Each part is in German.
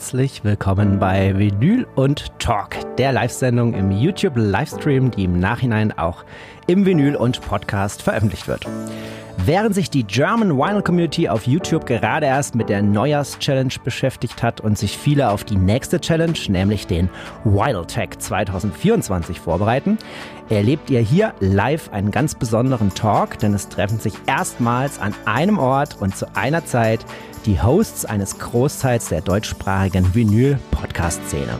herzlich willkommen bei Vinyl und Talk, der Live-Sendung im YouTube Livestream, die im Nachhinein auch im Vinyl und Podcast veröffentlicht wird. Während sich die German Vinyl Community auf YouTube gerade erst mit der Neujahrs-Challenge beschäftigt hat und sich viele auf die nächste Challenge, nämlich den Vinyl Tech 2024 vorbereiten, erlebt ihr hier live einen ganz besonderen Talk, denn es treffen sich erstmals an einem Ort und zu einer Zeit die Hosts eines Großteils der deutschsprachigen Vinyl-Podcast-Szene.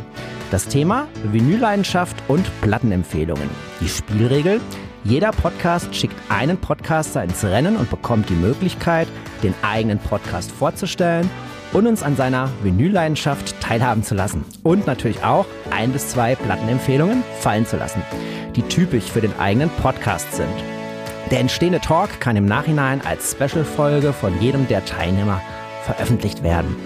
Das Thema Vinylleidenschaft und Plattenempfehlungen. Die Spielregel jeder Podcast schickt einen Podcaster ins Rennen und bekommt die Möglichkeit, den eigenen Podcast vorzustellen und uns an seiner Vinylleidenschaft teilhaben zu lassen. Und natürlich auch ein bis zwei Plattenempfehlungen fallen zu lassen, die typisch für den eigenen Podcast sind. Der entstehende Talk kann im Nachhinein als Special-Folge von jedem der Teilnehmer veröffentlicht werden.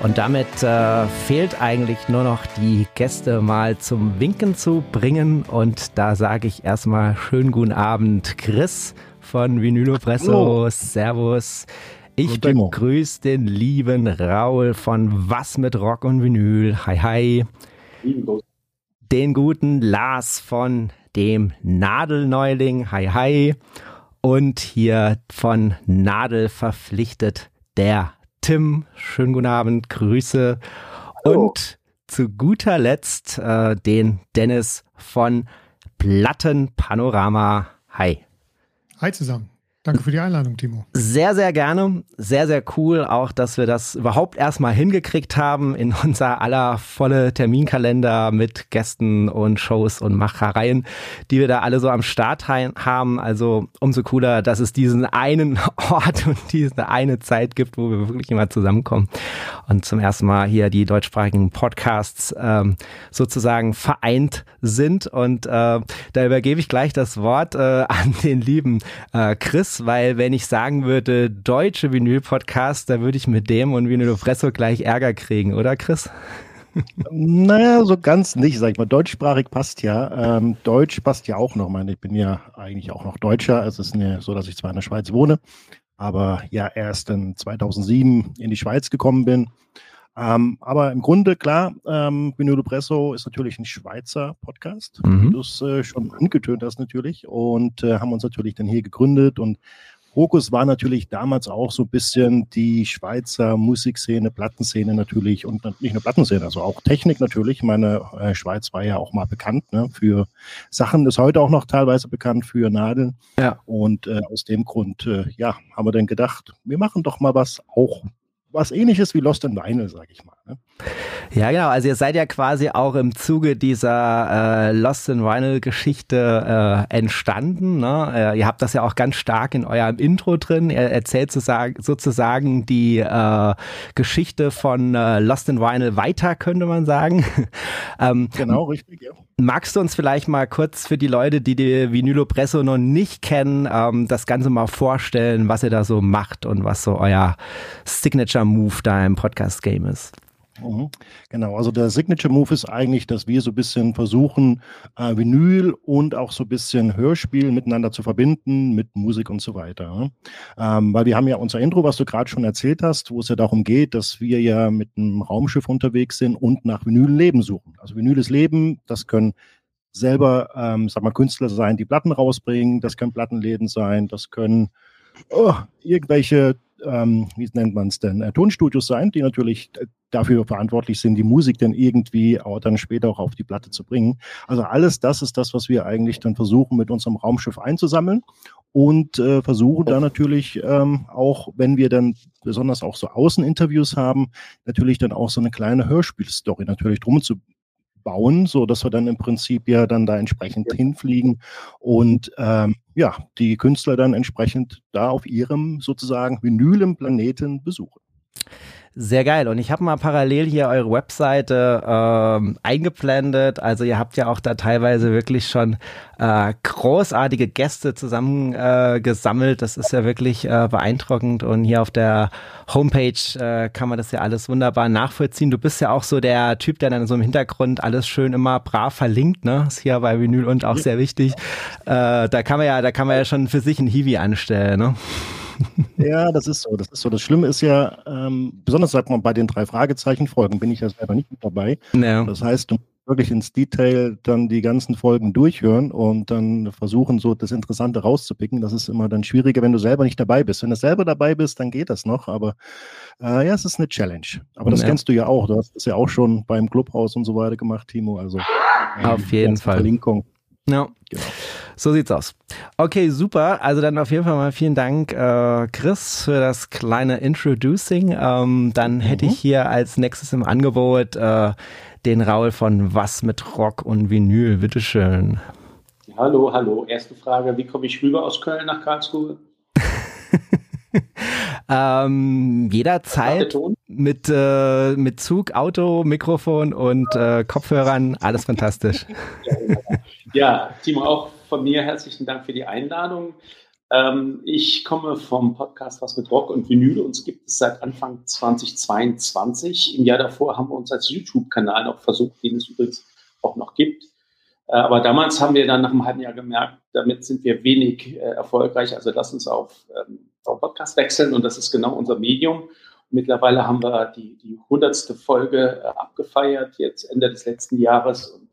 Und damit äh, fehlt eigentlich nur noch die Gäste mal zum Winken zu bringen. Und da sage ich erstmal schönen guten Abend, Chris von Vinylo Presso. Hallo. Servus. Ich begrüße den lieben Raul von Was mit Rock und Vinyl. Hi, hi. Den guten Lars von dem Nadelneuling. Hi, hi. Und hier von Nadel verpflichtet der Tim, schönen guten Abend, Grüße. Hallo. Und zu guter Letzt äh, den Dennis von Plattenpanorama. Hi. Hi zusammen. Danke für die Einladung, Timo. Sehr, sehr gerne. Sehr, sehr cool auch, dass wir das überhaupt erstmal hingekriegt haben in unser aller volle Terminkalender mit Gästen und Shows und Machereien, die wir da alle so am Start haben. Also umso cooler, dass es diesen einen Ort und diese eine Zeit gibt, wo wir wirklich immer zusammenkommen und zum ersten Mal hier die deutschsprachigen Podcasts ähm, sozusagen vereint sind. Und äh, da übergebe ich gleich das Wort äh, an den lieben äh, Chris weil wenn ich sagen würde, deutsche Vinyl-Podcast, da würde ich mit dem und Vinyl Presso gleich Ärger kriegen, oder Chris? Naja, so ganz nicht, sag ich mal. Deutschsprachig passt ja. Ähm, Deutsch passt ja auch noch. Ich meine, ich bin ja eigentlich auch noch Deutscher. Es ist eine, so, dass ich zwar in der Schweiz wohne, aber ja erst in 2007 in die Schweiz gekommen bin. Ähm, aber im Grunde, klar, ähm, Vinyl Presso ist natürlich ein Schweizer Podcast, mhm. wie du es äh, schon angetönt hast natürlich. Und äh, haben uns natürlich dann hier gegründet und Fokus war natürlich damals auch so ein bisschen die Schweizer Musikszene, Plattenszene natürlich und nicht nur Plattenszene, also auch Technik natürlich. Meine äh, Schweiz war ja auch mal bekannt ne, für Sachen, ist heute auch noch teilweise bekannt für Nadeln. Ja. Und äh, aus dem Grund, äh, ja, haben wir dann gedacht, wir machen doch mal was auch was ähnliches wie Lost in Vinyl, sag ich mal. Ne? Ja, genau. Also ihr seid ja quasi auch im Zuge dieser äh, Lost in Vinyl Geschichte äh, entstanden. Ne? Äh, ihr habt das ja auch ganz stark in eurem Intro drin. Ihr erzählt sozusagen, sozusagen die äh, Geschichte von äh, Lost in Vinyl weiter, könnte man sagen. ähm, genau, richtig, ja. Magst du uns vielleicht mal kurz für die Leute, die die Vinylo Presso noch nicht kennen, ähm, das Ganze mal vorstellen, was ihr da so macht und was so euer Signature Move da im Podcast Game ist? Mhm. Genau, also der Signature Move ist eigentlich, dass wir so ein bisschen versuchen, äh, Vinyl und auch so ein bisschen Hörspiel miteinander zu verbinden, mit Musik und so weiter. Ne? Ähm, weil wir haben ja unser Intro, was du gerade schon erzählt hast, wo es ja darum geht, dass wir ja mit einem Raumschiff unterwegs sind und nach Vinyl-Leben suchen. Also Vinyles Leben, das können selber, ähm, sag mal, Künstler sein, die Platten rausbringen, das können Plattenläden sein, das können oh, irgendwelche ähm, wie nennt man es denn, äh, Tonstudios sein, die natürlich äh, dafür verantwortlich sind, die Musik dann irgendwie auch dann später auch auf die Platte zu bringen. Also alles das ist das, was wir eigentlich dann versuchen mit unserem Raumschiff einzusammeln und äh, versuchen dann natürlich ähm, auch, wenn wir dann besonders auch so Außeninterviews haben, natürlich dann auch so eine kleine Hörspielstory natürlich drum zu bauen, so dass wir dann im Prinzip ja dann da entsprechend hinfliegen und ähm, ja, die Künstler dann entsprechend da auf ihrem sozusagen Vinyl Planeten besuchen. Sehr geil. Und ich habe mal parallel hier eure Webseite ähm, eingeblendet. Also ihr habt ja auch da teilweise wirklich schon äh, großartige Gäste zusammengesammelt. Äh, das ist ja wirklich äh, beeindruckend. Und hier auf der Homepage äh, kann man das ja alles wunderbar nachvollziehen. Du bist ja auch so der Typ, der dann so im Hintergrund alles schön immer brav verlinkt. Ne? Ist hier bei Vinyl und auch sehr wichtig. Äh, da kann man ja, da kann man ja schon für sich ein Hiwi anstellen. Ne? Ja, das ist so. Das ist so. Das Schlimme ist ja, ähm, besonders sagt man bei den drei Fragezeichen-Folgen bin ich ja selber nicht mit dabei. Ja. Das heißt, du wirklich ins Detail dann die ganzen Folgen durchhören und dann versuchen, so das Interessante rauszupicken. Das ist immer dann schwieriger, wenn du selber nicht dabei bist. Wenn du selber dabei bist, dann geht das noch, aber äh, ja, es ist eine Challenge. Aber das ja. kennst du ja auch. Du hast das ja auch schon beim Clubhaus und so weiter gemacht, Timo. Also auf jeden Fall. Verlinkung. Ja. Genau. So sieht's aus. Okay, super. Also dann auf jeden Fall mal vielen Dank, äh, Chris, für das kleine Introducing. Ähm, dann mhm. hätte ich hier als nächstes im Angebot äh, den Raul von Was mit Rock und Vinyl. Bitteschön. Hallo, hallo. Erste Frage: Wie komme ich rüber aus Köln nach Karlsruhe? ähm, jederzeit mit, äh, mit Zug, Auto, Mikrofon und äh, Kopfhörern. Alles fantastisch. ja, Timo, auch von mir herzlichen Dank für die Einladung. Ähm, ich komme vom Podcast Was mit Rock und Vinyl. Uns gibt es seit Anfang 2022. Im Jahr davor haben wir uns als YouTube-Kanal noch versucht, den es übrigens auch noch gibt. Äh, aber damals haben wir dann nach einem halben Jahr gemerkt, damit sind wir wenig äh, erfolgreich. Also lass uns auf, ähm, auf Podcast wechseln und das ist genau unser Medium. Mittlerweile haben wir die, die hundertste Folge äh, abgefeiert, jetzt Ende des letzten Jahres und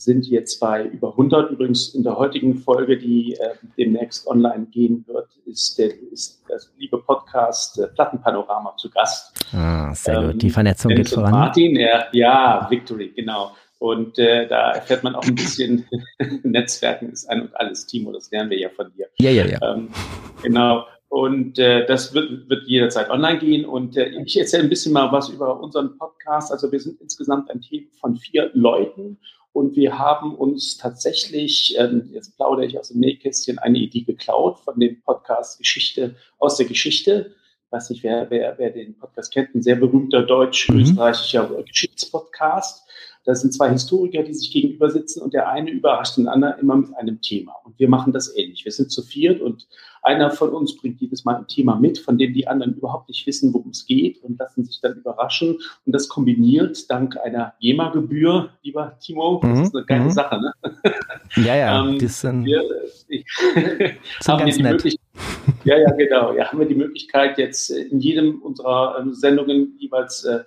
sind jetzt bei über 100. Übrigens in der heutigen Folge, die äh, demnächst online gehen wird, ist der ist das liebe Podcast äh, Plattenpanorama zu Gast. Ah, sehr ähm, gut. Die Vernetzung geht voran. Martin, er, ja, Victory, genau. Und äh, da erfährt man auch ein bisschen, Netzwerken ist ein und alles, Timo, das lernen wir ja von dir. Ja, ja, ja. Ähm, genau. Und äh, das wird, wird jederzeit online gehen. Und äh, ich erzähle ein bisschen mal was über unseren Podcast. Also wir sind insgesamt ein Team von vier Leuten und wir haben uns tatsächlich, ähm, jetzt plaudere ich aus dem Nähkästchen, eine Idee geklaut von dem Podcast Geschichte aus der Geschichte. Ich weiß nicht, wer, wer, wer den Podcast kennt, ein sehr berühmter deutsch-österreichischer mhm. Geschichtspodcast. Das sind zwei Historiker, die sich gegenüber sitzen und der eine überrascht den anderen immer mit einem Thema. Und wir machen das ähnlich. Wir sind zu viert und einer von uns bringt jedes Mal ein Thema mit, von dem die anderen überhaupt nicht wissen, worum es geht und lassen sich dann überraschen. Und das kombiniert dank einer GEMA-Gebühr, lieber Timo, das mhm. ist eine geile mhm. Sache, ne? Ja, ja, ähm, das sind, wir, ich, haben die Möglichkeit, ja, ja, genau. Ja, haben wir die Möglichkeit, jetzt in jedem unserer ähm, Sendungen jeweils äh,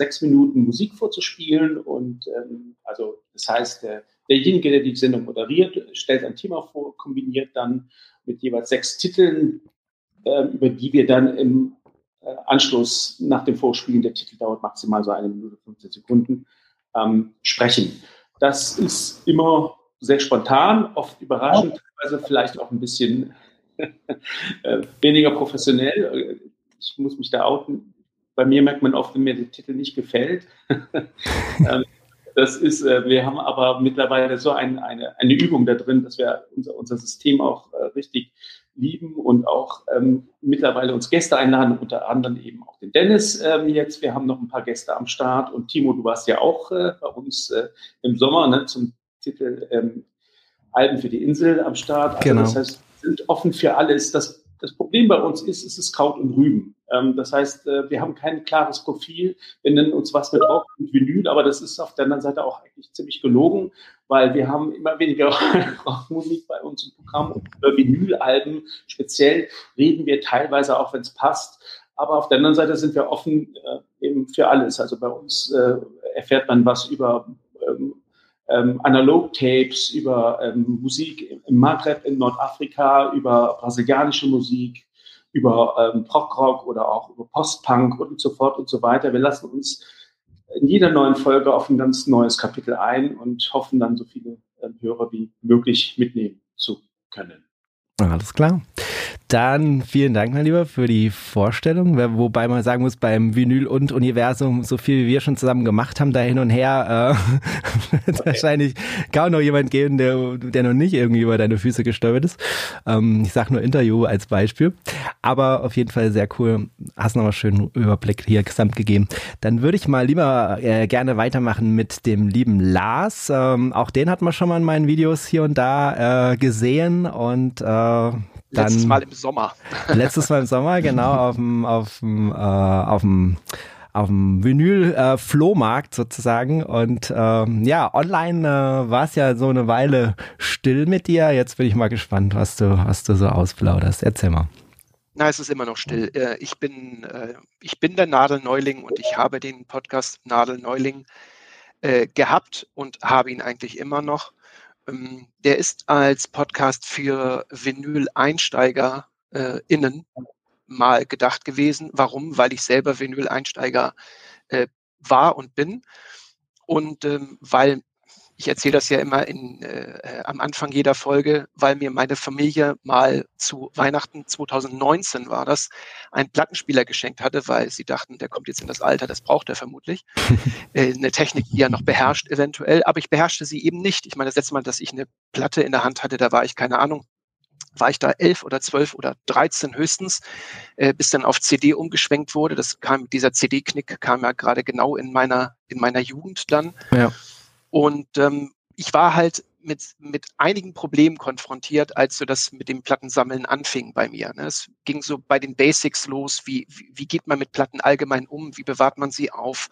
sechs Minuten Musik vorzuspielen. Und ähm, also das heißt, der, derjenige, der die Sendung moderiert, stellt ein Thema vor, kombiniert dann mit jeweils sechs Titeln, äh, über die wir dann im äh, Anschluss nach dem Vorspielen, der Titel dauert maximal so eine Minute 15 Sekunden, ähm, sprechen. Das ist immer sehr spontan, oft überraschend, teilweise vielleicht auch ein bisschen äh, weniger professionell. Ich muss mich da outen. Bei mir merkt man oft, wenn mir der Titel nicht gefällt. Ähm, das ist, äh, wir haben aber mittlerweile so ein, eine, eine Übung da drin, dass wir unser, unser System auch äh, richtig lieben und auch ähm, mittlerweile uns Gäste einladen, unter anderem eben auch den Dennis ähm, jetzt. Wir haben noch ein paar Gäste am Start und Timo, du warst ja auch äh, bei uns äh, im Sommer ne, zum Titel ähm, Alben für die Insel am Start. Also genau. Das heißt, sind offen für alles. Das, das Problem bei uns ist, es ist Kraut und Rüben. Ähm, das heißt, äh, wir haben kein klares Profil. Wir nennen uns was mit Rock und Vinyl, aber das ist auf der anderen Seite auch eigentlich ziemlich gelogen, weil wir haben immer weniger Rockmusik bei uns im Programm über Vinylalben speziell reden wir teilweise auch, wenn es passt. Aber auf der anderen Seite sind wir offen äh, eben für alles. Also bei uns äh, erfährt man was über ähm, Analog-Tapes, über ähm, Musik im Maghreb in Nordafrika, über brasilianische Musik, über ähm, Prog-Rock oder auch über Post-Punk und so fort und so weiter. Wir lassen uns in jeder neuen Folge auf ein ganz neues Kapitel ein und hoffen dann so viele äh, Hörer wie möglich mitnehmen zu können. Alles klar. Dann vielen Dank, mein Lieber, für die Vorstellung. Wobei man sagen muss, beim Vinyl und Universum, so viel wie wir schon zusammen gemacht haben, da hin und her, äh, wird okay. wahrscheinlich kaum noch jemand geben, der, der noch nicht irgendwie über deine Füße gestolpert ist. Ähm, ich sage nur Interview als Beispiel. Aber auf jeden Fall sehr cool. Hast noch mal schönen Überblick hier gesamt gegeben. Dann würde ich mal lieber äh, gerne weitermachen mit dem lieben Lars. Ähm, auch den hat man schon mal in meinen Videos hier und da äh, gesehen und äh, dann, letztes Mal im Sommer. Letztes Mal im Sommer, genau, auf dem, auf dem, äh, auf dem auf dem Vinyl-Flohmarkt äh, sozusagen. Und ähm, ja, online äh, war es ja so eine Weile still mit dir. Jetzt bin ich mal gespannt, was du, was du so ausplauderst. Erzähl mal. Na, es ist immer noch still. Äh, ich bin, äh, ich bin der Nadelneuling und ich habe den Podcast Nadelneuling äh, gehabt und habe ihn eigentlich immer noch. Ähm, der ist als Podcast für Vinyl-Einsteiger äh, mal gedacht gewesen. Warum? Weil ich selber Vinyl-Einsteiger äh, war und bin. Und ähm, weil ich erzähle das ja immer in, äh, am Anfang jeder Folge, weil mir meine Familie mal zu Weihnachten 2019 war das, einen Plattenspieler geschenkt hatte, weil sie dachten, der kommt jetzt in das Alter, das braucht er vermutlich. äh, eine Technik, die er noch beherrscht eventuell, aber ich beherrschte sie eben nicht. Ich meine, das letzte Mal, dass ich eine Platte in der Hand hatte, da war ich keine Ahnung, war ich da elf oder zwölf oder dreizehn höchstens, äh, bis dann auf CD umgeschwenkt wurde. Das kam, dieser CD-Knick kam ja gerade genau in meiner, in meiner Jugend dann. Ja. Und ähm, ich war halt mit, mit einigen Problemen konfrontiert, als so das mit dem Plattensammeln anfing bei mir. Ne? Es ging so bei den Basics los, wie, wie, geht man mit Platten allgemein um, wie bewahrt man sie auf,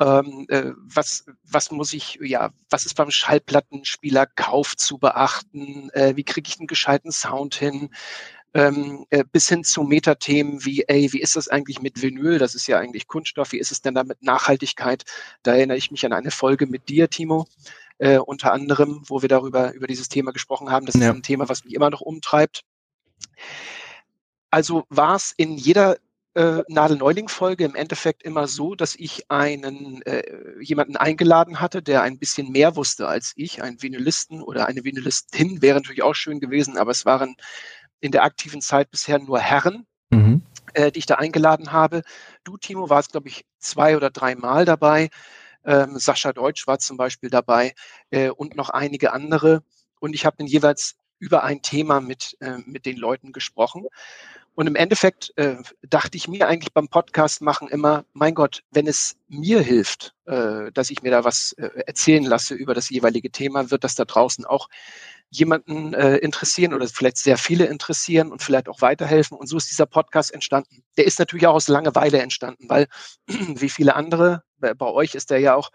ähm, äh, was, was muss ich, ja, was ist beim Schallplattenspieler Kauf zu beachten, äh, wie kriege ich einen gescheiten Sound hin, ähm, äh, bis hin zu Metathemen wie, ey, wie ist das eigentlich mit Vinyl? Das ist ja eigentlich Kunststoff. Wie ist es denn da mit Nachhaltigkeit? Da erinnere ich mich an eine Folge mit dir, Timo, äh, unter anderem, wo wir darüber, über dieses Thema gesprochen haben. Das ja. ist ein Thema, was mich immer noch umtreibt. Also war es in jeder äh, Nadel-Neuling-Folge im Endeffekt immer so, dass ich einen äh, jemanden eingeladen hatte, der ein bisschen mehr wusste als ich. Ein Vinylisten oder eine Vinylistin wäre natürlich auch schön gewesen, aber es waren in der aktiven Zeit bisher nur Herren, mhm. äh, die ich da eingeladen habe. Du, Timo, warst, glaube ich, zwei oder drei Mal dabei. Ähm, Sascha Deutsch war zum Beispiel dabei äh, und noch einige andere. Und ich habe dann jeweils über ein Thema mit, äh, mit den Leuten gesprochen. Und im Endeffekt äh, dachte ich mir eigentlich beim Podcast machen immer, mein Gott, wenn es mir hilft, äh, dass ich mir da was äh, erzählen lasse über das jeweilige Thema, wird das da draußen auch jemanden äh, interessieren oder vielleicht sehr viele interessieren und vielleicht auch weiterhelfen. Und so ist dieser Podcast entstanden. Der ist natürlich auch aus Langeweile entstanden, weil wie viele andere, bei, bei euch ist der ja auch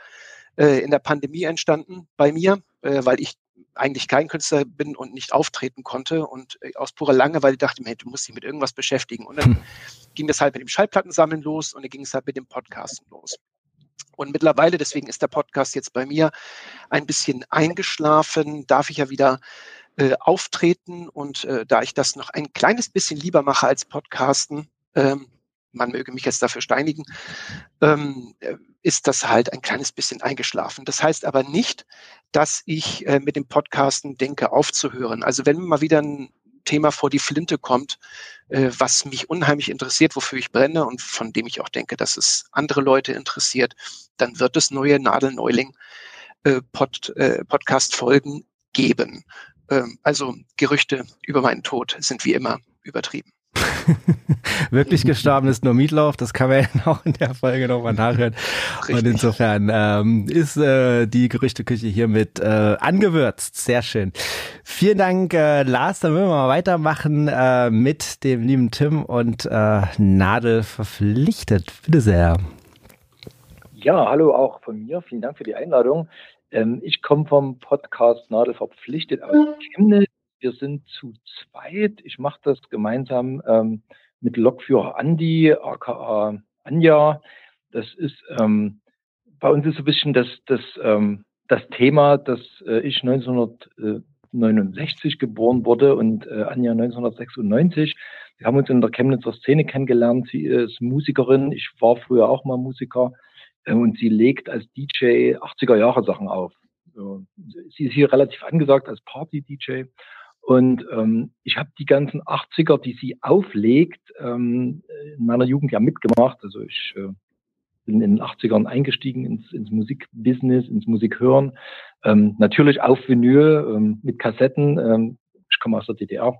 äh, in der Pandemie entstanden, bei mir, äh, weil ich eigentlich kein Künstler bin und nicht auftreten konnte und äh, aus purer Langeweile dachte ich mir, du musst dich mit irgendwas beschäftigen. Und dann ging es halt mit dem Schallplattensammeln los und dann ging es halt mit dem Podcasten los. Und mittlerweile, deswegen ist der Podcast jetzt bei mir ein bisschen eingeschlafen, darf ich ja wieder äh, auftreten. Und äh, da ich das noch ein kleines bisschen lieber mache als Podcasten, ähm, man möge mich jetzt dafür steinigen, ähm, äh, ist das halt ein kleines bisschen eingeschlafen. Das heißt aber nicht, dass ich äh, mit dem Podcasten denke, aufzuhören. Also wenn mal wieder ein Thema vor die Flinte kommt, äh, was mich unheimlich interessiert, wofür ich brenne und von dem ich auch denke, dass es andere Leute interessiert, dann wird es neue Nadelneuling äh, Pod, äh, Podcast-Folgen geben. Ähm, also Gerüchte über meinen Tod sind wie immer übertrieben. Wirklich gestorben ist nur Mietlauf, das kann man ja auch in der Folge nochmal nachhören. Richtig. Und insofern ähm, ist äh, die Gerüchteküche hiermit äh, angewürzt. Sehr schön. Vielen Dank, äh, Lars. Dann würden wir mal weitermachen äh, mit dem lieben Tim und äh, Nadel verpflichtet. Bitte sehr. Ja, hallo auch von mir. Vielen Dank für die Einladung. Ähm, ich komme vom Podcast Nadel verpflichtet aus Chemnitz wir sind zu zweit. Ich mache das gemeinsam ähm, mit Lokführer Andi, aka Anja. Das ist ähm, bei uns ist so ein bisschen das, das, ähm, das Thema, dass äh, ich 1969 geboren wurde und äh, Anja 1996. Wir haben uns in der Chemnitzer Szene kennengelernt. Sie ist Musikerin. Ich war früher auch mal Musiker. Äh, und sie legt als DJ 80er Jahre Sachen auf. Sie ist hier relativ angesagt als Party-DJ und ähm, ich habe die ganzen 80er, die sie auflegt, ähm, in meiner Jugend ja mitgemacht. Also ich äh, bin in den 80ern eingestiegen ins, ins Musikbusiness, ins Musikhören. Ähm, natürlich auf Vinyl ähm, mit Kassetten. Ähm, ich komme aus der DDR.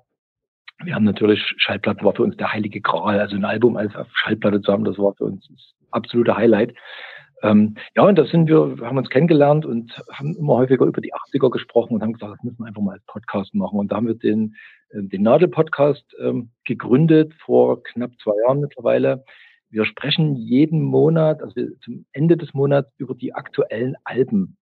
Wir haben natürlich Schallplatten, war für uns der heilige Gral. Also ein Album als auf Schallplatte zu haben, das war für uns das absolute Highlight. Ähm, ja, und da sind wir, wir haben uns kennengelernt und haben immer häufiger über die 80er gesprochen und haben gesagt, das müssen wir einfach mal als Podcast machen. Und da haben wir den, äh, den Nadel-Podcast ähm, gegründet vor knapp zwei Jahren mittlerweile. Wir sprechen jeden Monat, also zum Ende des Monats, über die aktuellen Alben.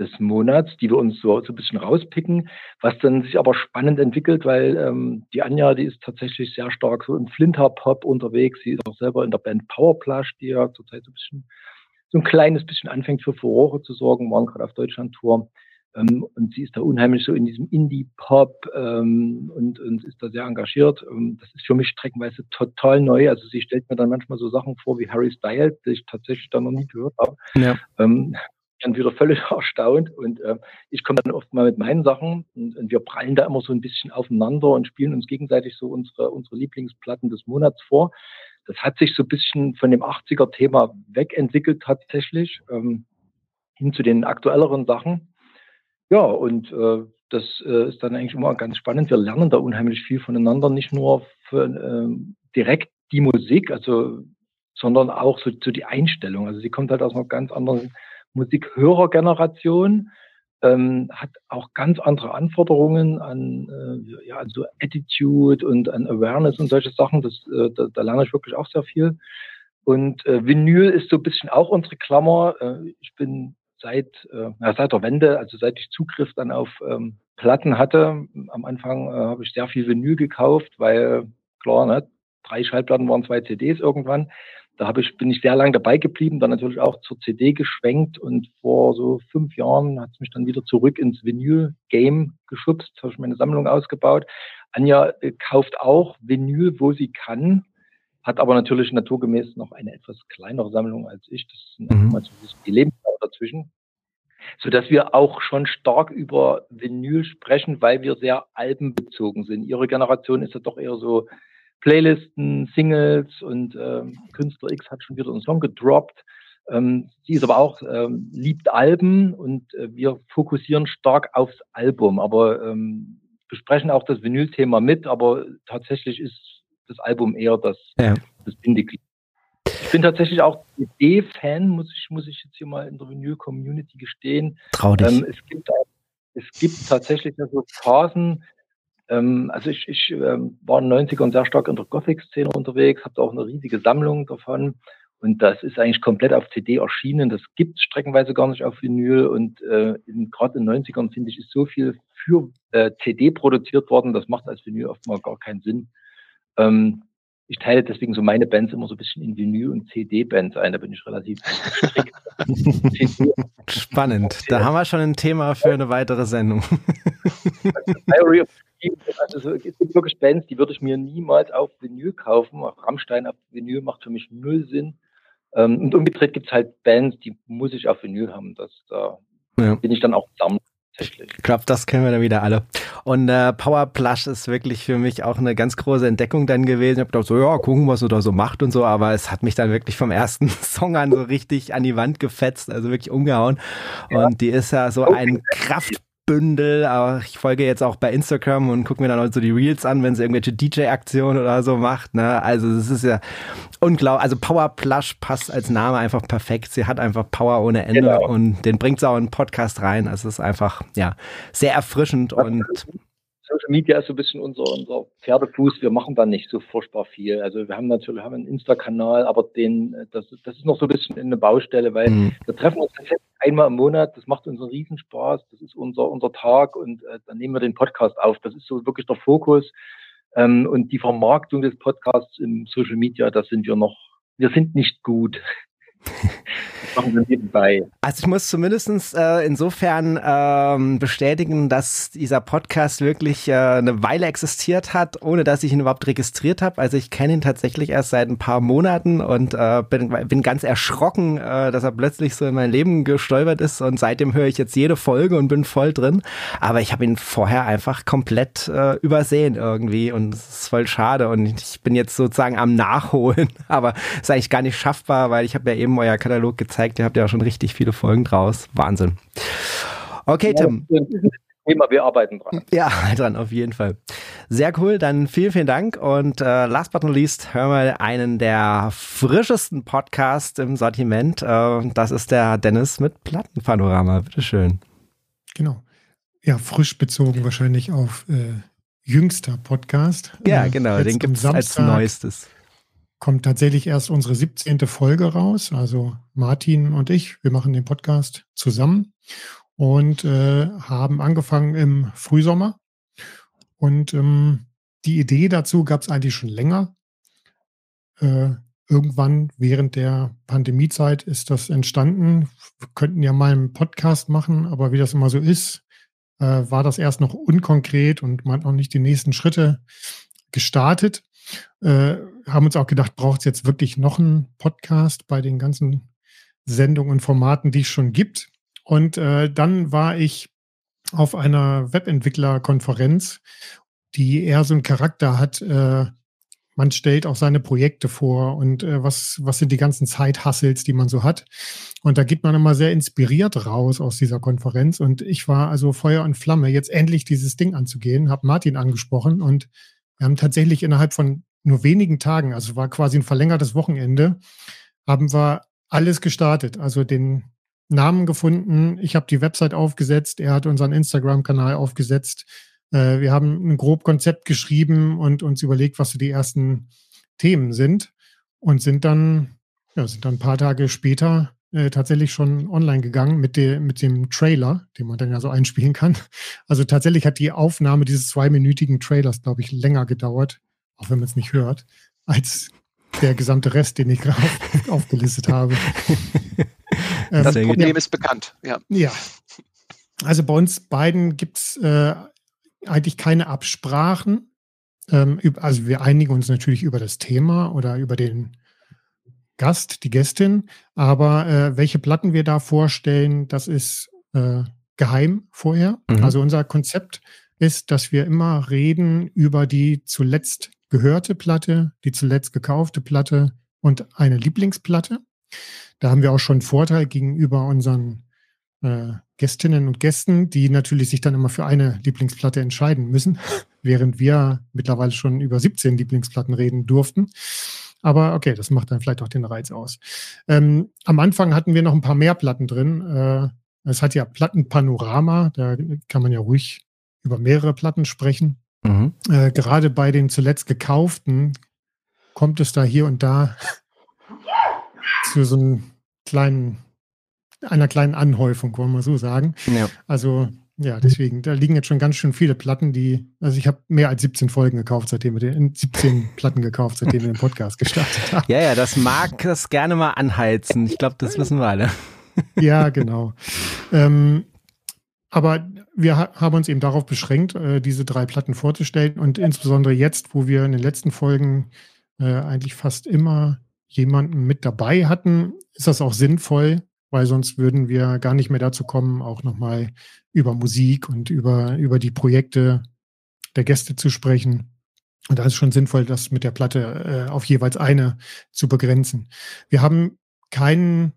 des Monats, die wir uns so, so ein bisschen rauspicken, was dann sich aber spannend entwickelt, weil ähm, die Anja, die ist tatsächlich sehr stark so im Flinter-Pop unterwegs. Sie ist auch selber in der Band Powerplush, die ja zurzeit so ein bisschen, so ein kleines bisschen anfängt für Furore zu sorgen, waren gerade auf Deutschland-Tour. Ähm, und sie ist da unheimlich so in diesem Indie-Pop ähm, und, und ist da sehr engagiert. Ähm, das ist für mich streckenweise total neu. Also sie stellt mir dann manchmal so Sachen vor wie Harry Styles, die ich tatsächlich da noch nie gehört habe. Ja. Ähm, dann wieder völlig erstaunt und äh, ich komme dann oft mal mit meinen Sachen und, und, wir prallen da immer so ein bisschen aufeinander und spielen uns gegenseitig so unsere, unsere Lieblingsplatten des Monats vor. Das hat sich so ein bisschen von dem 80er-Thema wegentwickelt tatsächlich ähm, hin zu den aktuelleren Sachen. Ja, und äh, das äh, ist dann eigentlich immer ganz spannend. Wir lernen da unheimlich viel voneinander, nicht nur für, äh, direkt die Musik, also sondern auch so, so die Einstellung. Also sie kommt halt aus einer ganz anderen Musikhörergeneration, ähm, hat auch ganz andere Anforderungen an äh, ja, so Attitude und an Awareness und solche Sachen. Das, äh, da, da lerne ich wirklich auch sehr viel. Und äh, Vinyl ist so ein bisschen auch unsere Klammer. Äh, ich bin seit, äh, ja, seit der Wende, also seit ich Zugriff dann auf ähm, Platten hatte, am Anfang äh, habe ich sehr viel Vinyl gekauft, weil klar, ne, drei Schallplatten waren zwei CDs irgendwann. Da habe ich, bin ich sehr lange dabei geblieben, dann natürlich auch zur CD geschwenkt und vor so fünf Jahren hat es mich dann wieder zurück ins Vinyl-Game geschubst, habe ich meine Sammlung ausgebaut. Anja äh, kauft auch Vinyl, wo sie kann, hat aber natürlich naturgemäß noch eine etwas kleinere Sammlung als ich. Das sind mhm. mal so die Lebensdauer dazwischen. So dass wir auch schon stark über Vinyl sprechen, weil wir sehr albenbezogen sind. Ihre Generation ist ja doch eher so Playlisten, Singles und ähm, Künstler X hat schon wieder einen Song gedroppt. Ähm, sie ist aber auch, ähm, liebt Alben und äh, wir fokussieren stark aufs Album, aber ähm, besprechen auch das Vinyl-Thema mit, aber tatsächlich ist das Album eher das, ja. das Bindeglied. Ich bin tatsächlich auch CD-Fan, muss ich, muss ich jetzt hier mal in der Vinyl-Community gestehen. Trau dich. Ähm, es, gibt, es gibt tatsächlich so Phasen, ähm, also ich, ich ähm, war in den 90ern sehr stark in der Gothic-Szene unterwegs, habe auch eine riesige Sammlung davon. Und das ist eigentlich komplett auf CD erschienen. Das gibt es streckenweise gar nicht auf Vinyl. Und äh, gerade in den 90ern, finde ich, ist so viel für äh, CD produziert worden, das macht als Vinyl oftmals gar keinen Sinn. Ähm, ich teile deswegen so meine Bands immer so ein bisschen in Vinyl- und CD-Bands ein. Da bin ich relativ strikt. Spannend. Da haben wir schon ein Thema für eine weitere Sendung. Diary of also es gibt wirklich Bands, die würde ich mir niemals auf Vinyl kaufen. Auch Rammstein auf Vinyl macht für mich null Sinn. Ähm, und umgedreht gibt es halt Bands, die muss ich auf Vinyl haben. Das, da ja. bin ich dann auch Sammler. Ich glaube, das kennen wir dann wieder alle. Und äh, Power Plush ist wirklich für mich auch eine ganz große Entdeckung dann gewesen. Ich habe gedacht, so, ja, gucken, was er da so macht und so, aber es hat mich dann wirklich vom ersten Song an so richtig an die Wand gefetzt, also wirklich umgehauen. Ja. Und die ist ja so ein Kraft Bündel. Aber ich folge jetzt auch bei Instagram und gucke mir dann auch so die Reels an, wenn sie irgendwelche DJ-Aktionen oder so macht. Ne? Also es ist ja unglaublich. Also Power Plush passt als Name einfach perfekt. Sie hat einfach Power ohne Ende genau. und den bringt sie auch in den Podcast rein. Also es ist einfach ja sehr erfrischend und Social Media ist so ein bisschen unser, unser Pferdefuß. Wir machen da nicht so furchtbar viel. Also wir haben natürlich haben einen Insta-Kanal, aber den, das, das ist noch so ein bisschen eine Baustelle, weil mhm. wir treffen uns einmal im Monat. Das macht uns einen Riesenspaß. Das ist unser, unser Tag und äh, dann nehmen wir den Podcast auf. Das ist so wirklich der Fokus. Ähm, und die Vermarktung des Podcasts im Social Media, da sind wir noch, wir sind nicht gut Also ich muss zumindest äh, insofern ähm, bestätigen, dass dieser Podcast wirklich äh, eine Weile existiert hat, ohne dass ich ihn überhaupt registriert habe. Also ich kenne ihn tatsächlich erst seit ein paar Monaten und äh, bin, bin ganz erschrocken, äh, dass er plötzlich so in mein Leben gestolpert ist. Und seitdem höre ich jetzt jede Folge und bin voll drin. Aber ich habe ihn vorher einfach komplett äh, übersehen irgendwie. Und es ist voll schade. Und ich bin jetzt sozusagen am Nachholen, aber ist eigentlich gar nicht schaffbar, weil ich habe ja eben euer Katalog gezeigt, ihr habt ja schon richtig viele Folgen draus. Wahnsinn. Okay, Tim. Thema, wir arbeiten dran. Ja, dran, auf jeden Fall. Sehr cool, dann vielen, vielen Dank und äh, last but not least hören wir einen der frischesten Podcasts im Sortiment. Äh, das ist der Dennis mit Plattenpanorama. Bitteschön. Genau. Ja, frisch bezogen wahrscheinlich auf äh, jüngster Podcast. Ja, äh, genau, den gibt es als neuestes kommt tatsächlich erst unsere 17. Folge raus. Also Martin und ich, wir machen den Podcast zusammen. und äh, haben angefangen im Frühsommer. Und ähm, die Idee dazu gab es eigentlich schon länger. Äh, irgendwann während der Pandemiezeit ist das entstanden. Wir könnten ja mal einen Podcast machen, aber wie das immer so ist, äh, war das erst noch unkonkret und man hat noch nicht die nächsten Schritte gestartet. Äh, haben uns auch gedacht, braucht es jetzt wirklich noch einen Podcast bei den ganzen Sendungen und Formaten, die es schon gibt. Und äh, dann war ich auf einer Webentwicklerkonferenz, die eher so einen Charakter hat, äh, man stellt auch seine Projekte vor und äh, was, was sind die ganzen Zeithassels, die man so hat. Und da geht man immer sehr inspiriert raus aus dieser Konferenz. Und ich war also Feuer und Flamme, jetzt endlich dieses Ding anzugehen, habe Martin angesprochen und wir haben tatsächlich innerhalb von nur wenigen Tagen, also war quasi ein verlängertes Wochenende, haben wir alles gestartet. Also den Namen gefunden, ich habe die Website aufgesetzt, er hat unseren Instagram-Kanal aufgesetzt. Äh, wir haben ein grob Konzept geschrieben und uns überlegt, was so die ersten Themen sind und sind dann, ja, sind dann ein paar Tage später äh, tatsächlich schon online gegangen mit, de, mit dem Trailer, den man dann ja so einspielen kann. Also tatsächlich hat die Aufnahme dieses zweiminütigen Trailers, glaube ich, länger gedauert, auch wenn man es nicht hört, als der gesamte Rest, den ich gerade auf, aufgelistet habe. das ähm, Problem ja. ist bekannt, ja. Ja. Also bei uns beiden gibt es äh, eigentlich keine Absprachen. Ähm, also wir einigen uns natürlich über das Thema oder über den Gast, die Gästin, aber äh, welche Platten wir da vorstellen, das ist äh, geheim vorher. Mhm. Also unser Konzept ist, dass wir immer reden über die zuletzt gehörte Platte, die zuletzt gekaufte Platte und eine Lieblingsplatte. Da haben wir auch schon einen Vorteil gegenüber unseren äh, Gästinnen und Gästen, die natürlich sich dann immer für eine Lieblingsplatte entscheiden müssen, während wir mittlerweile schon über 17 Lieblingsplatten reden durften. Aber okay, das macht dann vielleicht auch den Reiz aus. Ähm, am Anfang hatten wir noch ein paar mehr Platten drin. Äh, es hat ja Plattenpanorama, da kann man ja ruhig über mehrere Platten sprechen. Mhm. Äh, gerade bei den zuletzt gekauften kommt es da hier und da zu so einem kleinen, einer kleinen Anhäufung, wollen wir so sagen. Ja. Also ja, deswegen, da liegen jetzt schon ganz schön viele Platten, die, also ich habe mehr als 17 Folgen gekauft, seitdem wir den, 17 Platten gekauft, seitdem wir den Podcast gestartet haben. Ja, ja, das mag das gerne mal anheizen. Ich glaube, das wissen wir alle. Ja, genau. ähm, aber wir ha haben uns eben darauf beschränkt, äh, diese drei Platten vorzustellen und insbesondere jetzt, wo wir in den letzten Folgen äh, eigentlich fast immer jemanden mit dabei hatten, ist das auch sinnvoll, weil sonst würden wir gar nicht mehr dazu kommen, auch nochmal über Musik und über, über die Projekte der Gäste zu sprechen. Und da ist schon sinnvoll, das mit der Platte äh, auf jeweils eine zu begrenzen. Wir haben keinen,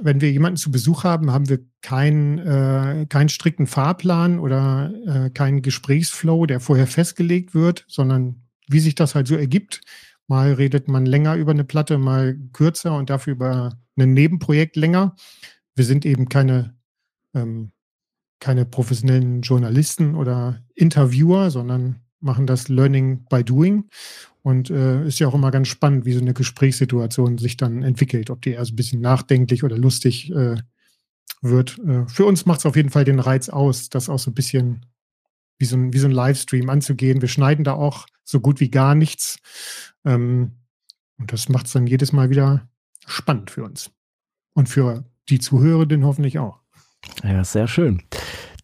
wenn wir jemanden zu Besuch haben, haben wir keinen, äh, keinen strikten Fahrplan oder äh, keinen Gesprächsflow, der vorher festgelegt wird, sondern wie sich das halt so ergibt. Mal redet man länger über eine Platte, mal kürzer und dafür über ein Nebenprojekt länger. Wir sind eben keine, ähm, keine professionellen Journalisten oder Interviewer, sondern machen das Learning by Doing. Und äh, ist ja auch immer ganz spannend, wie so eine Gesprächssituation sich dann entwickelt, ob die erst ein bisschen nachdenklich oder lustig äh, wird. Äh, für uns macht es auf jeden Fall den Reiz aus, das auch so ein bisschen wie so ein, wie so ein Livestream anzugehen. Wir schneiden da auch so gut wie gar nichts. Ähm, und das macht es dann jedes Mal wieder spannend für uns. Und für die Zuhörenden hoffentlich auch. Ja, sehr schön.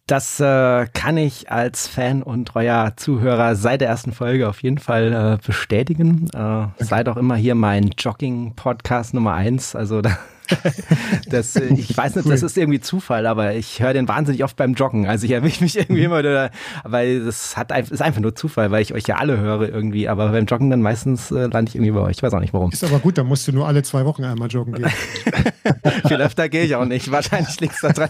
Das äh, kann ich als Fan und treuer Zuhörer seit der ersten Folge auf jeden Fall äh, bestätigen. Äh, seid auch immer hier mein Jogging-Podcast Nummer eins. Also da das, äh, ich weiß nicht, das ist irgendwie Zufall, aber ich höre den wahnsinnig oft beim Joggen. Also ich erwische mich irgendwie immer, da, weil das hat, ist einfach nur Zufall, weil ich euch ja alle höre irgendwie. Aber beim Joggen dann meistens äh, lande ich irgendwie bei euch. Ich weiß auch nicht warum. Ist aber gut, dann musst du nur alle zwei Wochen einmal joggen gehen. Viel öfter gehe ich auch nicht. Wahrscheinlich liegt es da dran.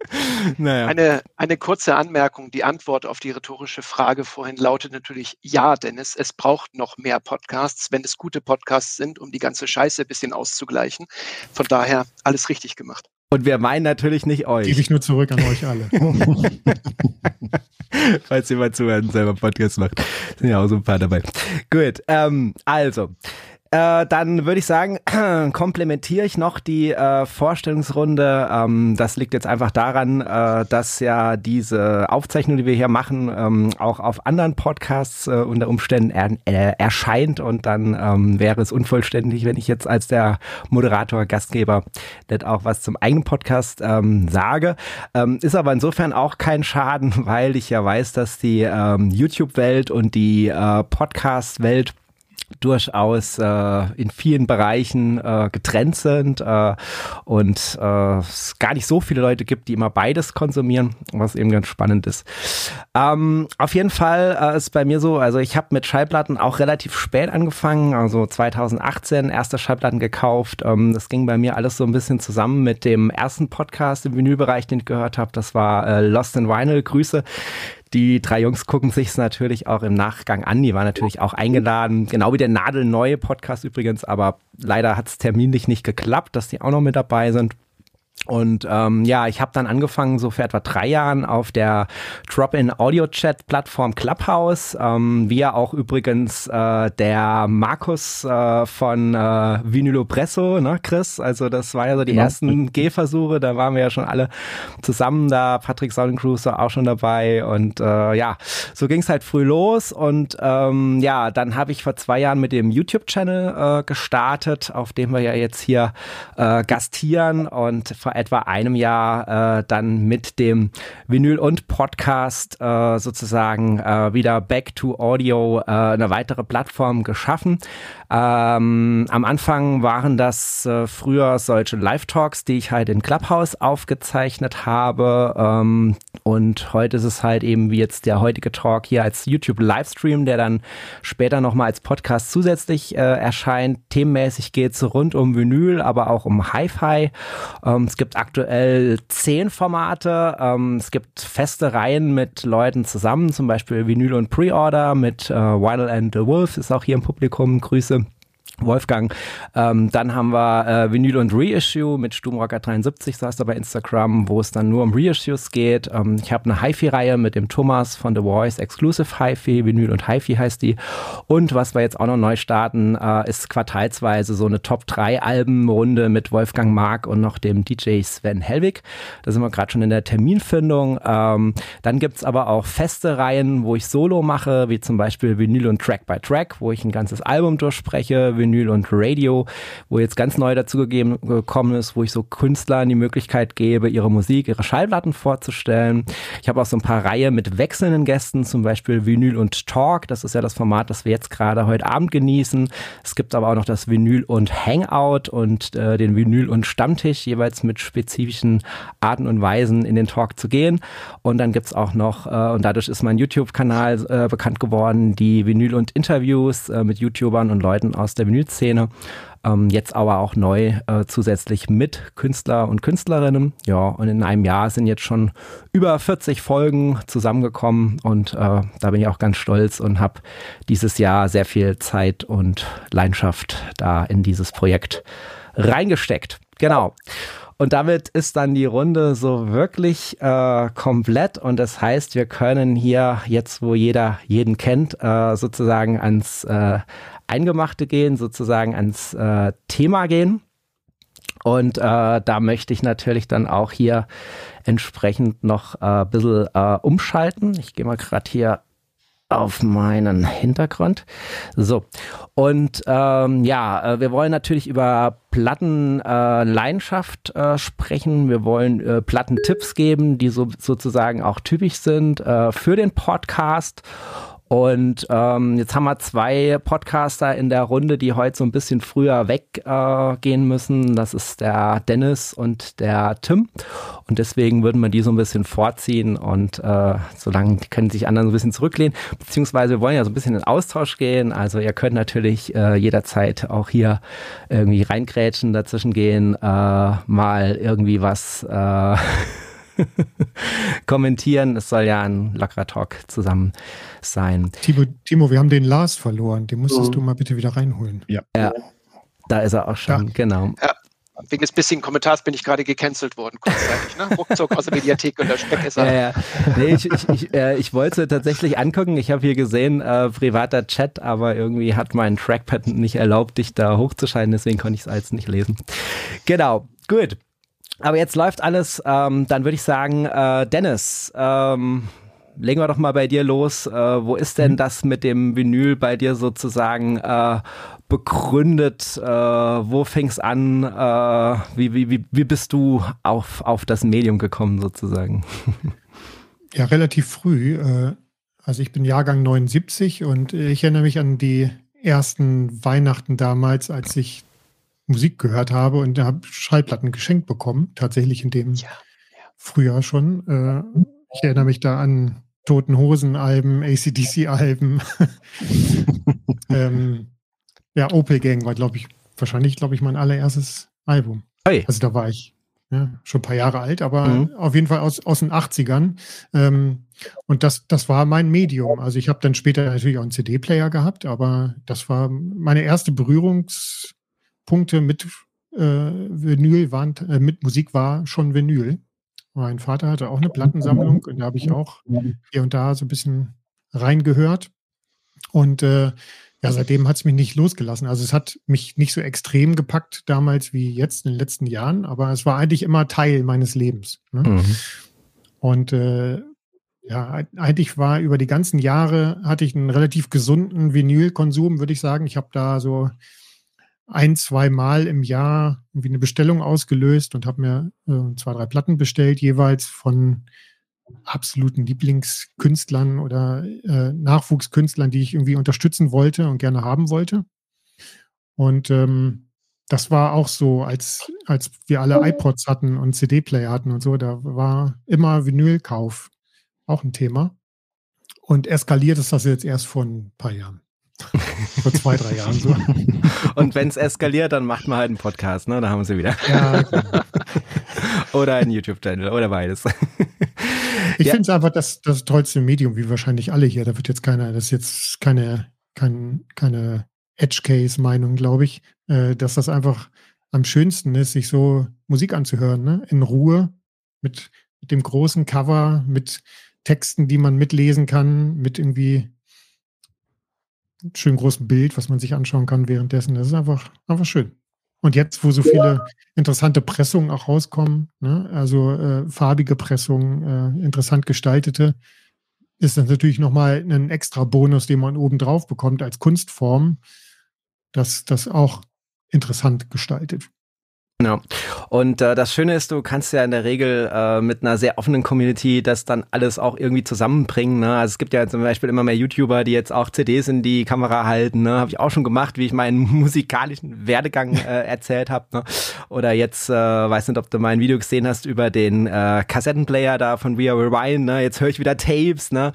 naja. eine, eine kurze Anmerkung. Die Antwort auf die rhetorische Frage vorhin lautet natürlich ja, Dennis. Es braucht noch mehr Podcasts, wenn es gute Podcasts sind, um die ganze Scheiße ein bisschen auszugleichen. Von daher alles richtig gemacht. Und wir meinen natürlich nicht euch. Gebe ich nur zurück an euch alle. Falls jemand zuhört und selber Podcast macht. Sind ja auch so ein paar dabei. Gut, ähm, also. Äh, dann würde ich sagen, komplementiere ich noch die äh, Vorstellungsrunde. Ähm, das liegt jetzt einfach daran, äh, dass ja diese Aufzeichnung, die wir hier machen, ähm, auch auf anderen Podcasts äh, unter Umständen er, äh, erscheint und dann ähm, wäre es unvollständig, wenn ich jetzt als der Moderator, Gastgeber nicht auch was zum eigenen Podcast ähm, sage. Ähm, ist aber insofern auch kein Schaden, weil ich ja weiß, dass die ähm, YouTube-Welt und die äh, Podcast-Welt durchaus äh, in vielen Bereichen äh, getrennt sind äh, und äh, es gar nicht so viele Leute gibt, die immer beides konsumieren, was eben ganz spannend ist. Ähm, auf jeden Fall äh, ist bei mir so, also ich habe mit Schallplatten auch relativ spät angefangen, also 2018 erste Schallplatten gekauft. Ähm, das ging bei mir alles so ein bisschen zusammen mit dem ersten Podcast im Vinylbereich, den ich gehört habe. Das war äh, Lost in Vinyl. Grüße. Die drei Jungs gucken sich es natürlich auch im Nachgang an. Die waren natürlich auch eingeladen, genau wie der nadelneue Podcast übrigens, aber leider hat es terminlich nicht geklappt, dass die auch noch mit dabei sind. Und ähm, ja, ich habe dann angefangen, so für etwa drei Jahren auf der Drop-in-Audio-Chat-Plattform Clubhouse, ähm, wie ja auch übrigens äh, der Markus äh, von äh, Vinylo Presso, ne, Chris? Also das war ja so die genau. ersten Gehversuche, da waren wir ja schon alle zusammen da, Patrick Sonnencruise war auch schon dabei und äh, ja, so ging es halt früh los und ähm, ja, dann habe ich vor zwei Jahren mit dem YouTube-Channel äh, gestartet, auf dem wir ja jetzt hier äh, gastieren und vor etwa einem Jahr äh, dann mit dem Vinyl und Podcast äh, sozusagen äh, wieder Back to Audio äh, eine weitere Plattform geschaffen. Ähm, am Anfang waren das äh, früher solche Live-Talks, die ich halt in Clubhouse aufgezeichnet habe. Ähm, und heute ist es halt eben wie jetzt der heutige Talk hier als YouTube-Livestream, der dann später nochmal als Podcast zusätzlich äh, erscheint. Themenmäßig geht es rund um Vinyl, aber auch um Hi-Fi. Ähm, es gibt aktuell zehn Formate. Ähm, es gibt feste Reihen mit Leuten zusammen, zum Beispiel Vinyl und Pre-Order mit äh, Wild and the Wolf ist auch hier im Publikum. Grüße. Wolfgang. Ähm, dann haben wir äh, Vinyl und Reissue mit Stumrocker73, so heißt er bei Instagram, wo es dann nur um Reissues geht. Ähm, ich habe eine HiFi-Reihe mit dem Thomas von The Voice, Exclusive HiFi, Vinyl und HiFi heißt die. Und was wir jetzt auch noch neu starten, äh, ist quartalsweise so eine Top-3-Albenrunde mit Wolfgang Mark und noch dem DJ Sven Helwig. Da sind wir gerade schon in der Terminfindung. Ähm, dann gibt's aber auch feste Reihen, wo ich Solo mache, wie zum Beispiel Vinyl und Track by Track, wo ich ein ganzes Album durchspreche. Vinyl und Radio, wo jetzt ganz neu dazu gekommen ist, wo ich so Künstlern die Möglichkeit gebe, ihre Musik, ihre Schallplatten vorzustellen. Ich habe auch so ein paar Reihe mit wechselnden Gästen, zum Beispiel Vinyl und Talk. Das ist ja das Format, das wir jetzt gerade heute Abend genießen. Es gibt aber auch noch das Vinyl und Hangout und äh, den Vinyl und Stammtisch, jeweils mit spezifischen Arten und Weisen in den Talk zu gehen. Und dann gibt's auch noch, äh, und dadurch ist mein YouTube-Kanal äh, bekannt geworden, die Vinyl und Interviews äh, mit YouTubern und Leuten aus der Vinylszene. Ähm, jetzt aber auch neu äh, zusätzlich mit Künstler und Künstlerinnen. Ja, und in einem Jahr sind jetzt schon über 40 Folgen zusammengekommen und äh, da bin ich auch ganz stolz und habe dieses Jahr sehr viel Zeit und Leidenschaft da in dieses Projekt reingesteckt. Genau. Und damit ist dann die Runde so wirklich äh, komplett. Und das heißt, wir können hier jetzt, wo jeder jeden kennt, äh, sozusagen ans äh, Eingemachte gehen, sozusagen ans äh, Thema gehen. Und äh, da möchte ich natürlich dann auch hier entsprechend noch äh, ein bisschen äh, umschalten. Ich gehe mal gerade hier auf meinen Hintergrund. So. Und ähm, ja, äh, wir wollen natürlich über Plattenleidenschaft äh, äh, sprechen. Wir wollen äh, Plattentipps geben, die so, sozusagen auch typisch sind äh, für den Podcast. Und ähm, jetzt haben wir zwei Podcaster in der Runde, die heute so ein bisschen früher weggehen äh, müssen. Das ist der Dennis und der Tim. Und deswegen würden wir die so ein bisschen vorziehen und äh, solange können sich anderen so ein bisschen zurücklehnen. Beziehungsweise wir wollen ja so ein bisschen in Austausch gehen. Also ihr könnt natürlich äh, jederzeit auch hier irgendwie reingrätschen, dazwischen gehen, äh, mal irgendwie was äh, kommentieren. Es soll ja ein lockerer Talk zusammen sein. Timo, Timo, wir haben den Lars verloren. Den musstest mhm. du mal bitte wieder reinholen. Ja. ja. Da ist er auch schon, ja. genau. Ja. wegen des bissigen Kommentars bin ich gerade gecancelt worden, kurzzeitig. Ne? Ruckzuck aus der Mediathek und der Speckesser. Ja, ja. Nee, ich, ich, ich, äh, ich wollte tatsächlich angucken. Ich habe hier gesehen, äh, privater Chat, aber irgendwie hat mein Trackpad nicht erlaubt, dich da hochzuschalten, deswegen konnte ich es als nicht lesen. Genau, gut. Aber jetzt läuft alles. Ähm, dann würde ich sagen, äh, Dennis, ähm, legen wir doch mal bei dir los. Äh, wo ist denn mhm. das mit dem Vinyl bei dir sozusagen äh, begründet? Äh, wo fängst an? Äh, wie, wie, wie bist du auf, auf das Medium gekommen sozusagen? Ja, relativ früh. Äh, also ich bin Jahrgang 79 und ich erinnere mich an die ersten Weihnachten damals, als ich Musik gehört habe und habe Schallplatten geschenkt bekommen, tatsächlich in dem ja, ja. Frühjahr schon. Äh, ich erinnere mich da an Toten Hosen-Alben, ACDC-Alben. ähm, ja, Opel Gang war, glaube ich, wahrscheinlich, glaube ich, mein allererstes Album. Hey. Also da war ich ja, schon ein paar Jahre alt, aber mhm. auf jeden Fall aus, aus den 80ern. Ähm, und das, das war mein Medium. Also ich habe dann später natürlich auch einen CD-Player gehabt, aber das war meine erste Berührungspunkte mit äh, Vinyl, waren, äh, mit Musik war schon Vinyl. Mein Vater hatte auch eine Plattensammlung und da habe ich auch hier und da so ein bisschen reingehört. Und äh, ja, seitdem hat es mich nicht losgelassen. Also es hat mich nicht so extrem gepackt damals wie jetzt in den letzten Jahren, aber es war eigentlich immer Teil meines Lebens. Ne? Mhm. Und äh, ja, eigentlich war über die ganzen Jahre hatte ich einen relativ gesunden Vinylkonsum, würde ich sagen. Ich habe da so ein, zwei Mal im Jahr irgendwie eine Bestellung ausgelöst und habe mir äh, zwei, drei Platten bestellt, jeweils von absoluten Lieblingskünstlern oder äh, Nachwuchskünstlern, die ich irgendwie unterstützen wollte und gerne haben wollte. Und ähm, das war auch so, als, als wir alle iPods hatten und CD-Player hatten und so, da war immer Vinylkauf auch ein Thema. Und eskaliert ist das jetzt erst vor ein paar Jahren. Vor zwei, drei Jahren so. Und wenn es eskaliert, dann macht man halt einen Podcast, ne? Da haben sie wieder. Ja, genau. oder einen YouTube-Channel oder beides. Ich ja. finde es einfach das, das tollste Medium, wie wahrscheinlich alle hier. Da wird jetzt keiner, das ist jetzt keine, kein, keine Edge-Case-Meinung, glaube ich, äh, dass das einfach am schönsten ist, sich so Musik anzuhören, ne? In Ruhe, mit, mit dem großen Cover, mit Texten, die man mitlesen kann, mit irgendwie schön großen Bild, was man sich anschauen kann währenddessen. Das ist einfach, einfach schön. Und jetzt, wo so viele interessante Pressungen auch rauskommen, ne? also äh, farbige Pressungen, äh, interessant gestaltete, ist das natürlich nochmal ein extra Bonus, den man oben drauf bekommt als Kunstform, dass das auch interessant gestaltet. Ja. Und äh, das Schöne ist, du kannst ja in der Regel äh, mit einer sehr offenen Community das dann alles auch irgendwie zusammenbringen. Ne? Also es gibt ja zum Beispiel immer mehr YouTuber, die jetzt auch CDs in die Kamera halten. Ne? Habe ich auch schon gemacht, wie ich meinen musikalischen Werdegang äh, erzählt habe. Ne? Oder jetzt, äh, weiß nicht, ob du mein Video gesehen hast über den äh, Kassettenplayer da von We Are Rewind. Ne? Jetzt höre ich wieder Tapes. Ne?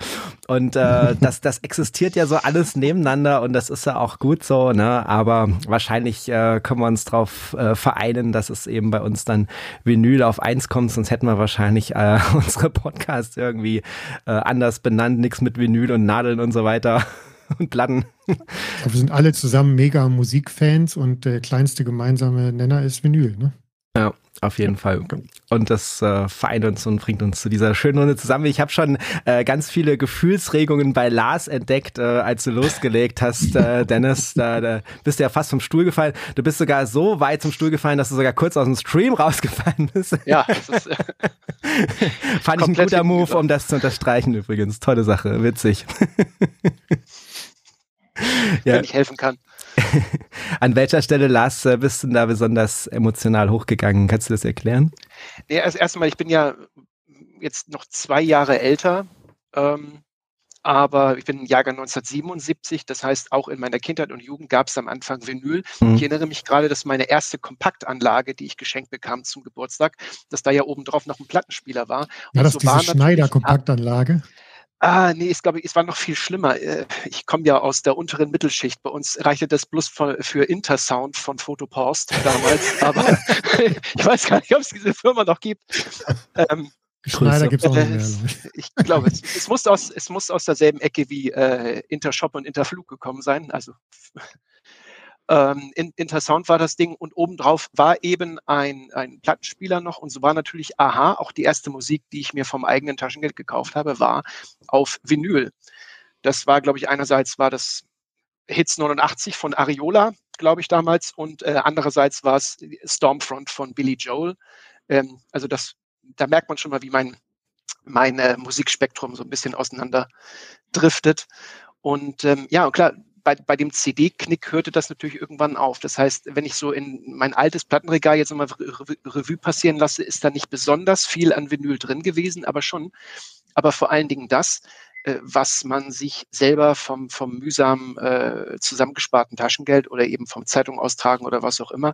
Und äh, das, das existiert ja so alles nebeneinander und das ist ja auch gut so. Ne? Aber wahrscheinlich äh, können wir uns darauf äh, vereinen, dass es eben bei uns dann Vinyl auf eins kommt, sonst hätten wir wahrscheinlich äh, unsere Podcasts irgendwie äh, anders benannt, nichts mit Vinyl und Nadeln und so weiter und Platten. wir sind alle zusammen mega Musikfans und der kleinste gemeinsame Nenner ist Vinyl, ne? Ja, auf jeden Fall. Und das äh, vereint uns und bringt uns zu dieser schönen Runde zusammen. Ich habe schon äh, ganz viele Gefühlsregungen bei Lars entdeckt, äh, als du losgelegt hast, äh, Dennis. Da, da bist du ja fast vom Stuhl gefallen. Du bist sogar so weit zum Stuhl gefallen, dass du sogar kurz aus dem Stream rausgefallen bist. Ja, das ist, äh, fand ich ein guter Move, um das zu unterstreichen übrigens. Tolle Sache, witzig. ja. Wenn ich helfen kann. An welcher Stelle, Lars, äh, bist du da besonders emotional hochgegangen? Kannst du das erklären? Nee, also erstmal, ich bin ja jetzt noch zwei Jahre älter, ähm, aber ich bin Jahrgang 1977, das heißt, auch in meiner Kindheit und Jugend gab es am Anfang Vinyl. Mhm. Ich erinnere mich gerade, dass meine erste Kompaktanlage, die ich geschenkt bekam zum Geburtstag, dass da ja oben drauf noch ein Plattenspieler war. War das so diese Schneider-Kompaktanlage? Ah, nee, ich glaube, es war noch viel schlimmer. Äh, ich komme ja aus der unteren Mittelschicht. Bei uns reichte das bloß für, für Intersound von Photopost damals. aber ich weiß gar nicht, ob es diese Firma noch gibt. Ähm, Schneider gibt es auch nicht mehr. Ich glaube, es, es, muss aus, es muss aus derselben Ecke wie äh, Intershop und Interflug gekommen sein. Also Ähm, Intersound war das Ding und obendrauf war eben ein, ein Plattenspieler noch und so war natürlich, aha, auch die erste Musik, die ich mir vom eigenen Taschengeld gekauft habe, war auf Vinyl. Das war, glaube ich, einerseits war das Hits 89 von Ariola, glaube ich, damals und äh, andererseits war es Stormfront von Billy Joel. Ähm, also das, da merkt man schon mal, wie mein, mein äh, Musikspektrum so ein bisschen auseinander driftet. Und ähm, ja, klar, bei, bei dem CD-Knick hörte das natürlich irgendwann auf. Das heißt, wenn ich so in mein altes Plattenregal jetzt nochmal Revue passieren lasse, ist da nicht besonders viel an Vinyl drin gewesen, aber schon. Aber vor allen Dingen das, äh, was man sich selber vom, vom mühsam äh, zusammengesparten Taschengeld oder eben vom Zeitung austragen oder was auch immer,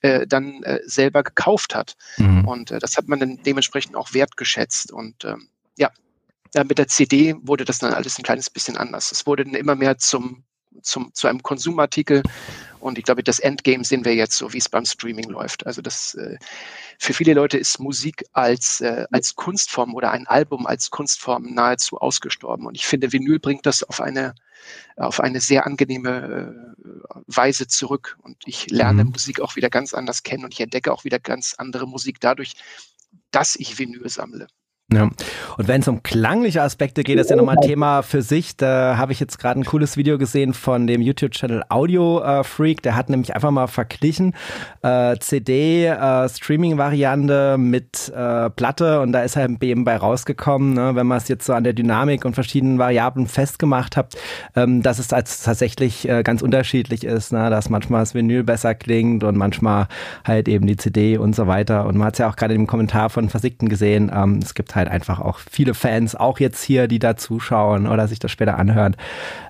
äh, dann äh, selber gekauft hat. Mhm. Und äh, das hat man dann dementsprechend auch wertgeschätzt. Und ähm, ja, ja, mit der CD wurde das dann alles ein kleines bisschen anders. Es wurde dann immer mehr zum zum, zu einem Konsumartikel. Und ich glaube, das Endgame sehen wir jetzt so, wie es beim Streaming läuft. Also das äh, für viele Leute ist Musik als, äh, als Kunstform oder ein Album als Kunstform nahezu ausgestorben. Und ich finde, Vinyl bringt das auf eine, auf eine sehr angenehme äh, Weise zurück. Und ich lerne mhm. Musik auch wieder ganz anders kennen und ich entdecke auch wieder ganz andere Musik dadurch, dass ich Vinyl sammle. Ja. Und wenn es um klangliche Aspekte geht, ist ja nochmal ein Thema für sich. Da habe ich jetzt gerade ein cooles Video gesehen von dem YouTube-Channel Audio äh, Freak. Der hat nämlich einfach mal verglichen äh, CD, äh, Streaming-Variante mit äh, Platte und da ist halt eben bei rausgekommen, ne, wenn man es jetzt so an der Dynamik und verschiedenen Variablen festgemacht hat, ähm, dass es als tatsächlich äh, ganz unterschiedlich ist, ne, dass manchmal das Vinyl besser klingt und manchmal halt eben die CD und so weiter. Und man hat es ja auch gerade im Kommentar von Versickten gesehen, ähm, es gibt halt einfach auch viele Fans, auch jetzt hier, die da zuschauen oder sich das später anhören,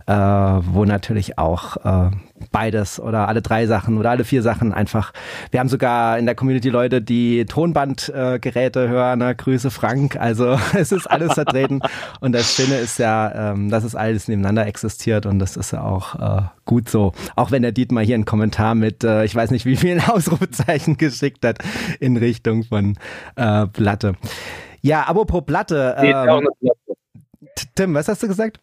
äh, wo natürlich auch äh, beides oder alle drei Sachen oder alle vier Sachen einfach. Wir haben sogar in der Community Leute, die Tonbandgeräte äh, hören. Ne? Grüße Frank. Also es ist alles vertreten. und das Schöne ist ja, ähm, dass es alles nebeneinander existiert und das ist ja auch äh, gut so. Auch wenn der Dietmar hier einen Kommentar mit, äh, ich weiß nicht wie vielen Ausrufezeichen geschickt hat in Richtung von äh, Platte. Ja, apropos Platte. CD ist ja auch ähm, eine Platte. Tim, was hast du gesagt?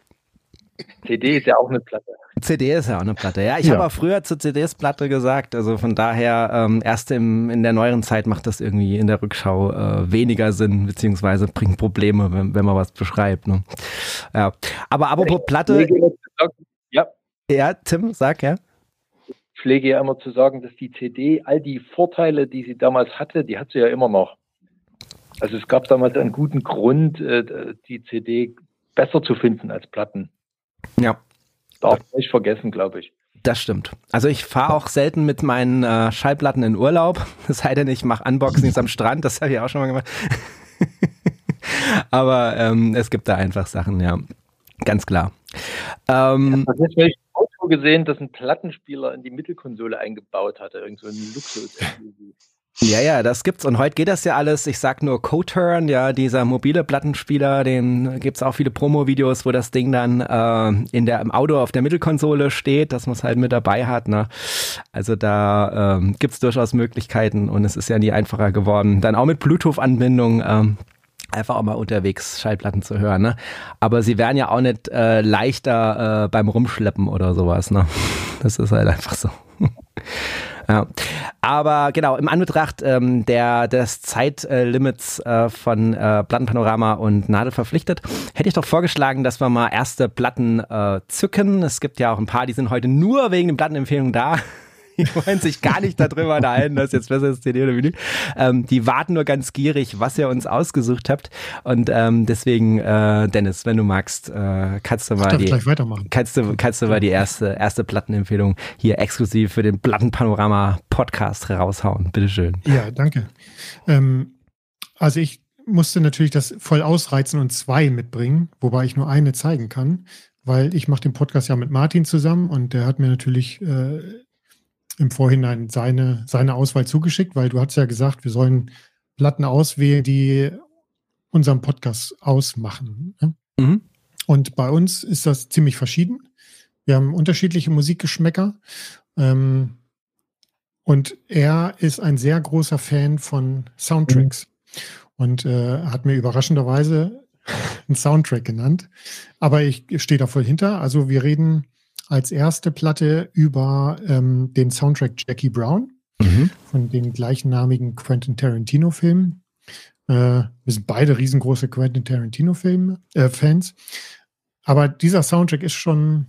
CD ist ja auch eine Platte. CD ist ja auch eine Platte. Ja, ich ja. habe auch früher zu CDs Platte gesagt. Also von daher, ähm, erst im, in der neueren Zeit macht das irgendwie in der Rückschau äh, weniger Sinn, beziehungsweise bringt Probleme, wenn, wenn man was beschreibt. Ne? Ja. Aber apropos Platte. Ja. Ja, Tim, sag ja. Ich pflege ja immer zu sagen, dass die CD all die Vorteile, die sie damals hatte, die hat sie ja immer noch. Also es gab damals einen guten Grund, äh, die CD besser zu finden als Platten. Ja. Darf man nicht vergessen, glaube ich. Das stimmt. Also ich fahre auch selten mit meinen äh, Schallplatten in Urlaub. Es sei denn, ich mache Unboxings am Strand. Das habe ich auch schon mal gemacht. Aber ähm, es gibt da einfach Sachen, ja. Ganz klar. Ähm, ja, jetzt habe ich ein Auto gesehen, das einen Plattenspieler in die Mittelkonsole eingebaut hatte. Irgend so ein Luxus. Ja, ja, das gibt's. Und heute geht das ja alles. Ich sag nur Coturn, ja, dieser mobile Plattenspieler, den gibt's auch viele Promo-Videos, wo das Ding dann äh, in der, im Auto auf der Mittelkonsole steht, dass man es halt mit dabei hat. Ne? Also da ähm, gibt's durchaus Möglichkeiten und es ist ja nie einfacher geworden. Dann auch mit Bluetooth-Anbindung. Ähm, einfach auch mal unterwegs Schallplatten zu hören. Ne? Aber sie werden ja auch nicht äh, leichter äh, beim Rumschleppen oder sowas. Ne? Das ist halt einfach so. Ja. Aber genau, im Anbetracht ähm, der, des Zeitlimits äh, von äh, Plattenpanorama und Nadel verpflichtet, hätte ich doch vorgeschlagen, dass wir mal erste Platten äh, zücken. Es gibt ja auch ein paar, die sind heute nur wegen den Plattenempfehlungen da. Die wollen sich gar nicht darüber unterhalten, dass jetzt besser ist CD oder Vinyl. Ähm, die warten nur ganz gierig, was ihr uns ausgesucht habt. Und ähm, deswegen, äh, Dennis, wenn du magst, äh, kannst du mal die, kannst du, kannst du mal die erste, erste Plattenempfehlung hier exklusiv für den Plattenpanorama Podcast raushauen. Bitteschön. Ja, danke. Ähm, also ich musste natürlich das voll ausreizen und zwei mitbringen, wobei ich nur eine zeigen kann, weil ich mache den Podcast ja mit Martin zusammen und der hat mir natürlich äh, im Vorhinein seine, seine Auswahl zugeschickt, weil du hast ja gesagt, wir sollen Platten auswählen, die unseren Podcast ausmachen. Ne? Mhm. Und bei uns ist das ziemlich verschieden. Wir haben unterschiedliche Musikgeschmäcker. Ähm, und er ist ein sehr großer Fan von Soundtracks mhm. und äh, hat mir überraschenderweise einen Soundtrack genannt. Aber ich stehe da voll hinter. Also wir reden als erste Platte über ähm, den Soundtrack Jackie Brown mhm. von den gleichnamigen Quentin Tarantino-Filmen. Äh, wir sind beide riesengroße Quentin Tarantino-Fans. Äh, Aber dieser Soundtrack ist schon,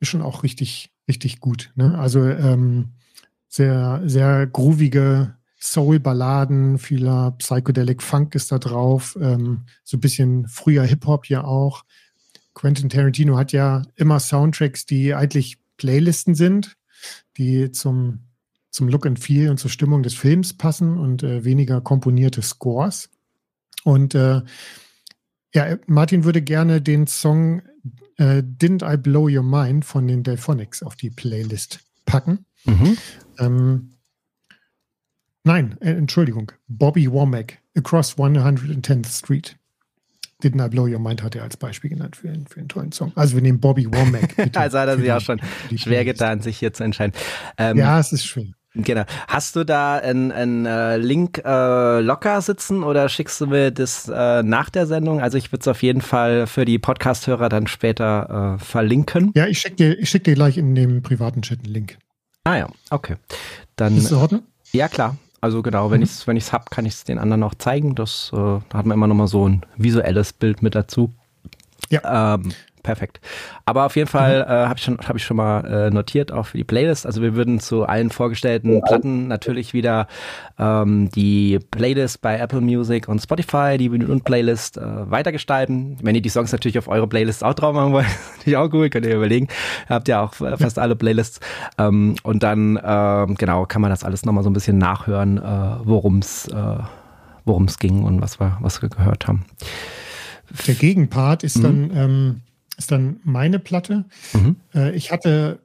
ist schon auch richtig, richtig gut. Ne? Also ähm, sehr, sehr groovige Soul-Balladen, vieler Psychedelic Funk ist da drauf, ähm, so ein bisschen früher Hip-Hop hier auch. Quentin Tarantino hat ja immer Soundtracks, die eigentlich Playlisten sind, die zum, zum Look and Feel und zur Stimmung des Films passen und äh, weniger komponierte Scores. Und äh, ja, Martin würde gerne den Song äh, Didn't I Blow Your Mind von den Delphonics auf die Playlist packen. Mhm. Ähm, nein, äh, Entschuldigung, Bobby Womack, Across 110th Street. Didn't I Blow Your Mind hat er als Beispiel genannt für, einen, für einen tollen Song. Also wir nehmen Bobby Womack. also hat er sich auch schon schwer getan, sich hier zu entscheiden. Ähm, ja, es ist schwer. Genau. Hast du da einen, einen äh, Link äh, locker sitzen oder schickst du mir das äh, nach der Sendung? Also ich würde es auf jeden Fall für die Podcast-Hörer dann später äh, verlinken. Ja, ich schicke dir, schick dir gleich in dem privaten Chat einen Link. Ah ja, okay. Dann, ist das in Ja, klar. Also genau, wenn mhm. ich es wenn ich's hab, kann ich es den anderen auch zeigen. Das, äh, da hat man immer noch mal so ein visuelles Bild mit dazu. Ja. Ähm, perfekt. Aber auf jeden Fall mhm. äh, habe ich, schon, hab ich schon mal äh, notiert, auch für die Playlist. Also wir würden zu allen vorgestellten Platten natürlich wieder ähm, die Playlist bei Apple Music und Spotify, die und Playlist äh, weitergestalten. Wenn ihr die Songs natürlich auf eure Playlist auch drauf machen wollt, natürlich auch cool, könnt ihr überlegen. Ihr habt ja auch äh, fast alle Playlists. Ähm, und dann, ähm, genau, kann man das alles nochmal so ein bisschen nachhören, äh, worum es äh, worum es ging und was wir, was wir gehört haben. Der Gegenpart ist mhm. dann ähm, ist dann meine Platte. Mhm. Äh, ich hatte,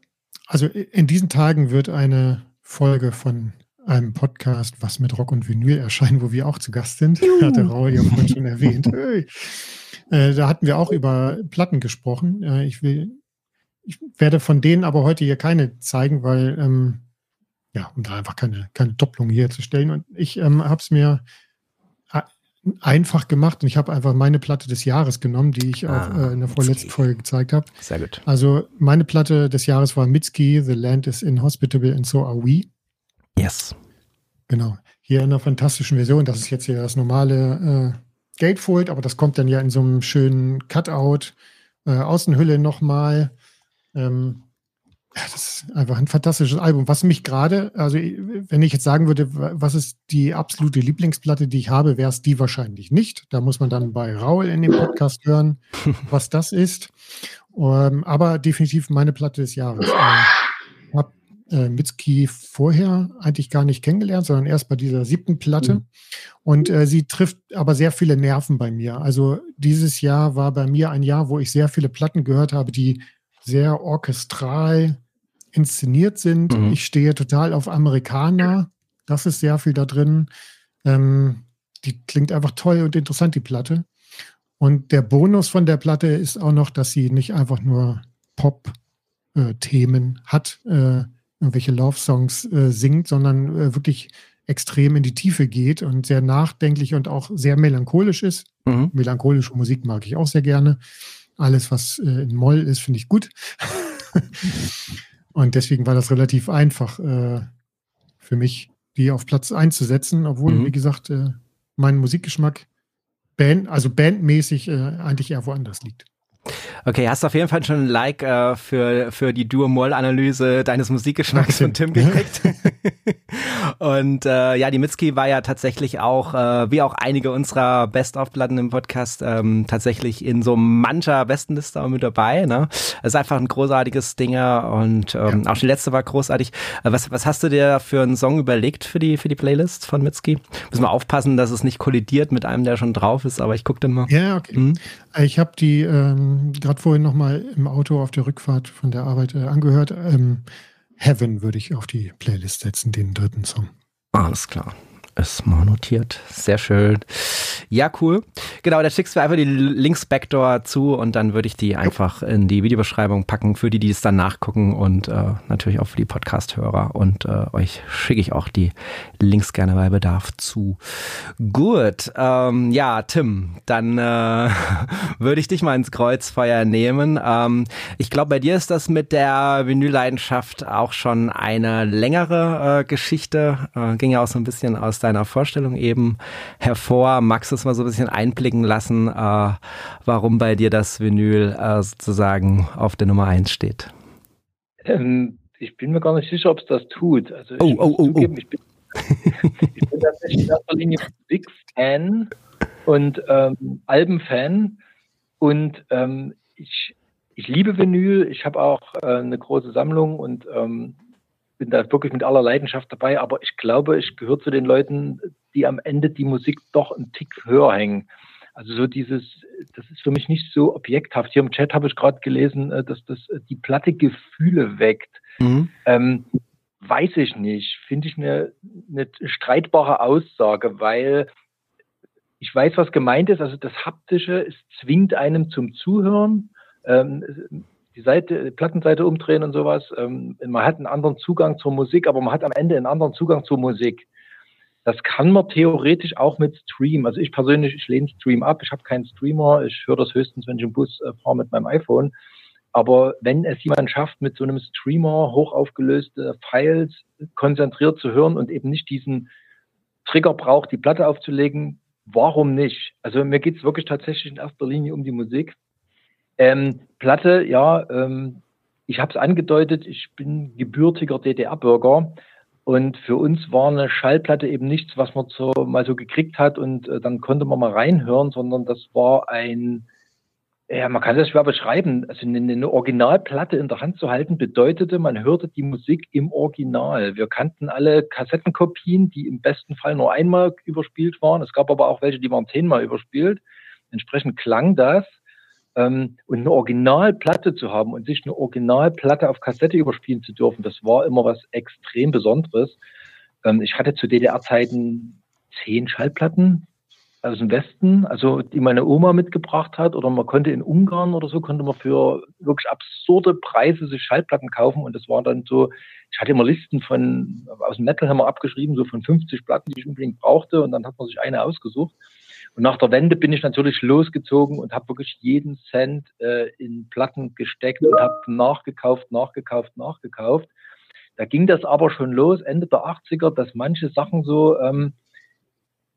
also in diesen Tagen wird eine Folge von einem Podcast, was mit Rock und Vinyl erscheinen, wo wir auch zu Gast sind. Juhu. Hatte Raul ja vorhin schon erwähnt. Hey. Äh, da hatten wir auch über Platten gesprochen. Äh, ich will, ich werde von denen aber heute hier keine zeigen, weil, ähm, ja, um da einfach keine, keine Doppelung hier zu stellen. Und ich ähm, habe es mir einfach gemacht und ich habe einfach meine Platte des Jahres genommen, die ich ah, auch äh, in der vorletzten Folge gezeigt habe. Sehr gut. Also meine Platte des Jahres war Mitski, The Land is Inhospitable and So Are We. Yes. Genau. Hier in einer fantastischen Version. Das ist jetzt hier das normale äh, Gatefold, aber das kommt dann ja in so einem schönen Cutout. Äh, Außenhülle nochmal. Ähm, ja, das ist einfach ein fantastisches Album. Was mich gerade, also wenn ich jetzt sagen würde, was ist die absolute Lieblingsplatte, die ich habe, wäre es die wahrscheinlich nicht. Da muss man dann bei Raul in dem Podcast hören, was das ist. Ähm, aber definitiv meine Platte des Jahres. Ich habe äh, Mitski vorher eigentlich gar nicht kennengelernt, sondern erst bei dieser siebten Platte. Mhm. Und äh, sie trifft aber sehr viele Nerven bei mir. Also dieses Jahr war bei mir ein Jahr, wo ich sehr viele Platten gehört habe, die sehr orchestral inszeniert sind. Mhm. Ich stehe total auf Amerikaner. Das ist sehr viel da drin. Ähm, die klingt einfach toll und interessant, die Platte. Und der Bonus von der Platte ist auch noch, dass sie nicht einfach nur Pop-Themen hat, äh, irgendwelche Love-Songs äh, singt, sondern äh, wirklich extrem in die Tiefe geht und sehr nachdenklich und auch sehr melancholisch ist. Mhm. Melancholische Musik mag ich auch sehr gerne. Alles, was äh, in Moll ist, finde ich gut. Und deswegen war das relativ einfach äh, für mich, die auf Platz einzusetzen, obwohl, mhm. wie gesagt, äh, mein Musikgeschmack Band, also bandmäßig äh, eigentlich eher woanders liegt. Okay, hast auf jeden Fall schon ein Like äh, für, für die Duo-Moll-Analyse deines Musikgeschmacks von Tim gekriegt. und äh, ja, die Mitski war ja tatsächlich auch, äh, wie auch einige unserer Best-of-Platten im Podcast, ähm, tatsächlich in so mancher Bestenliste mit dabei. Ne? Es ist einfach ein großartiges Ding und ähm, ja. auch die letzte war großartig. Äh, was, was hast du dir für einen Song überlegt für die, für die Playlist von Mitski? Müssen wir aufpassen, dass es nicht kollidiert mit einem, der schon drauf ist, aber ich gucke dann mal. Ja, okay. Mhm. Ich habe die ähm, gerade vorhin nochmal im Auto auf der Rückfahrt von der Arbeit äh, angehört. Ähm, Heaven würde ich auf die Playlist setzen, den dritten Song. Alles klar. Ist mal notiert. Sehr schön. Ja, cool. Genau, da schickst du einfach die Links Backdoor zu und dann würde ich die einfach in die Videobeschreibung packen für die, die es dann nachgucken und äh, natürlich auch für die Podcast-Hörer. Und äh, euch schicke ich auch die Links gerne bei Bedarf zu. Gut, ähm, ja, Tim, dann äh, würde ich dich mal ins Kreuzfeuer nehmen. Ähm, ich glaube, bei dir ist das mit der Vinylleidenschaft auch schon eine längere äh, Geschichte. Äh, ging ja auch so ein bisschen aus deiner Vorstellung eben hervor. Magst du es mal so ein bisschen einblicken lassen, äh, warum bei dir das Vinyl äh, sozusagen auf der Nummer 1 steht? Ähm, ich bin mir gar nicht sicher, ob es das tut. Also oh, oh, oh, zugeben, oh. Ich, bin, ich bin tatsächlich in erster Linie Big Fan und ähm, Albenfan und ähm, ich, ich liebe Vinyl. Ich habe auch äh, eine große Sammlung und ähm, bin da wirklich mit aller Leidenschaft dabei, aber ich glaube, ich gehöre zu den Leuten, die am Ende die Musik doch einen Tick höher hängen. Also so dieses, das ist für mich nicht so objekthaft. Hier im Chat habe ich gerade gelesen, äh, dass das äh, die Platte Gefühle weckt. Mhm. Ähm, weiß ich nicht. Finde ich eine, eine streitbare Aussage, weil ich weiß, was gemeint ist. Also das Haptische, es zwingt einem zum Zuhören. Ähm, die Seite, die Plattenseite umdrehen und sowas. Ähm, man hat einen anderen Zugang zur Musik, aber man hat am Ende einen anderen Zugang zur Musik. Das kann man theoretisch auch mit Stream. Also ich persönlich, ich lehne Stream ab. Ich habe keinen Streamer. Ich höre das höchstens, wenn ich im Bus äh, fahre mit meinem iPhone. Aber wenn es jemand schafft, mit so einem Streamer hochaufgelöste Files konzentriert zu hören und eben nicht diesen Trigger braucht, die Platte aufzulegen, warum nicht? Also mir geht es wirklich tatsächlich in erster Linie um die Musik. Ähm, Platte, ja, ähm, ich habe es angedeutet, ich bin gebürtiger DDR-Bürger und für uns war eine Schallplatte eben nichts, was man so mal so gekriegt hat und äh, dann konnte man mal reinhören, sondern das war ein, ja, man kann das schwer beschreiben. Also eine, eine Originalplatte in der Hand zu halten bedeutete, man hörte die Musik im Original. Wir kannten alle Kassettenkopien, die im besten Fall nur einmal überspielt waren. Es gab aber auch welche, die waren zehnmal überspielt. Entsprechend klang das ähm, und eine Originalplatte zu haben und sich eine Originalplatte auf Kassette überspielen zu dürfen, das war immer was extrem Besonderes. Ähm, ich hatte zu DDR-Zeiten zehn Schallplatten aus dem Westen, also die meine Oma mitgebracht hat, oder man konnte in Ungarn oder so, konnte man für wirklich absurde Preise sich Schallplatten kaufen und das war dann so, ich hatte immer Listen von, aus dem Metal haben wir abgeschrieben, so von 50 Platten, die ich unbedingt brauchte und dann hat man sich eine ausgesucht. Und nach der Wende bin ich natürlich losgezogen und habe wirklich jeden Cent äh, in Platten gesteckt und habe nachgekauft, nachgekauft, nachgekauft. Da ging das aber schon los, Ende der 80er, dass manche Sachen so, ähm,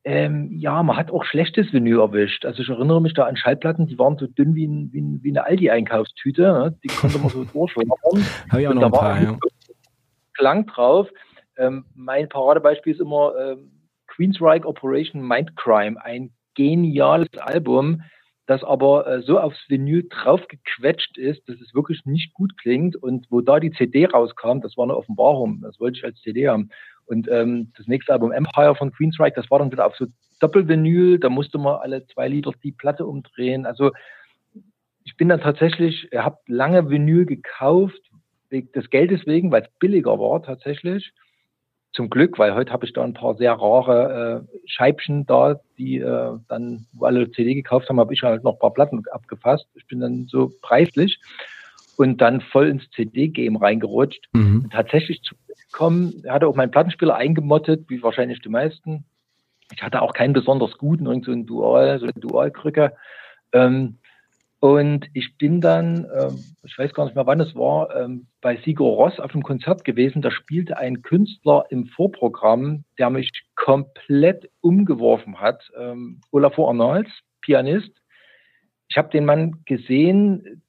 ähm, ja, man hat auch schlechtes Vinyl erwischt. Also ich erinnere mich da an Schallplatten, die waren so dünn wie, ein, wie, ein, wie eine Aldi-Einkaufstüte. Ne? Die konnte man so durchschlagen. Habe ich auch noch ein paar, ja. Klang drauf. Ähm, mein Paradebeispiel ist immer ähm, Queensryche Operation Mindcrime, ein geniales Album, das aber äh, so aufs Vinyl draufgequetscht ist, dass es wirklich nicht gut klingt. Und wo da die CD rauskam, das war eine Offenbarung. Das wollte ich als CD haben. Und ähm, das nächste Album Empire von Queensryche, das war dann wieder auf so Doppelvinyl. Da musste man alle zwei Lieder die Platte umdrehen. Also ich bin dann tatsächlich, habt lange Vinyl gekauft, des Geldes wegen, weil es billiger war tatsächlich zum Glück, weil heute habe ich da ein paar sehr rare äh, Scheibchen da, die äh, dann, wo alle CD gekauft haben, habe ich halt noch ein paar Platten abgefasst. Ich bin dann so preislich und dann voll ins CD-Game reingerutscht. Mhm. tatsächlich zu kommen, hatte auch meinen Plattenspieler eingemottet, wie wahrscheinlich die meisten. Ich hatte auch keinen besonders guten, irgend so ein Dual, so eine Dualkrücke. Ähm, und ich bin dann, ähm, ich weiß gar nicht mehr, wann es war, ähm, bei Sigur Ross auf einem Konzert gewesen. Da spielte ein Künstler im Vorprogramm, der mich komplett umgeworfen hat. Ähm, Olafur Arnolds, Pianist. Ich habe den Mann gesehen.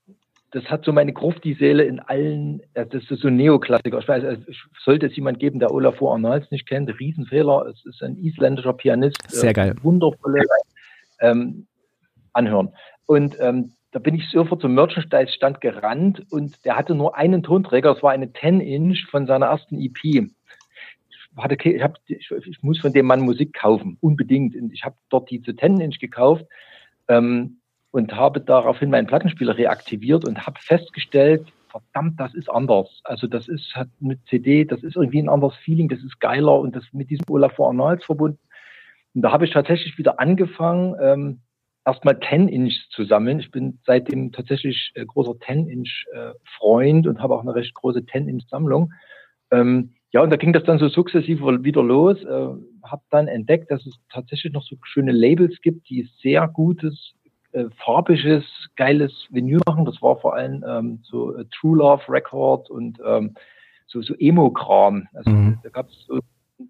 Das hat so meine Grufti-Seele in allen, das ist so ein Neoklassiker. Ich weiß, es sollte es jemand geben, der Olafur Arnolds nicht kennt. Riesenfehler. Es ist ein isländischer Pianist. Sehr geil. Äh, wundervolle ähm, Anhören. Und ähm, da bin ich sofort zum Merchandise-Stand gerannt und der hatte nur einen Tonträger, das war eine 10-Inch von seiner ersten EP. Ich, hatte, ich, hab, ich, ich, muss von dem Mann Musik kaufen, unbedingt. Und ich habe dort diese 10-Inch gekauft ähm, und habe daraufhin meinen Plattenspieler reaktiviert und habe festgestellt, verdammt, das ist anders. Also das ist hat eine CD, das ist irgendwie ein anderes Feeling, das ist geiler und das mit diesem Olafur Arnolds verbunden. Und da habe ich tatsächlich wieder angefangen, ähm, erstmal 10-Inch zu sammeln. Ich bin seitdem tatsächlich äh, großer 10-Inch-Freund äh, und habe auch eine recht große 10-Inch-Sammlung. Ähm, ja, und da ging das dann so sukzessive wieder los. Äh, habe dann entdeckt, dass es tatsächlich noch so schöne Labels gibt, die sehr gutes, äh, farbiges, geiles Vinyl machen. Das war vor allem ähm, so äh, True Love Record und ähm, so, so Emo-Kram. Also mhm. da gab es so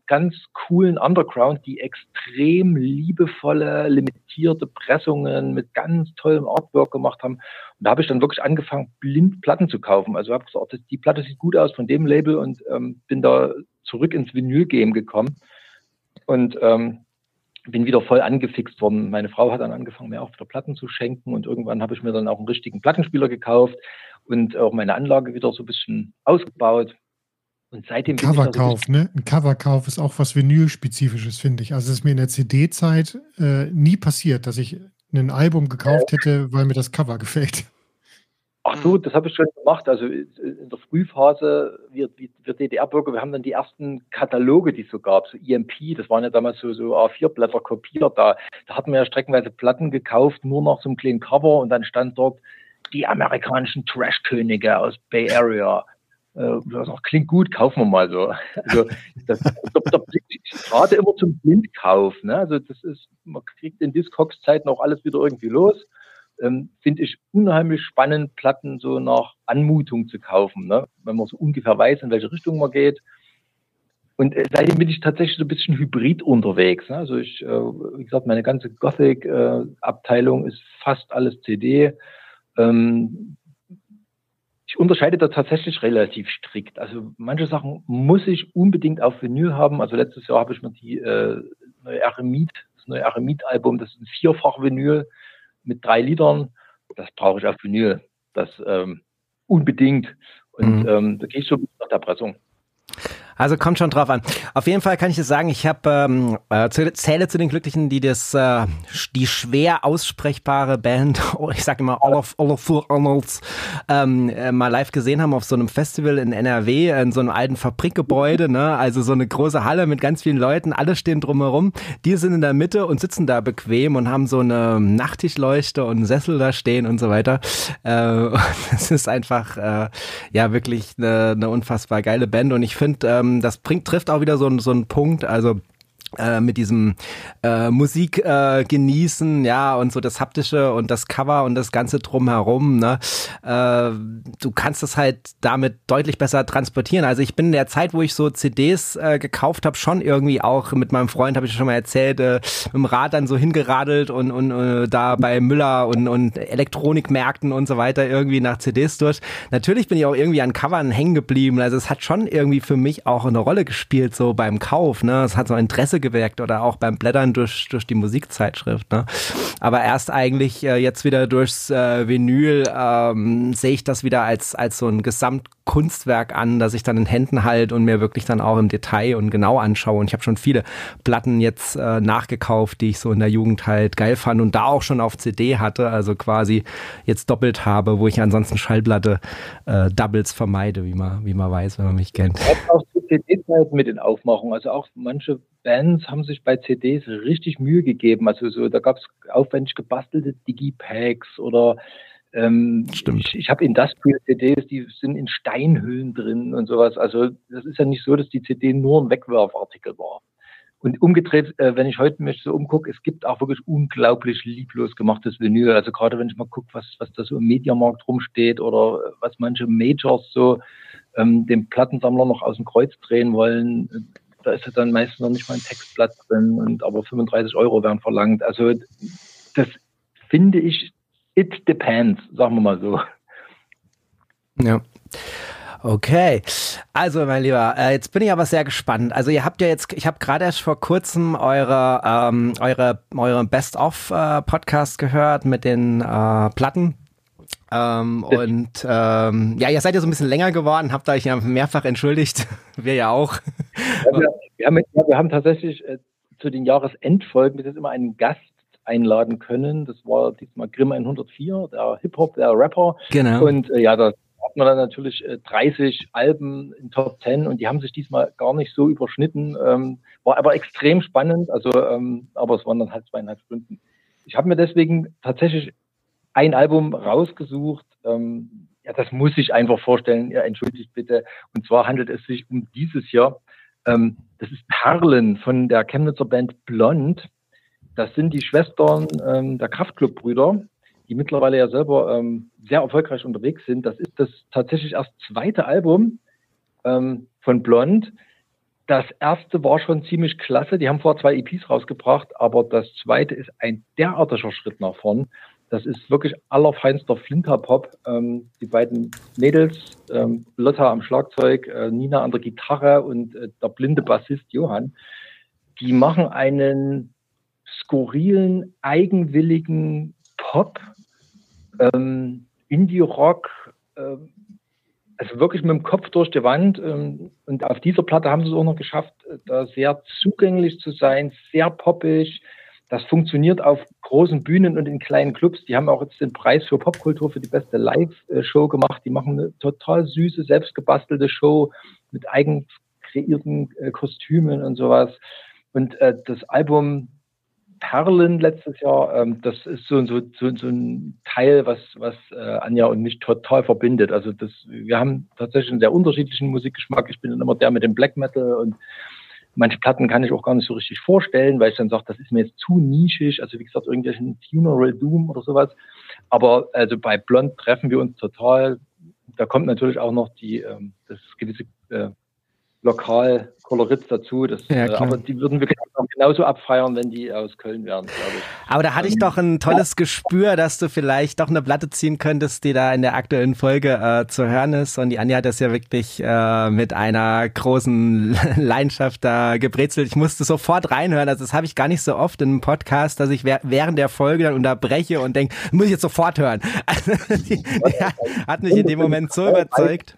ganz coolen Underground, die extrem liebevolle, limitierte Pressungen mit ganz tollem Artwork gemacht haben. Und da habe ich dann wirklich angefangen, blind Platten zu kaufen. Also habe gesagt, die Platte sieht gut aus von dem Label und ähm, bin da zurück ins Vinyl-Game gekommen und ähm, bin wieder voll angefixt worden. Meine Frau hat dann angefangen, mir auch wieder Platten zu schenken und irgendwann habe ich mir dann auch einen richtigen Plattenspieler gekauft und auch meine Anlage wieder so ein bisschen ausgebaut. Und seitdem ein Coverkauf, ne? Ein Coverkauf ist auch was Vinyl-spezifisches, finde ich. Also es ist mir in der CD-Zeit äh, nie passiert, dass ich ein Album gekauft hätte, weil mir das Cover gefällt. Ach so, das habe ich schon gemacht. Also in der Frühphase, wir, wir DDR-Bürger, wir haben dann die ersten Kataloge, die es so gab, so EMP, das waren ja damals so, so A4-Blätter kopiert. Da, da hatten wir ja streckenweise Platten gekauft, nur noch so einem kleinen Cover und dann stand dort die amerikanischen Trash-Könige aus Bay Area äh, klingt gut, kaufen wir mal so. Also das, der Blick gerade immer zum Blindkauf. Ne? Also das ist, man kriegt in Discogs-Zeiten auch alles wieder irgendwie los. Ähm, Finde ich unheimlich spannend, Platten so nach Anmutung zu kaufen, ne? wenn man so ungefähr weiß, in welche Richtung man geht. Und äh, seitdem bin ich tatsächlich so ein bisschen hybrid unterwegs. Ne? Also ich, äh, wie gesagt, meine ganze Gothic-Abteilung äh, ist fast alles CD. Ähm, ich unterscheide da tatsächlich relativ strikt. Also manche Sachen muss ich unbedingt auf Vinyl haben. Also letztes Jahr habe ich mir die äh, neue Eremit, das neue Eremit-Album, das ist ein Vierfach-Vinyl mit drei Liedern. Das brauche ich auf Vinyl. Das ähm, unbedingt. Und mhm. ähm, da gehe ich so nach der Pressung. Also kommt schon drauf an. Auf jeden Fall kann ich dir sagen, ich habe ähm, äh, zähle zu den Glücklichen, die das äh, die schwer aussprechbare Band, ich sage immer Olaf Olafur Arnolds, ähm, äh, mal live gesehen haben auf so einem Festival in NRW in so einem alten Fabrikgebäude, ne? Also so eine große Halle mit ganz vielen Leuten, alle stehen drumherum. Die sind in der Mitte und sitzen da bequem und haben so eine Nachttischleuchte und einen Sessel da stehen und so weiter. Äh, das ist einfach äh, ja wirklich eine, eine unfassbar geile Band und ich finde ähm, ähm, das bringt, trifft auch wieder so, so einen Punkt. Also äh, mit diesem äh, Musik äh, genießen, ja, und so das haptische und das Cover und das ganze drumherum, ne? Äh, du kannst es halt damit deutlich besser transportieren. Also ich bin in der Zeit, wo ich so CDs äh, gekauft habe, schon irgendwie auch mit meinem Freund, habe ich schon mal erzählt, äh, mit dem Rad dann so hingeradelt und, und äh, da bei Müller und, und Elektronikmärkten und so weiter irgendwie nach CDs durch. Natürlich bin ich auch irgendwie an Covern hängen geblieben. Also es hat schon irgendwie für mich auch eine Rolle gespielt, so beim Kauf, ne? Es hat so Interesse Interesse geweckt oder auch beim Blättern durch, durch die Musikzeitschrift. Ne? Aber erst eigentlich äh, jetzt wieder durchs äh, Vinyl ähm, sehe ich das wieder als, als so ein Gesamtkunstwerk an, das ich dann in Händen halte und mir wirklich dann auch im Detail und genau anschaue. Und ich habe schon viele Platten jetzt äh, nachgekauft, die ich so in der Jugend halt geil fand und da auch schon auf CD hatte, also quasi jetzt doppelt habe, wo ich ansonsten Schallplatte äh, Doubles vermeide, wie man, wie man weiß, wenn man mich kennt. CD-Zeiten mit den Aufmachungen. Also auch manche Bands haben sich bei CDs richtig Mühe gegeben. Also so, da gab es aufwendig gebastelte Digipacks oder ähm, Stimmt. Ich, ich habe Industrial-CDs, die sind in Steinhüllen drin und sowas. Also das ist ja nicht so, dass die CD nur ein Wegwerfartikel war. Und umgedreht, äh, wenn ich heute mich so umgucke, es gibt auch wirklich unglaublich lieblos gemachtes Vinyl. Also gerade wenn ich mal gucke, was, was da so im Mediamarkt rumsteht oder was manche Majors so ähm, dem Plattensammler noch aus dem Kreuz drehen wollen, da ist ja dann meistens noch nicht mal ein Textblatt drin und aber 35 Euro werden verlangt. Also das finde ich, it depends, sagen wir mal so. Ja. Okay, also mein Lieber, äh, jetzt bin ich aber sehr gespannt. Also ihr habt ja jetzt, ich habe gerade erst vor kurzem eure ähm, eure eure Best of äh, Podcast gehört mit den äh, Platten ähm, und ähm, ja, ihr seid ja so ein bisschen länger geworden, habt euch ja mehrfach entschuldigt. Wir ja auch. Ja, wir, wir, haben, wir haben tatsächlich äh, zu den Jahresendfolgen bis jetzt immer einen Gast einladen können. Das war diesmal Grimm 104, der Hip-Hop, der Rapper. Genau. Und äh, ja, das hat man dann natürlich 30 äh, Alben in Top 10 und die haben sich diesmal gar nicht so überschnitten. Ähm, war aber extrem spannend, also ähm, aber es waren dann halt zweieinhalb Stunden. Ich habe mir deswegen tatsächlich ein Album rausgesucht. Ähm, ja, das muss ich einfach vorstellen. Ja, entschuldigt bitte. Und zwar handelt es sich um dieses Jahr. Ähm, das ist Perlen von der Chemnitzer Band Blond. Das sind die Schwestern ähm, der Kraftclub-Brüder die mittlerweile ja selber ähm, sehr erfolgreich unterwegs sind. Das ist das tatsächlich erst zweite Album ähm, von Blond. Das erste war schon ziemlich klasse. Die haben vorher zwei EPs rausgebracht, aber das zweite ist ein derartiger Schritt nach vorn. Das ist wirklich allerfeinster Flinterpop. Ähm, die beiden Mädels, ähm, Lotta am Schlagzeug, äh, Nina an der Gitarre und äh, der blinde Bassist Johann, die machen einen skurrilen, eigenwilligen Pop, ähm, Indie-Rock, äh, also wirklich mit dem Kopf durch die Wand. Ähm, und auf dieser Platte haben sie es auch noch geschafft, äh, da sehr zugänglich zu sein, sehr poppig. Das funktioniert auf großen Bühnen und in kleinen Clubs. Die haben auch jetzt den Preis für Popkultur für die beste Live-Show gemacht. Die machen eine total süße, selbstgebastelte Show mit eigen kreierten äh, Kostümen und sowas. Und äh, das Album Perlen letztes Jahr, ähm, das ist so, so, so, so ein Teil, was, was äh, Anja und mich total verbindet. Also das, wir haben tatsächlich einen sehr unterschiedlichen Musikgeschmack. Ich bin dann immer der mit dem Black Metal und manche Platten kann ich auch gar nicht so richtig vorstellen, weil ich dann sage, das ist mir jetzt zu nischig. Also wie gesagt, irgendwelchen Funeral Doom oder sowas. Aber also bei Blond treffen wir uns total. Da kommt natürlich auch noch die, ähm, das gewisse äh, lokal Kolorit dazu. Das, ja, äh, aber die würden wir genauso abfeiern, wenn die aus Köln wären, glaube ich. Aber da hatte ich doch ein tolles Gespür, dass du vielleicht doch eine Platte ziehen könntest, die da in der aktuellen Folge äh, zu hören ist. Und die Anja hat das ja wirklich äh, mit einer großen Leidenschaft da gebrezelt. Ich musste sofort reinhören. Also das habe ich gar nicht so oft in einem Podcast, dass ich während der Folge dann unterbreche und denke, muss ich jetzt sofort hören. Also, die, ja, hat mich in dem Moment so überzeugt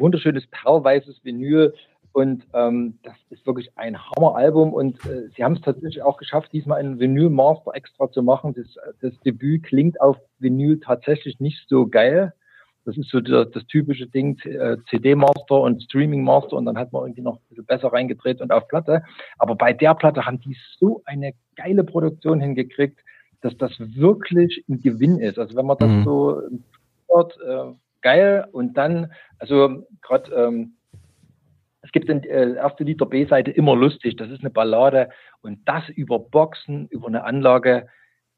wunderschönes perlweißes Vinyl. Und ähm, das ist wirklich ein Hammeralbum. Und äh, sie haben es tatsächlich auch geschafft, diesmal einen Vinyl-Master extra zu machen. Das, das Debüt klingt auf Vinyl tatsächlich nicht so geil. Das ist so das, das typische Ding, äh, CD-Master und Streaming-Master und dann hat man irgendwie noch ein bisschen besser reingedreht und auf Platte. Aber bei der Platte haben die so eine geile Produktion hingekriegt, dass das wirklich ein Gewinn ist. Also wenn man das mhm. so hört, äh, geil. Und dann, also gerade, ähm, es gibt in äh, erste Lied der B-Seite immer lustig. Das ist eine Ballade und das über Boxen, über eine Anlage,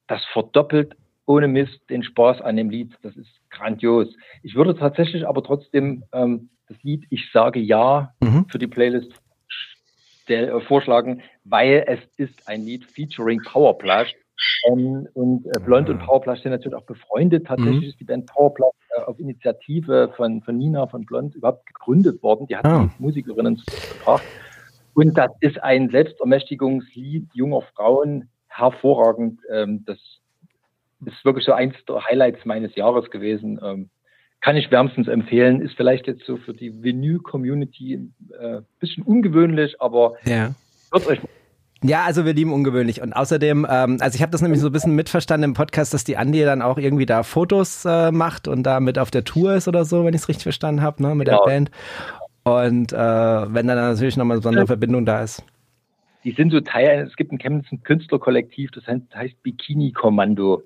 das verdoppelt ohne Mist den Spaß an dem Lied. Das ist grandios. Ich würde tatsächlich aber trotzdem ähm, das Lied Ich sage ja mhm. für die Playlist äh, vorschlagen, weil es ist ein Lied featuring Powerplush. Ähm, und äh, Blond und Powerplush sind natürlich auch befreundet. Tatsächlich mhm. ist die Band Powerplush äh, auf Initiative von, von Nina von Blond überhaupt gegründet worden. Die hat ah. die Musikerinnen gebracht. Und das ist ein Selbstermächtigungslied junger Frauen, hervorragend. Ähm, das ist wirklich so eins der Highlights meines Jahres gewesen. Ähm, kann ich wärmstens empfehlen. Ist vielleicht jetzt so für die Vinyl-Community ein äh, bisschen ungewöhnlich, aber ja. hört euch ja, also wir lieben ungewöhnlich. Und außerdem, ähm, also ich habe das nämlich so ein bisschen mitverstanden im Podcast, dass die Andi dann auch irgendwie da Fotos äh, macht und da mit auf der Tour ist oder so, wenn ich es richtig verstanden habe, ne, mit genau. der Band. Und äh, wenn dann natürlich nochmal eine besondere Verbindung da ist. Die sind so Teil, es gibt ein Chemnitzer Künstlerkollektiv, das heißt Bikini Kommando.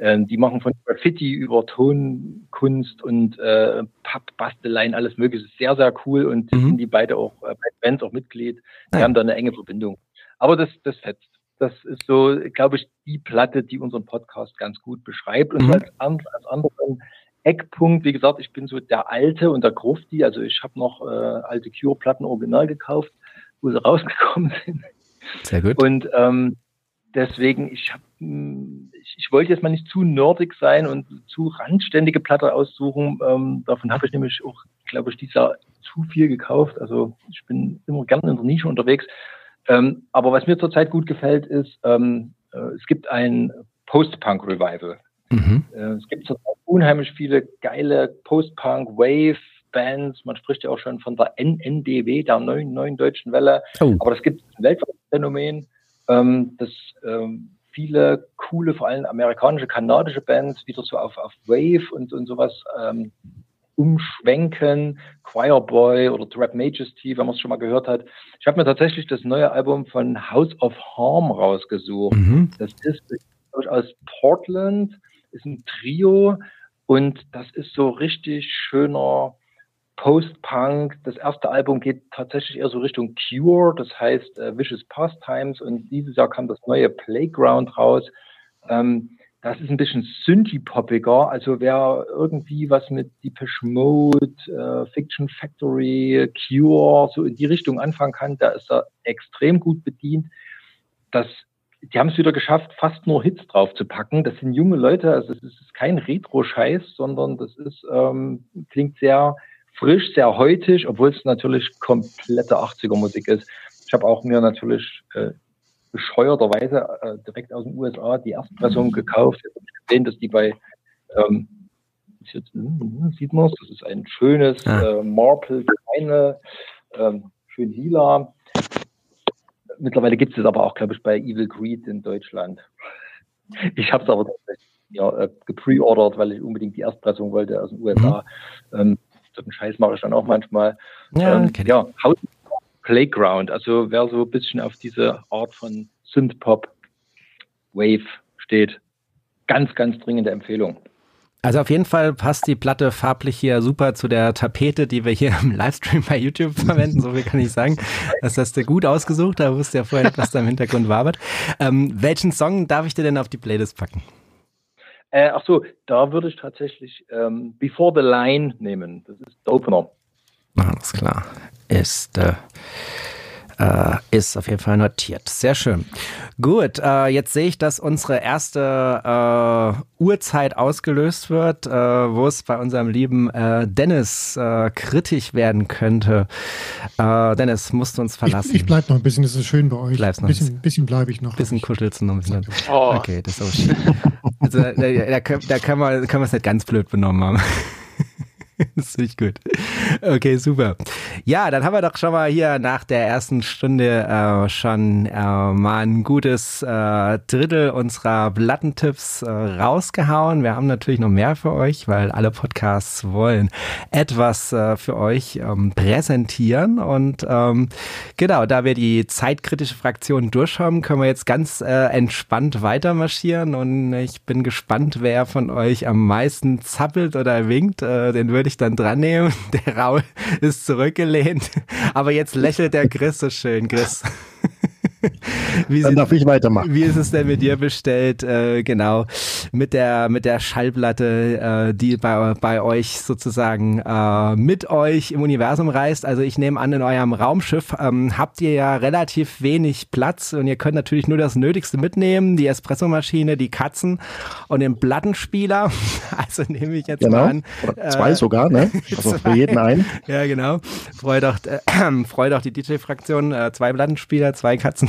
Ähm, die machen von Graffiti über Tonkunst und äh, Pappbasteleien alles mögliche. Sehr, sehr cool und mhm. sind die beide auch äh, bei Bands auch Mitglied. Die ja. haben da eine enge Verbindung. Aber das, das fetzt. Das ist so, glaube ich, die Platte, die unseren Podcast ganz gut beschreibt. Und mhm. als, als anderen Eckpunkt, wie gesagt, ich bin so der Alte und der Grufti. Also ich habe noch äh, alte Cure-Platten original gekauft, wo sie rausgekommen sind. Sehr gut. Und ähm, deswegen, ich, hab, hm, ich, ich wollte jetzt mal nicht zu nerdig sein und zu randständige Platte aussuchen. Ähm, davon habe ich nämlich auch, glaube ich, dieses Jahr zu viel gekauft. Also ich bin immer gerne in der Nische unterwegs. Ähm, aber was mir zurzeit gut gefällt, ist, ähm, äh, es gibt ein Post-Punk-Revival. Mhm. Äh, es gibt zurzeit unheimlich viele geile Post-Punk-Wave-Bands. Man spricht ja auch schon von der NNDW, der neuen, neuen deutschen Welle. Oh. Aber das gibt ein weltweites Phänomen, ähm, das ähm, viele coole, vor allem amerikanische, kanadische Bands wieder so auf, auf Wave und, und sowas ähm, umschwenken. Choirboy oder Trap Majesty, wenn man es schon mal gehört hat. Ich habe mir tatsächlich das neue Album von House of Harm rausgesucht. Mhm. Das ist aus Portland, ist ein Trio und das ist so richtig schöner Post-Punk. Das erste Album geht tatsächlich eher so Richtung Cure, das heißt äh, Vicious Pastimes und dieses Jahr kam das neue Playground raus. Ähm, das ist ein bisschen Synthie-poppiger. Also wer irgendwie was mit Depeche Mode, äh, Fiction Factory, Cure, so in die Richtung anfangen kann, da ist er extrem gut bedient. Das, die haben es wieder geschafft, fast nur Hits drauf zu packen. Das sind junge Leute, also es ist kein Retro-Scheiß, sondern das ist, ähm, klingt sehr frisch, sehr heutig, obwohl es natürlich komplette 80er-Musik ist. Ich habe auch mir natürlich äh, bescheuerterweise äh, direkt aus den USA die Erstpressung gekauft. Jetzt habe ich gesehen, dass die bei, ähm, jetzt, hm, sieht man es, das ist ein schönes ja. äh, Marple, kleine, ähm, schön lila. Mittlerweile gibt es es aber auch, glaube ich, bei Evil Greed in Deutschland. Ich habe es aber ja, äh, gepreordert, weil ich unbedingt die Erstpressung wollte aus den USA. Mhm. Ähm, so einen Scheiß mache ich dann auch manchmal. Ja, ähm, ja Haus Playground. Also wer so ein bisschen auf diese Art von Synthpop Wave steht, ganz, ganz dringende Empfehlung. Also auf jeden Fall passt die Platte farblich hier super zu der Tapete, die wir hier im Livestream bei YouTube verwenden. So viel kann ich sagen. Das hast du gut ausgesucht. Da wusste ja vorher nicht, was da im Hintergrund wabert. Ähm, welchen Song darf ich dir denn auf die Playlist packen? Äh, ach so, da würde ich tatsächlich ähm, Before the Line nehmen. Das ist der Opener. Alles klar. Ist äh, äh, ist auf jeden Fall notiert. Sehr schön. Gut, äh, jetzt sehe ich, dass unsere erste äh, Uhrzeit ausgelöst wird, äh, wo es bei unserem lieben äh, Dennis äh, kritisch werden könnte. Äh, Dennis, musst du uns verlassen. Ich, ich bleib noch ein bisschen, das ist schön bei euch. Bleibst noch ein bisschen, bisschen bleibe ich noch. Ein bisschen kuschelst du noch ein bisschen. Oh. Okay, das ist auch schön. Also, da, da, da, kann man, kann man es nicht ganz blöd benommen haben. das finde ich gut. Okay, super. Ja, dann haben wir doch schon mal hier nach der ersten Stunde äh, schon äh, mal ein gutes äh, Drittel unserer Plattentipps äh, rausgehauen. Wir haben natürlich noch mehr für euch, weil alle Podcasts wollen etwas äh, für euch ähm, präsentieren. Und ähm, genau, da wir die zeitkritische Fraktion durchhaben, können wir jetzt ganz äh, entspannt weitermarschieren. Und ich bin gespannt, wer von euch am meisten zappelt oder winkt. Den würde ich dann dran nehmen. Der Raul ist zurückgelehnt. Aber jetzt lächelt der Chris so schön, Chris. Wie Dann darf ich weitermachen. Wie ist es denn mit dir bestellt? Äh, genau, mit der mit der Schallplatte, äh, die bei, bei euch sozusagen äh, mit euch im Universum reist. Also ich nehme an, in eurem Raumschiff ähm, habt ihr ja relativ wenig Platz und ihr könnt natürlich nur das Nötigste mitnehmen: die Espressomaschine, die Katzen und den Plattenspieler. Also nehme ich jetzt genau. mal an. Oder zwei äh, sogar, ne? Also für jeden einen. Ja, genau. Freut auch, äh, freut auch die DJ-Fraktion. Äh, zwei Plattenspieler, zwei Katzen.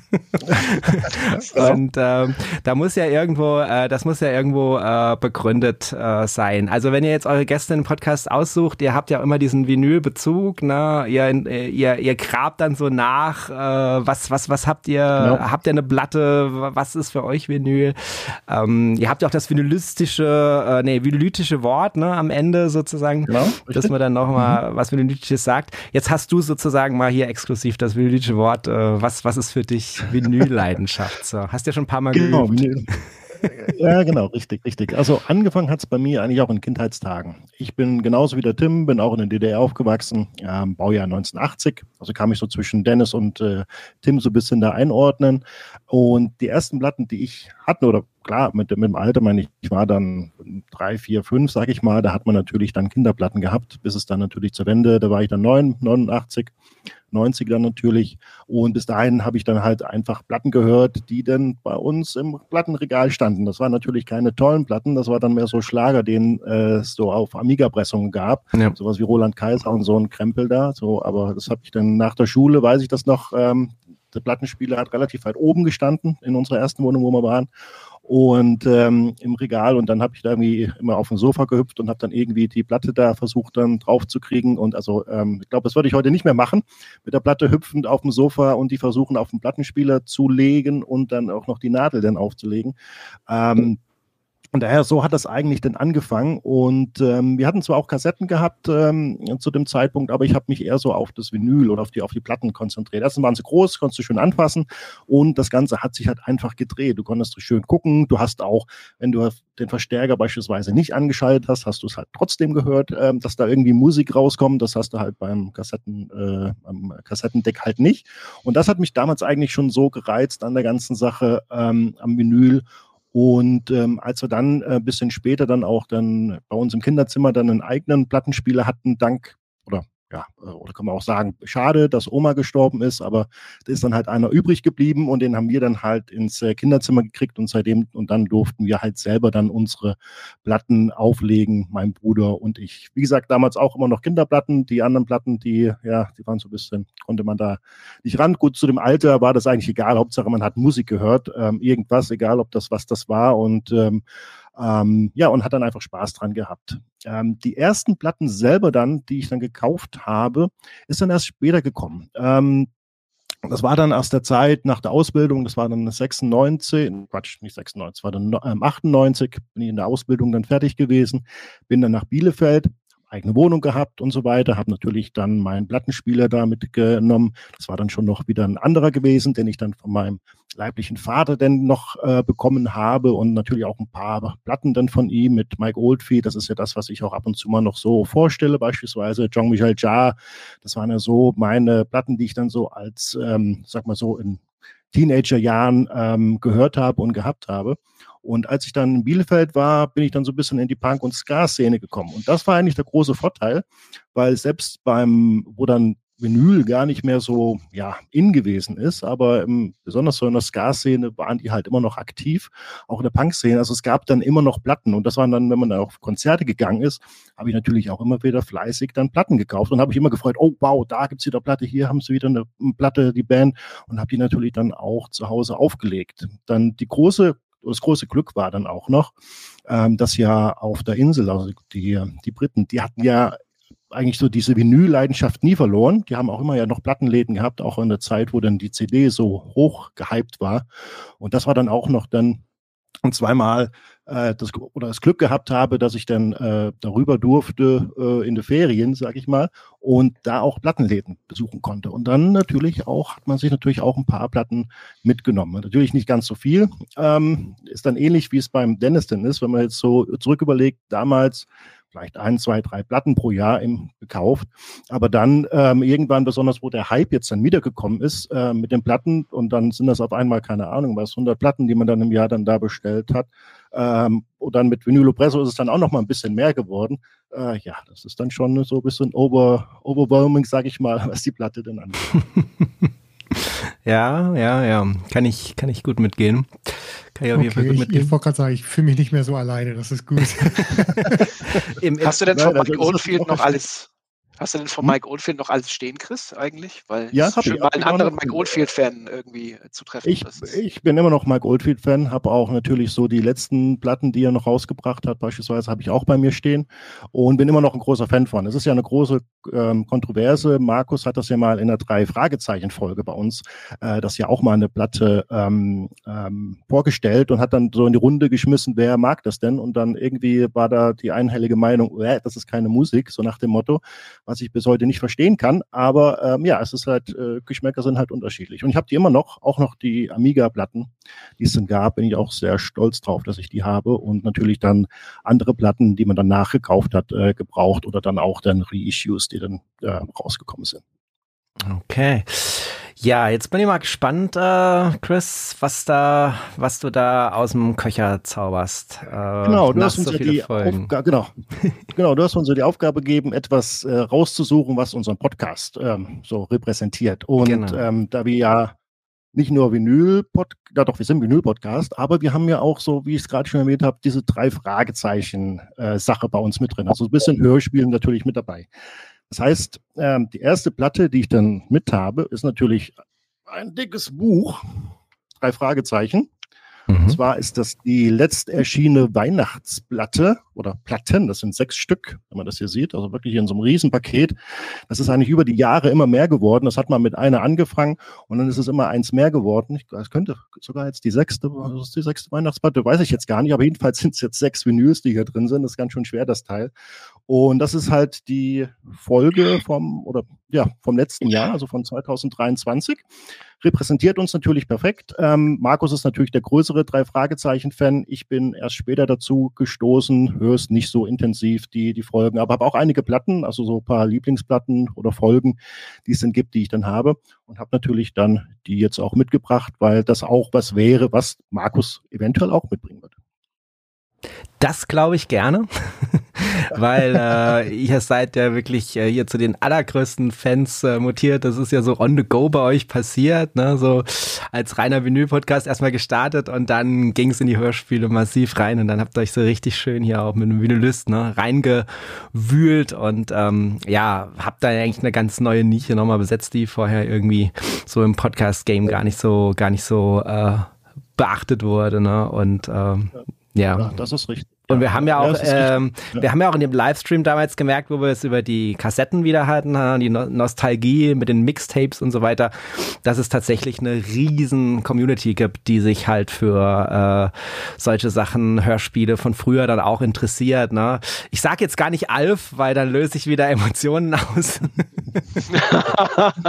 und ähm, da muss ja irgendwo, äh, das muss ja irgendwo äh, begründet äh, sein. Also wenn ihr jetzt eure Gäste im Podcast aussucht, ihr habt ja immer diesen Vinylbezug, ne? Ihr, ihr, ihr grabt dann so nach, äh, was, was, was habt ihr? Genau. Habt ihr eine Platte? Was ist für euch Vinyl? Ähm, ihr habt ja auch das vinylistische, äh, nee, vinylytische Wort, ne, am Ende sozusagen, genau, dass man dann nochmal mhm. was vinylytisches sagt. Jetzt hast du sozusagen mal hier exklusiv das vinylytische Wort. Äh, was, was ist für dich Vinyl-Leidenschaft. So. Hast ja schon ein paar Mal genau, geübt. Ja, genau, richtig, richtig. Also angefangen hat es bei mir eigentlich auch in Kindheitstagen. Ich bin genauso wie der Tim, bin auch in der DDR aufgewachsen, äh, Baujahr 1980. Also kam ich so zwischen Dennis und äh, Tim so ein bisschen da einordnen. Und die ersten Platten, die ich hatte, oder klar, mit, mit dem Alter, meine ich, ich war dann drei, vier, fünf, sag ich mal, da hat man natürlich dann Kinderplatten gehabt, bis es dann natürlich zur Wende, da war ich dann neun, 89 90 dann natürlich. Und bis dahin habe ich dann halt einfach Platten gehört, die dann bei uns im Plattenregal standen. Das waren natürlich keine tollen Platten, das war dann mehr so Schlager, den äh, es so auf Amiga-Pressungen gab. Ja. Sowas wie Roland Kaiser und so ein Krempel da. So, aber das habe ich dann nach der Schule, weiß ich das noch, ähm, der Plattenspieler hat relativ weit oben gestanden in unserer ersten Wohnung, wo wir waren. Und ähm, im Regal. Und dann habe ich da irgendwie immer auf dem Sofa gehüpft und habe dann irgendwie die Platte da versucht dann drauf zu kriegen und also ähm, ich glaube, das würde ich heute nicht mehr machen, mit der Platte hüpfend auf dem Sofa und die versuchen auf den Plattenspieler zu legen und dann auch noch die Nadel dann aufzulegen. Ähm, und daher, so hat das eigentlich dann angefangen. Und ähm, wir hatten zwar auch Kassetten gehabt ähm, zu dem Zeitpunkt, aber ich habe mich eher so auf das Vinyl oder auf die, auf die Platten konzentriert. Erstens waren sie groß, konntest du schön anfassen und das Ganze hat sich halt einfach gedreht. Du konntest schön gucken. Du hast auch, wenn du den Verstärker beispielsweise nicht angeschaltet hast, hast du es halt trotzdem gehört, ähm, dass da irgendwie Musik rauskommt. Das hast du halt beim Kassetten, äh, beim Kassettendeck halt nicht. Und das hat mich damals eigentlich schon so gereizt an der ganzen Sache ähm, am Vinyl. Und ähm, als wir dann ein äh, bisschen später dann auch dann bei uns im Kinderzimmer dann einen eigenen Plattenspieler hatten, dank oder ja, äh, oder kann man auch sagen, schade, dass Oma gestorben ist, aber da ist dann halt einer übrig geblieben und den haben wir dann halt ins äh, Kinderzimmer gekriegt und seitdem und dann durften wir halt selber dann unsere Platten auflegen, mein Bruder und ich. Wie gesagt, damals auch immer noch Kinderplatten, die anderen Platten, die, ja, die waren so ein bisschen, konnte man da nicht ran. Gut, zu dem Alter war das eigentlich egal, Hauptsache man hat Musik gehört, ähm, irgendwas, egal ob das was das war und ähm, ähm, ja, und hat dann einfach Spaß dran gehabt. Ähm, die ersten Platten selber dann, die ich dann gekauft habe, ist dann erst später gekommen. Ähm, das war dann aus der Zeit nach der Ausbildung, das war dann 96, Quatsch, nicht 96, war dann 98, ähm, bin ich in der Ausbildung dann fertig gewesen, bin dann nach Bielefeld, eigene Wohnung gehabt und so weiter, habe natürlich dann meinen Plattenspieler da mitgenommen. Das war dann schon noch wieder ein anderer gewesen, den ich dann von meinem leiblichen Vater denn noch äh, bekommen habe und natürlich auch ein paar Platten dann von ihm mit Mike Oldfield. Das ist ja das, was ich auch ab und zu mal noch so vorstelle, beispielsweise Jean-Michel Jarre. Das waren ja so meine Platten, die ich dann so als, ähm, sag mal so in Teenagerjahren ähm, gehört habe und gehabt habe. Und als ich dann in Bielefeld war, bin ich dann so ein bisschen in die Punk- und Ska-Szene gekommen. Und das war eigentlich der große Vorteil, weil selbst beim, wo dann Vinyl gar nicht mehr so ja, in gewesen ist, aber im, besonders so in der Ska-Szene waren die halt immer noch aktiv, auch in der Punk-Szene. Also es gab dann immer noch Platten und das waren dann, wenn man da auf Konzerte gegangen ist, habe ich natürlich auch immer wieder fleißig dann Platten gekauft und habe ich immer gefreut, oh wow, da gibt's wieder Platte, hier haben sie wieder eine Platte, die Band und habe die natürlich dann auch zu Hause aufgelegt. Dann die große das große Glück war dann auch noch, ähm, dass ja auf der Insel, also die, die Briten, die hatten ja eigentlich so diese Vinyl-Leidenschaft nie verloren. Die haben auch immer ja noch Plattenläden gehabt, auch in der Zeit, wo dann die CD so hoch gehypt war. Und das war dann auch noch dann und zweimal äh, das, oder das Glück gehabt habe, dass ich dann äh, darüber durfte äh, in die Ferien, sag ich mal, und da auch Plattenläden besuchen konnte. Und dann natürlich auch, hat man sich natürlich auch ein paar Platten mitgenommen. Natürlich nicht ganz so viel. Ähm, ist dann ähnlich, wie es beim Dennis denn ist, wenn man jetzt so zurück überlegt, damals vielleicht ein, zwei, drei Platten pro Jahr im, gekauft. Aber dann ähm, irgendwann, besonders wo der Hype jetzt dann wiedergekommen ist äh, mit den Platten und dann sind das auf einmal, keine Ahnung, was, 100 Platten, die man dann im Jahr dann da bestellt hat. Ähm, und dann mit Vinylo Presso ist es dann auch noch mal ein bisschen mehr geworden. Äh, ja, das ist dann schon so ein bisschen over, overwhelming, sag ich mal, was die Platte denn angeht. ja, ja, ja, kann ich, kann ich gut mitgehen. Kann ich auf jeden Fall gut mitgehen. Ich, ich wollte gerade sagen, ich fühle mich nicht mehr so alleine, das ist gut. Hast du denn von Mike Oldfield noch alles Hast du denn von hm? Mike Oldfield noch alles stehen, Chris, eigentlich? Weil ja, es schön, mal einen anderen Mike Oldfield-Fan irgendwie äh, zu treffen. Ich, ich bin immer noch Mike Oldfield-Fan, habe auch natürlich so die letzten Platten, die er noch rausgebracht hat, beispielsweise, habe ich auch bei mir stehen und bin immer noch ein großer Fan von. Es ist ja eine große ähm, Kontroverse. Markus hat das ja mal in der Drei-Fragezeichen-Folge bei uns, äh, das ja auch mal eine Platte ähm, ähm, vorgestellt und hat dann so in die Runde geschmissen, wer mag das denn? Und dann irgendwie war da die einhellige Meinung, äh, das ist keine Musik, so nach dem Motto was ich bis heute nicht verstehen kann. Aber ähm, ja, es ist halt, äh, Geschmäcker sind halt unterschiedlich. Und ich habe die immer noch, auch noch die Amiga-Platten, die es dann gab, bin ich auch sehr stolz drauf, dass ich die habe. Und natürlich dann andere Platten, die man dann nachgekauft hat, äh, gebraucht oder dann auch dann Reissues, die dann äh, rausgekommen sind. Okay. Ja, jetzt bin ich mal gespannt, äh, Chris, was da, was du da aus dem Köcher zauberst. Äh, genau, du hast uns so ja die Aufgabe, genau, genau, du hast uns ja die Aufgabe gegeben, etwas äh, rauszusuchen, was unseren Podcast ähm, so repräsentiert. Und genau. ähm, da wir ja nicht nur Vinyl, ja doch, wir sind Vinyl-Podcast, aber wir haben ja auch so, wie ich es gerade schon erwähnt habe, diese drei Fragezeichen-Sache äh, bei uns mit drin. Also ein bisschen Hörspielen natürlich mit dabei. Das heißt, ähm, die erste Platte, die ich dann mit habe, ist natürlich ein dickes Buch, drei Fragezeichen. Mhm. Und zwar ist das die letzt erschienene Weihnachtsplatte oder Platten. Das sind sechs Stück, wenn man das hier sieht. Also wirklich in so einem Riesenpaket. Das ist eigentlich über die Jahre immer mehr geworden. Das hat man mit einer angefangen und dann ist es immer eins mehr geworden. Es könnte sogar jetzt die sechste, das ist die sechste Weihnachtsplatte, weiß ich jetzt gar nicht, aber jedenfalls sind es jetzt sechs Vinyls, die hier drin sind. Das ist ganz schön schwer, das Teil. Und das ist halt die Folge vom, oder ja, vom letzten Jahr, also von 2023. Repräsentiert uns natürlich perfekt. Ähm, Markus ist natürlich der größere Drei-Fragezeichen-Fan. Ich bin erst später dazu gestoßen, höre es nicht so intensiv, die, die Folgen, aber habe auch einige Platten, also so ein paar Lieblingsplatten oder Folgen, die es dann gibt, die ich dann habe. Und habe natürlich dann die jetzt auch mitgebracht, weil das auch was wäre, was Markus eventuell auch mitbringen wird. Das glaube ich gerne, weil äh, ihr seid ja wirklich äh, hier zu den allergrößten Fans äh, mutiert. Das ist ja so on the go bei euch passiert, ne? so als reiner Vinyl-Podcast erstmal gestartet und dann ging es in die Hörspiele massiv rein und dann habt ihr euch so richtig schön hier auch mit einem Vinylist ne? reingewühlt und ähm, ja, habt da eigentlich eine ganz neue Nische nochmal besetzt, die vorher irgendwie so im Podcast-Game gar nicht so, gar nicht so äh, beachtet wurde. Ne? Und ähm, ja. Ja. Das ist richtig. Und wir haben ja auch, ja, ähm, ja. wir haben ja auch in dem Livestream damals gemerkt, wo wir es über die Kassetten wieder hatten, die no Nostalgie mit den Mixtapes und so weiter, dass es tatsächlich eine riesen Community gibt, die sich halt für äh, solche Sachen, Hörspiele von früher dann auch interessiert. Ne? Ich sag jetzt gar nicht Alf, weil dann löse ich wieder Emotionen aus.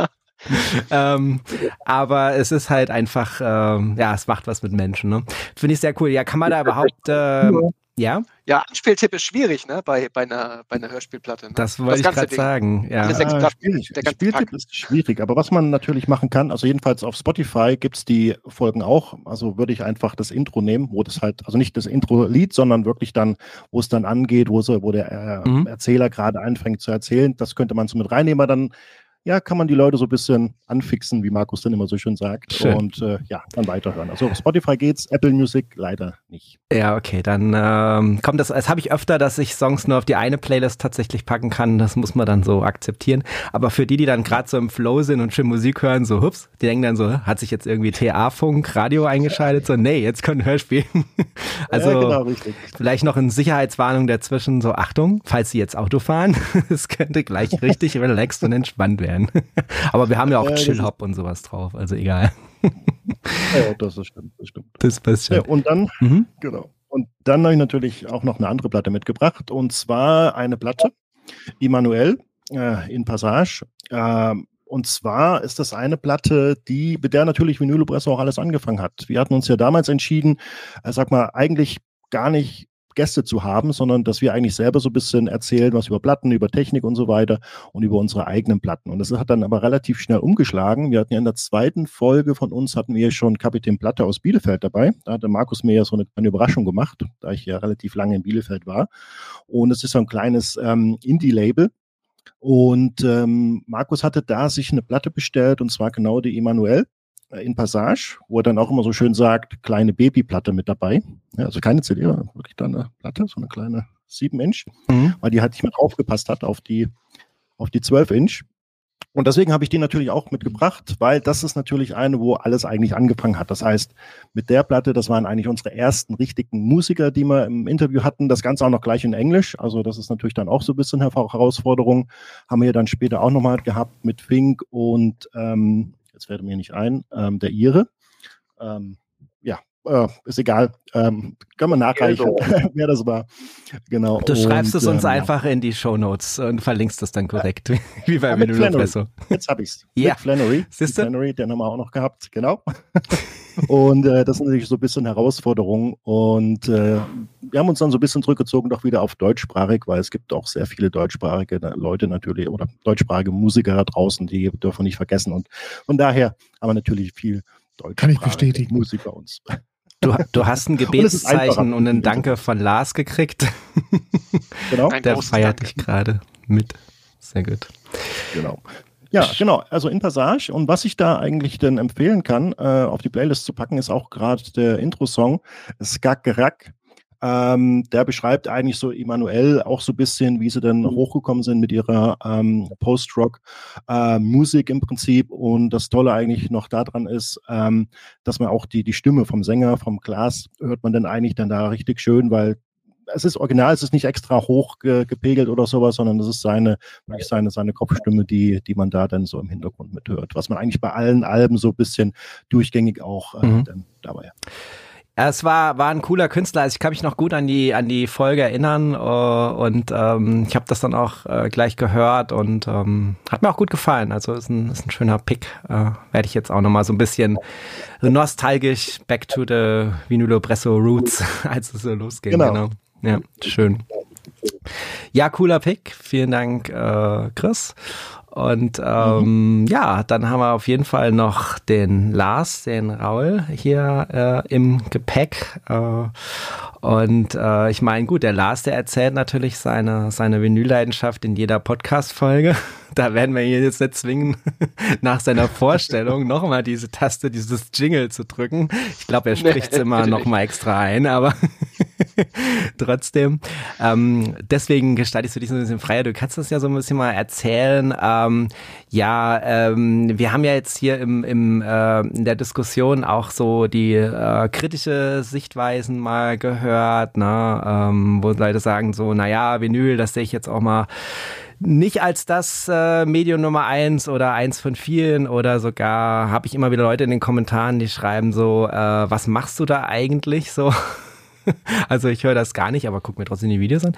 ähm, aber es ist halt einfach, ähm, ja, es macht was mit Menschen. Ne? Finde ich sehr cool. Ja, kann man da überhaupt, äh, ja? Ja, Anspieltipp ist schwierig, ne, bei, bei, einer, bei einer Hörspielplatte. Ne? Das wollte ich gerade sagen. Ja. ja ah, schwierig. Spieltipp Pack. ist schwierig, aber was man natürlich machen kann, also jedenfalls auf Spotify gibt es die Folgen auch. Also würde ich einfach das Intro nehmen, wo das halt, also nicht das Intro-Lied, sondern wirklich dann, wo es dann angeht, wo, so, wo der äh, mhm. Erzähler gerade anfängt zu erzählen. Das könnte man so mit reinnehmen, aber dann ja, kann man die Leute so ein bisschen anfixen, wie Markus dann immer so schön sagt. Schön. Und äh, ja, dann weiterhören. Also auf Spotify geht's, Apple Music leider nicht. Ja, okay, dann ähm, kommt das, das habe ich öfter, dass ich Songs nur auf die eine Playlist tatsächlich packen kann. Das muss man dann so akzeptieren. Aber für die, die dann gerade so im Flow sind und schön Musik hören, so hups, die denken dann so, hat sich jetzt irgendwie TA-Funk, Radio eingeschaltet? So, nee, jetzt können Hörspiel. also ja, genau, richtig. vielleicht noch in Sicherheitswarnung dazwischen, so Achtung, falls Sie jetzt Auto fahren, es könnte gleich richtig relaxed und entspannt werden werden. Aber wir haben ja auch ja, Chill-Hop und sowas drauf, also egal. ja, das ist stimmt, das stimmt. Das passt schon. Ja, und dann, mhm. genau. Und dann habe ich natürlich auch noch eine andere Platte mitgebracht, und zwar eine Platte, Immanuel äh, in Passage. Äh, und zwar ist das eine Platte, die, mit der natürlich Vinylopresse auch alles angefangen hat. Wir hatten uns ja damals entschieden, äh, sag mal, eigentlich gar nicht Gäste zu haben, sondern dass wir eigentlich selber so ein bisschen erzählen, was über Platten, über Technik und so weiter und über unsere eigenen Platten. Und das hat dann aber relativ schnell umgeschlagen. Wir hatten ja in der zweiten Folge von uns hatten wir schon Kapitän Platte aus Bielefeld dabei. Da hatte Markus mir ja so eine, eine Überraschung gemacht, da ich ja relativ lange in Bielefeld war. Und es ist so ein kleines ähm, Indie-Label. Und ähm, Markus hatte da sich eine Platte bestellt und zwar genau die Emanuel. Äh, in Passage, wo er dann auch immer so schön sagt, kleine Babyplatte mit dabei. Ja, also keine CD, wirklich da eine Platte, so eine kleine 7-Inch, mhm. weil die halt nicht mehr draufgepasst hat auf die, auf die 12-Inch. Und deswegen habe ich die natürlich auch mitgebracht, weil das ist natürlich eine, wo alles eigentlich angefangen hat. Das heißt, mit der Platte, das waren eigentlich unsere ersten richtigen Musiker, die wir im Interview hatten. Das Ganze auch noch gleich in Englisch. Also das ist natürlich dann auch so ein bisschen Herausforderung. Haben wir dann später auch nochmal gehabt mit Fink und ähm, jetzt fällt mir nicht ein, ähm, der Ire. Ähm, äh, ist egal. Ähm, können wir nachreichen, wer das war. Genau. Du schreibst und, es uns ähm, einfach in die Show Notes und verlinkst es dann korrekt, ja. wie bei Vinyl Jetzt habe ich es. Ja. Mit Flannery. Siehst du? Flannery, den haben wir auch noch gehabt, genau. und äh, das ist natürlich so ein bisschen Herausforderung. Und äh, wir haben uns dann so ein bisschen zurückgezogen, doch wieder auf deutschsprachig, weil es gibt auch sehr viele deutschsprachige Leute natürlich oder deutschsprachige Musiker da draußen, die dürfen wir nicht vergessen. Und von daher haben wir natürlich viel Kann ich bestätigen. Musik bei uns. Du, du hast ein Gebetszeichen und, und einen Danke von Lars gekriegt. Genau. Der feiert dich gerade mit. Sehr gut. Genau. Ja, genau. Also in Passage. Und was ich da eigentlich denn empfehlen kann, äh, auf die Playlist zu packen, ist auch gerade der Intro-Song Skakgerak Ähm, der beschreibt eigentlich so Emanuel auch so ein bisschen, wie sie dann mhm. hochgekommen sind mit ihrer ähm, Post-Rock-Musik äh, im Prinzip. Und das Tolle eigentlich noch daran ist, ähm, dass man auch die, die Stimme vom Sänger, vom Glas, hört man dann eigentlich dann da richtig schön, weil es ist original, es ist nicht extra hoch ge, gepegelt oder sowas, sondern es ist seine, wirklich seine, seine Kopfstimme, die, die man da dann so im Hintergrund mithört. Was man eigentlich bei allen Alben so ein bisschen durchgängig auch äh, mhm. dabei hat. Es war, war ein cooler Künstler. Also ich kann mich noch gut an die, an die Folge erinnern uh, und ähm, ich habe das dann auch äh, gleich gehört und ähm, hat mir auch gut gefallen. Also ist ein, ist ein schöner Pick. Äh, Werde ich jetzt auch nochmal so ein bisschen nostalgisch back to the Vinulo Bresso Roots, als es so losging. Genau. genau. Ja, schön. Ja, cooler Pick. Vielen Dank, äh, Chris. Und ähm, mhm. ja, dann haben wir auf jeden Fall noch den Lars, den Raul hier äh, im Gepäck. Äh, und äh, ich meine, gut, der Lars, der erzählt natürlich seine, seine Vinylleidenschaft in jeder Podcast-Folge. Da werden wir ihn jetzt nicht zwingen, nach seiner Vorstellung nochmal diese Taste, dieses Jingle zu drücken. Ich glaube, er spricht es immer nochmal extra ein, aber trotzdem. Ähm, deswegen gestaltest du dich so ein bisschen freier. Du kannst das ja so ein bisschen mal erzählen. Ähm, ja, ähm, wir haben ja jetzt hier im, im, äh, in der Diskussion auch so die äh, kritische Sichtweisen mal gehört, ne? ähm, wo Leute sagen so, naja, Vinyl, das sehe ich jetzt auch mal nicht als das äh, Medium Nummer eins oder eins von vielen oder sogar habe ich immer wieder Leute in den Kommentaren, die schreiben so, äh, was machst du da eigentlich so? also ich höre das gar nicht, aber guck mir trotzdem die Videos an.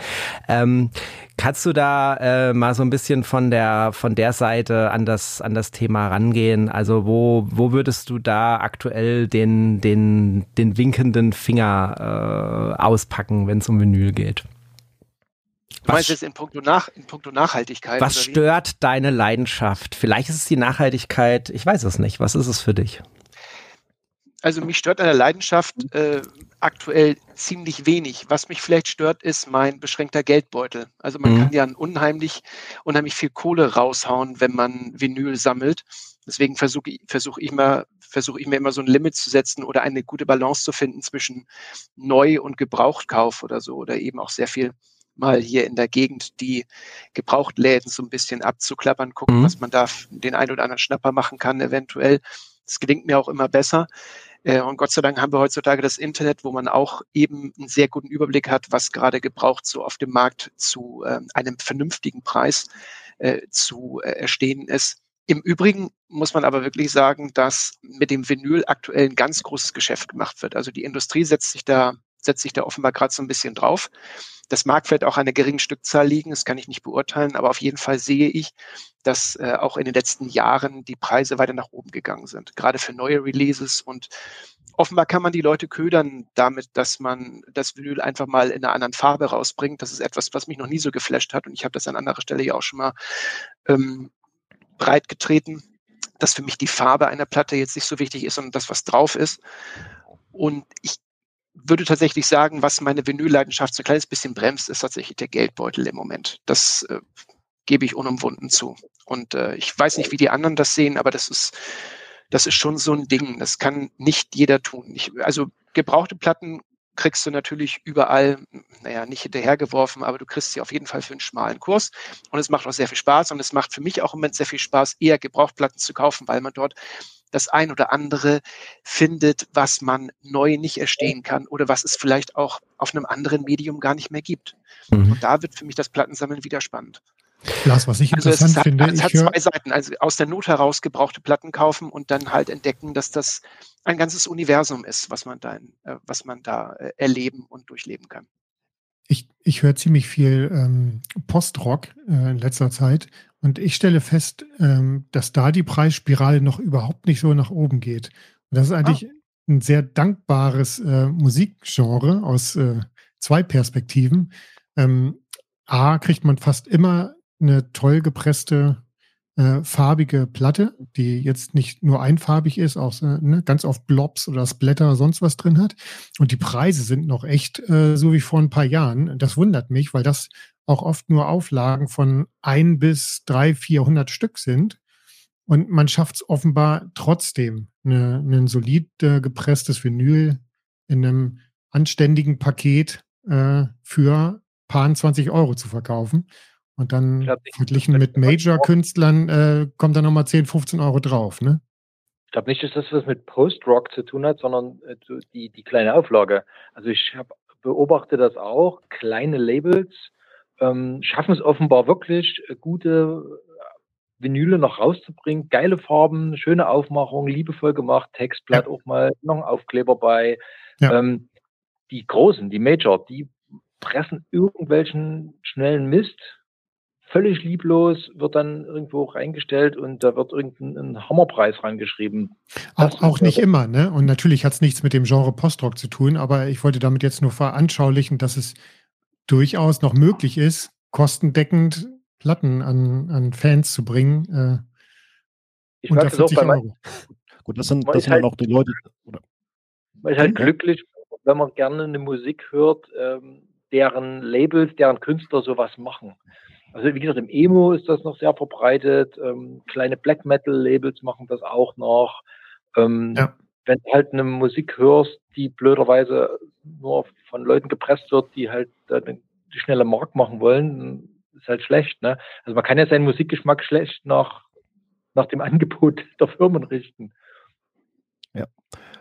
Ähm, kannst du da äh, mal so ein bisschen von der von der Seite an das an das Thema rangehen? Also wo wo würdest du da aktuell den den den winkenden Finger äh, auspacken, wenn es um Vinyl geht? Du meinst jetzt in puncto, Nach, in puncto Nachhaltigkeit? Was stört deine Leidenschaft? Vielleicht ist es die Nachhaltigkeit, ich weiß es nicht. Was ist es für dich? Also mich stört an der Leidenschaft äh, aktuell ziemlich wenig. Was mich vielleicht stört, ist mein beschränkter Geldbeutel. Also man mhm. kann ja unheimlich, unheimlich viel Kohle raushauen, wenn man Vinyl sammelt. Deswegen versuche ich, versuch ich, mal, versuch ich mir immer so ein Limit zu setzen oder eine gute Balance zu finden zwischen Neu- und Gebrauchtkauf oder so. Oder eben auch sehr viel mal hier in der Gegend die Gebrauchtläden so ein bisschen abzuklappern, gucken, mhm. was man da den ein oder anderen Schnapper machen kann, eventuell. Das gelingt mir auch immer besser. Äh, und Gott sei Dank haben wir heutzutage das Internet, wo man auch eben einen sehr guten Überblick hat, was gerade gebraucht so auf dem Markt zu äh, einem vernünftigen Preis äh, zu äh, erstehen ist. Im Übrigen muss man aber wirklich sagen, dass mit dem Vinyl aktuell ein ganz großes Geschäft gemacht wird. Also die Industrie setzt sich da, setzt sich da offenbar gerade so ein bisschen drauf. Das mag vielleicht auch an einer geringen Stückzahl liegen, das kann ich nicht beurteilen, aber auf jeden Fall sehe ich, dass äh, auch in den letzten Jahren die Preise weiter nach oben gegangen sind, gerade für neue Releases und offenbar kann man die Leute ködern damit, dass man das Vinyl einfach mal in einer anderen Farbe rausbringt. Das ist etwas, was mich noch nie so geflasht hat und ich habe das an anderer Stelle ja auch schon mal ähm, breit getreten, dass für mich die Farbe einer Platte jetzt nicht so wichtig ist, sondern das, was drauf ist. Und ich würde tatsächlich sagen, was meine Vinylleidenschaft so ein kleines bisschen bremst, ist tatsächlich der Geldbeutel im Moment. Das äh, gebe ich unumwunden zu. Und äh, ich weiß nicht, wie die anderen das sehen, aber das ist, das ist schon so ein Ding. Das kann nicht jeder tun. Ich, also gebrauchte Platten kriegst du natürlich überall, naja, nicht hinterhergeworfen, aber du kriegst sie auf jeden Fall für einen schmalen Kurs. Und es macht auch sehr viel Spaß. Und es macht für mich auch im Moment sehr viel Spaß, eher Gebrauchtplatten zu kaufen, weil man dort das ein oder andere findet, was man neu nicht erstehen kann oder was es vielleicht auch auf einem anderen Medium gar nicht mehr gibt. Mhm. Und da wird für mich das Plattensammeln wieder spannend. Lars, was ich also interessant es hat, finde. Es hat zwei Seiten. Also aus der Not heraus gebrauchte Platten kaufen und dann halt entdecken, dass das ein ganzes Universum ist, was man da, äh, was man da äh, erleben und durchleben kann. Ich, ich höre ziemlich viel ähm, Postrock äh, in letzter Zeit und ich stelle fest, ähm, dass da die Preisspirale noch überhaupt nicht so nach oben geht. Und das ist eigentlich ah. ein sehr dankbares äh, Musikgenre aus äh, zwei Perspektiven. Ähm, A, kriegt man fast immer eine toll gepresste äh, farbige Platte, die jetzt nicht nur einfarbig ist, auch äh, ne, ganz oft Blobs oder Splatter oder sonst was drin hat. Und die Preise sind noch echt äh, so wie vor ein paar Jahren. Das wundert mich, weil das auch oft nur Auflagen von ein bis drei, vierhundert Stück sind. Und man schafft es offenbar trotzdem, eine, ein solid äh, gepresstes Vinyl in einem anständigen Paket äh, für paar 20 Euro zu verkaufen. Und dann verglichen mit Major-Künstlern äh, kommt da nochmal 10, 15 Euro drauf, ne? Ich glaube nicht, dass das was mit Post-Rock zu tun hat, sondern äh, die, die kleine Auflage. Also ich hab, beobachte das auch. Kleine Labels ähm, schaffen es offenbar wirklich, äh, gute Vinyle noch rauszubringen. Geile Farben, schöne Aufmachung, liebevoll gemacht, Textblatt ja. auch mal, noch ein Aufkleber bei. Ja. Ähm, die Großen, die Major, die pressen irgendwelchen schnellen Mist, völlig lieblos, wird dann irgendwo reingestellt und da wird irgendein Hammerpreis reingeschrieben. Auch, auch nicht immer, ne? Und natürlich hat es nichts mit dem Genre Postrock zu tun, aber ich wollte damit jetzt nur veranschaulichen, dass es durchaus noch möglich ist, kostendeckend Platten an, an Fans zu bringen. Äh, ich unter 40 Euro. Gut, das sind, das sind halt, auch die Leute. Oder? Man ist halt glücklich, wenn man gerne eine Musik hört, ähm, deren Labels, deren Künstler sowas machen. Also wie gesagt, im Emo ist das noch sehr verbreitet. Ähm, kleine Black Metal Labels machen das auch noch. Ähm, ja. Wenn du halt eine Musik hörst, die blöderweise nur von Leuten gepresst wird, die halt äh, die schnelle Mark machen wollen, ist halt schlecht. Ne? Also man kann ja seinen Musikgeschmack schlecht nach, nach dem Angebot der Firmen richten. Ja.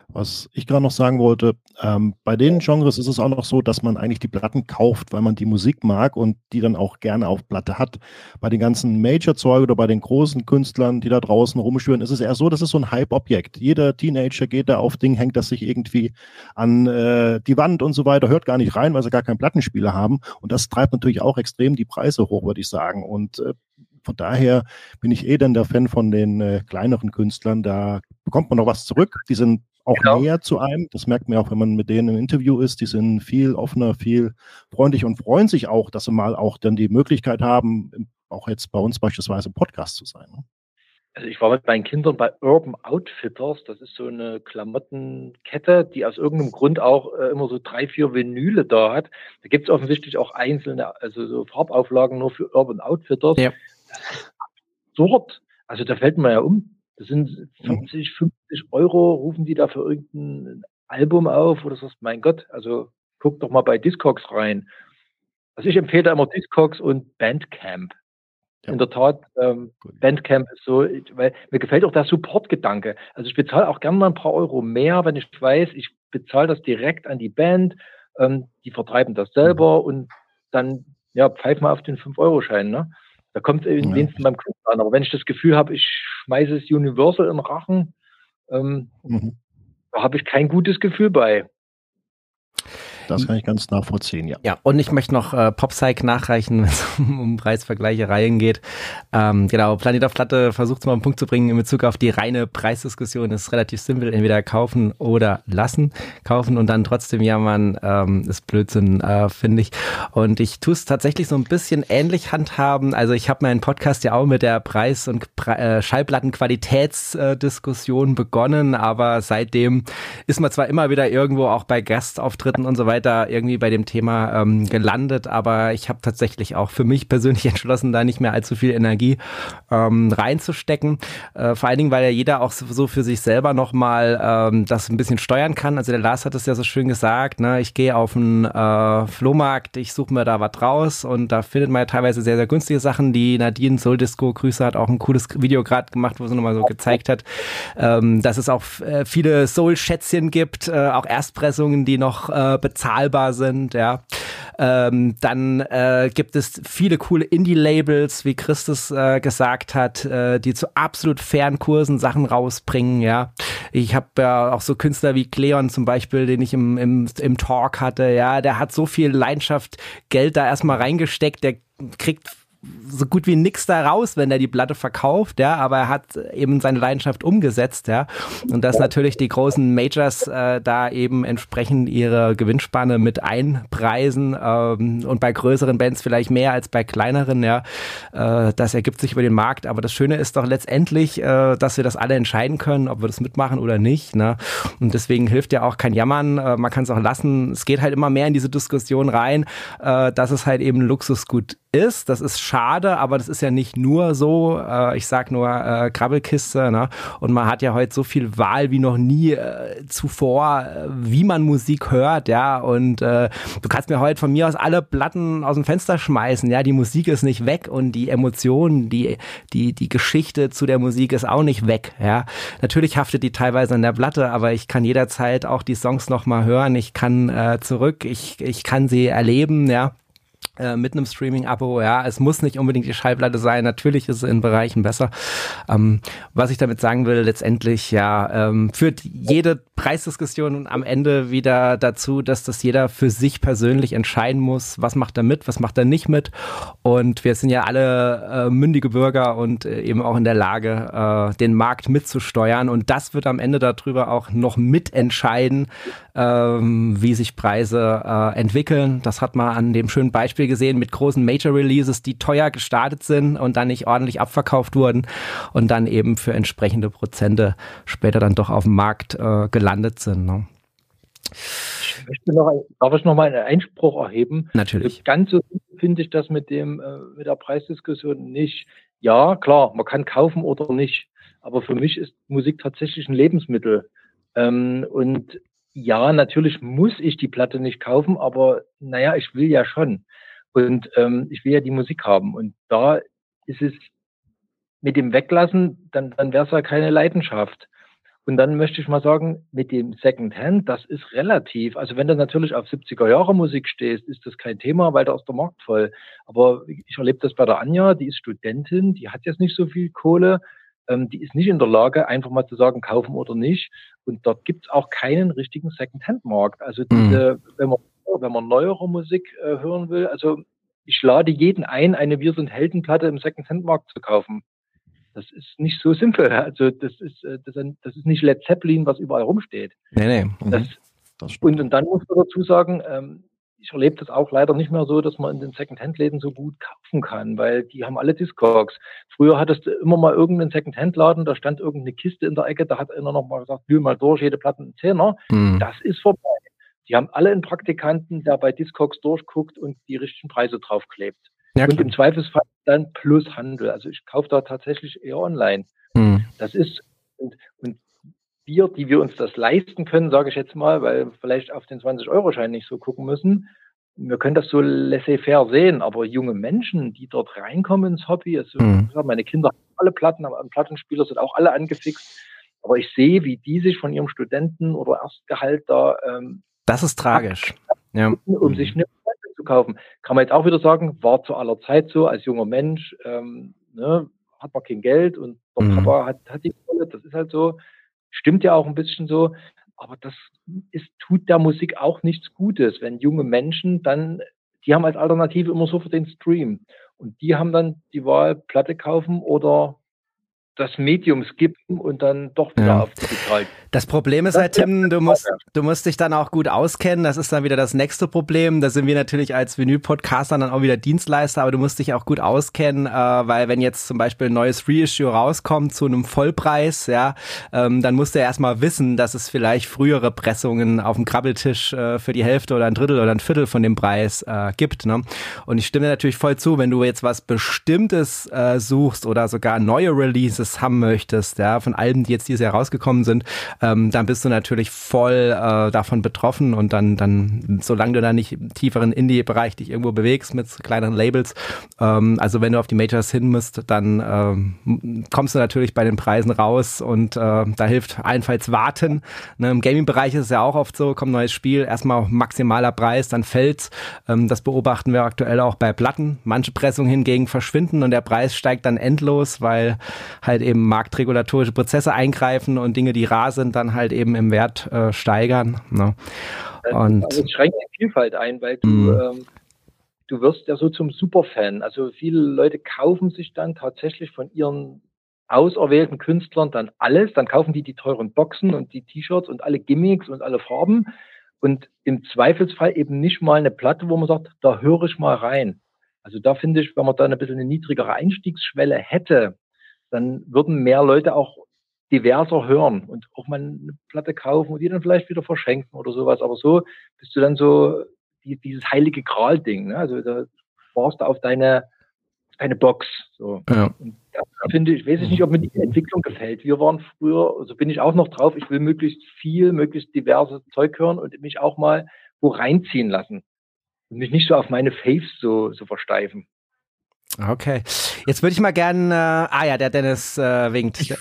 Was ich gerade noch sagen wollte, ähm, bei den Genres ist es auch noch so, dass man eigentlich die Platten kauft, weil man die Musik mag und die dann auch gerne auf Platte hat. Bei den ganzen Major-Zeug oder bei den großen Künstlern, die da draußen rumschwören, ist es eher so, das ist so ein Hype-Objekt. Jeder Teenager geht da auf Ding, hängt das sich irgendwie an äh, die Wand und so weiter, hört gar nicht rein, weil sie gar keinen Plattenspieler haben. Und das treibt natürlich auch extrem die Preise hoch, würde ich sagen. Und äh, von daher bin ich eh dann der Fan von den äh, kleineren Künstlern. Da bekommt man noch was zurück. Die sind auch genau. näher zu einem. Das merkt man auch, wenn man mit denen im Interview ist. Die sind viel offener, viel freundlich und freuen sich auch, dass sie mal auch dann die Möglichkeit haben, auch jetzt bei uns beispielsweise im Podcast zu sein. Ne? Also ich war mit meinen Kindern bei Urban Outfitters. Das ist so eine Klamottenkette, die aus irgendeinem Grund auch äh, immer so drei, vier Vinyle da hat. Da gibt es offensichtlich auch einzelne, also so Farbauflagen nur für Urban Outfitters. Ja. Absurd. Also da fällt man ja um. Das sind 50, 50 Euro, rufen die da für irgendein Album auf oder sagst, mein Gott, also guck doch mal bei Discogs rein. Also ich empfehle immer Discogs und Bandcamp. Ja. In der Tat, ähm, Bandcamp ist so, weil mir gefällt auch der Support-Gedanke. Also ich bezahle auch gerne mal ein paar Euro mehr, wenn ich weiß, ich bezahle das direkt an die Band, ähm, die vertreiben das selber mhm. und dann ja, pfeif mal auf den 5-Euro-Schein. Ne? Da kommt es ja. wenigstens beim Kunden an. Aber wenn ich das Gefühl habe, ich schmeiße es Universal im Rachen, ähm, mhm. da habe ich kein gutes Gefühl bei. Das kann ich ganz nachvollziehen, ja. Ja, und ich möchte noch äh, Popsych nachreichen, wenn es um, um Preisvergleichereien geht. Ähm, genau, Planet auf Platte versucht es mal einen Punkt zu bringen in Bezug auf die reine Preisdiskussion. Das ist relativ simpel, entweder kaufen oder lassen. Kaufen und dann trotzdem jammern, ähm, ist Blödsinn, äh, finde ich. Und ich tue es tatsächlich so ein bisschen ähnlich handhaben. Also ich habe meinen Podcast ja auch mit der Preis- und Pre äh, Schallplattenqualitätsdiskussion begonnen, aber seitdem ist man zwar immer wieder irgendwo auch bei Gastauftritten und so weiter weiter irgendwie bei dem Thema ähm, gelandet, aber ich habe tatsächlich auch für mich persönlich entschlossen, da nicht mehr allzu viel Energie ähm, reinzustecken. Äh, vor allen Dingen, weil ja jeder auch so für sich selber nochmal ähm, das ein bisschen steuern kann. Also der Lars hat es ja so schön gesagt, ne? ich gehe auf einen äh, Flohmarkt, ich suche mir da was raus und da findet man ja teilweise sehr, sehr günstige Sachen. Die Nadine Soul Disco Grüße hat auch ein cooles Video gerade gemacht, wo sie nochmal so gezeigt hat, ähm, dass es auch äh, viele Soul-Schätzchen gibt, äh, auch Erstpressungen, die noch äh, bezahlt bezahlbar sind, ja. Ähm, dann äh, gibt es viele coole Indie-Labels, wie Christus äh, gesagt hat, äh, die zu absolut fairen Kursen Sachen rausbringen, ja. Ich habe ja auch so Künstler wie Cleon zum Beispiel, den ich im, im, im Talk hatte, ja, der hat so viel Leidenschaft, Geld da erstmal reingesteckt, der kriegt so gut wie nix da raus, wenn er die Platte verkauft, ja, aber er hat eben seine Leidenschaft umgesetzt, ja. Und dass natürlich die großen Majors äh, da eben entsprechend ihre Gewinnspanne mit einpreisen ähm, und bei größeren Bands vielleicht mehr als bei kleineren, ja. Äh, das ergibt sich über den Markt, aber das Schöne ist doch letztendlich, äh, dass wir das alle entscheiden können, ob wir das mitmachen oder nicht, ne? Und deswegen hilft ja auch kein Jammern, äh, man kann es auch lassen. Es geht halt immer mehr in diese Diskussion rein, äh, dass es halt eben Luxusgut ist. Das ist schade, aber das ist ja nicht nur so. Äh, ich sag nur äh, Krabbelkiste, ne? Und man hat ja heute so viel Wahl wie noch nie äh, zuvor, äh, wie man Musik hört, ja. Und äh, du kannst mir heute von mir aus alle Platten aus dem Fenster schmeißen, ja. Die Musik ist nicht weg und die Emotionen, die, die, die Geschichte zu der Musik ist auch nicht weg, ja. Natürlich haftet die teilweise an der Platte, aber ich kann jederzeit auch die Songs nochmal hören. Ich kann äh, zurück, ich, ich kann sie erleben, ja. Äh, mit einem Streaming-Abo, ja, es muss nicht unbedingt die Schallplatte sein, natürlich ist es in Bereichen besser. Ähm, was ich damit sagen will, letztendlich, ja, ähm, führt jede Preisdiskussion am Ende wieder dazu, dass das jeder für sich persönlich entscheiden muss, was macht er mit, was macht er nicht mit. Und wir sind ja alle äh, mündige Bürger und äh, eben auch in der Lage, äh, den Markt mitzusteuern. Und das wird am Ende darüber auch noch mitentscheiden, ähm, wie sich Preise entwickeln. Das hat man an dem schönen Beispiel gesehen mit großen Major Releases, die teuer gestartet sind und dann nicht ordentlich abverkauft wurden und dann eben für entsprechende Prozente später dann doch auf dem Markt äh, gelandet sind. Ne? Ich möchte noch, darf ich noch mal einen Einspruch erheben? Natürlich. Ganz so finde ich das mit dem, äh, mit der Preisdiskussion nicht. Ja, klar, man kann kaufen oder nicht. Aber für mich ist Musik tatsächlich ein Lebensmittel. Ähm, und ja, natürlich muss ich die Platte nicht kaufen, aber naja, ich will ja schon. Und ähm, ich will ja die Musik haben. Und da ist es mit dem Weglassen, dann, dann wäre es ja keine Leidenschaft. Und dann möchte ich mal sagen, mit dem Secondhand, das ist relativ. Also wenn du natürlich auf 70er Jahre Musik stehst, ist das kein Thema, weil da ist der Markt voll. Aber ich erlebe das bei der Anja, die ist Studentin, die hat jetzt nicht so viel Kohle, ähm, die ist nicht in der Lage, einfach mal zu sagen, kaufen oder nicht. Und dort gibt es auch keinen richtigen Secondhand-Markt. Also diese, mhm. wenn man wenn man neuere Musik äh, hören will, also ich lade jeden ein, eine Wir sind Heldenplatte im Secondhand-Markt zu kaufen. Das ist nicht so simpel. Also das ist, äh, das, das ist nicht Led Zeppelin, was überall rumsteht. Nee, nee. Mhm. Das, das und, und dann muss man dazu sagen, ähm, ich erlebe das auch leider nicht mehr so, dass man in den Secondhand-Läden so gut kaufen kann, weil die haben alle Discogs. Früher hattest du immer mal irgendeinen Secondhand-Laden, da stand irgendeine Kiste in der Ecke, da hat einer noch mal gesagt, wühl mal durch, jede Platte ein Zehner. Mhm. Das ist vorbei. Die haben alle einen Praktikanten, der bei Discogs durchguckt und die richtigen Preise draufklebt. Ja, und im Zweifelsfall dann plus Handel. Also ich kaufe da tatsächlich eher online. Hm. Das ist, und, und wir, die wir uns das leisten können, sage ich jetzt mal, weil wir vielleicht auf den 20-Euro-Schein nicht so gucken müssen, wir können das so laissez-faire sehen, aber junge Menschen, die dort reinkommen ins Hobby, also mhm. meine Kinder haben alle Platten, haben Plattenspieler, sind auch alle angefixt, aber ich sehe, wie die sich von ihrem Studenten- oder Erstgehalt da ähm, das ist tragisch. Ja. Um sich eine Platte zu kaufen. Kann man jetzt auch wieder sagen, war zu aller Zeit so, als junger Mensch, ähm, ne, hat man kein Geld und der mhm. Papa hat, hat die Kohle, das ist halt so. Stimmt ja auch ein bisschen so. Aber das ist, tut der Musik auch nichts Gutes, wenn junge Menschen dann, die haben als Alternative immer so für den Stream. Und die haben dann die Wahl, Platte kaufen oder das Medium skippen und dann doch wieder ja. auf digital. Das Problem ist halt, Tim, du musst, du musst dich dann auch gut auskennen. Das ist dann wieder das nächste Problem. Da sind wir natürlich als Vinyl-Podcaster dann auch wieder Dienstleister, aber du musst dich auch gut auskennen, äh, weil wenn jetzt zum Beispiel ein neues Reissue rauskommt zu einem Vollpreis, ja, ähm, dann musst du ja erstmal wissen, dass es vielleicht frühere Pressungen auf dem Krabbeltisch äh, für die Hälfte oder ein Drittel oder ein Viertel von dem Preis äh, gibt. Ne? Und ich stimme natürlich voll zu, wenn du jetzt was Bestimmtes äh, suchst oder sogar neue Releases haben möchtest, ja, von Alben, die jetzt dieses Jahr rausgekommen sind, ähm, dann bist du natürlich voll äh, davon betroffen und dann, dann, solange du da nicht im tieferen Indie-Bereich dich irgendwo bewegst mit kleineren Labels, ähm, also wenn du auf die Majors hin musst, dann ähm, kommst du natürlich bei den Preisen raus und äh, da hilft allenfalls warten. Ne, Im Gaming-Bereich ist es ja auch oft so, kommt neues Spiel, erstmal maximaler Preis, dann fällt's. Ähm, das beobachten wir aktuell auch bei Platten. Manche Pressungen hingegen verschwinden und der Preis steigt dann endlos, weil halt eben marktregulatorische Prozesse eingreifen und Dinge, die rar sind, dann halt eben im Wert äh, steigern. Ne? Und also schränkt die Vielfalt ein, weil du, mhm. ähm, du wirst ja so zum Superfan. Also viele Leute kaufen sich dann tatsächlich von ihren auserwählten Künstlern dann alles, dann kaufen die die teuren Boxen und die T-Shirts und alle Gimmicks und alle Farben und im Zweifelsfall eben nicht mal eine Platte, wo man sagt, da höre ich mal rein. Also da finde ich, wenn man da ein bisschen eine niedrigere Einstiegsschwelle hätte, dann würden mehr Leute auch diverser hören und auch mal eine Platte kaufen und die dann vielleicht wieder verschenken oder sowas. Aber so bist du dann so die, dieses heilige Gral-Ding. Ne? Also da sparst du auf deine eine Box. So. Ja. Und das finde ich, weiß ich nicht, ob mir die Entwicklung gefällt. Wir waren früher, so also bin ich auch noch drauf, ich will möglichst viel, möglichst diverses Zeug hören und mich auch mal wo reinziehen lassen. Und mich nicht so auf meine Faves so, so versteifen. Okay. Jetzt würde ich mal gerne, äh, ah ja, der Dennis äh, winkt. Ich,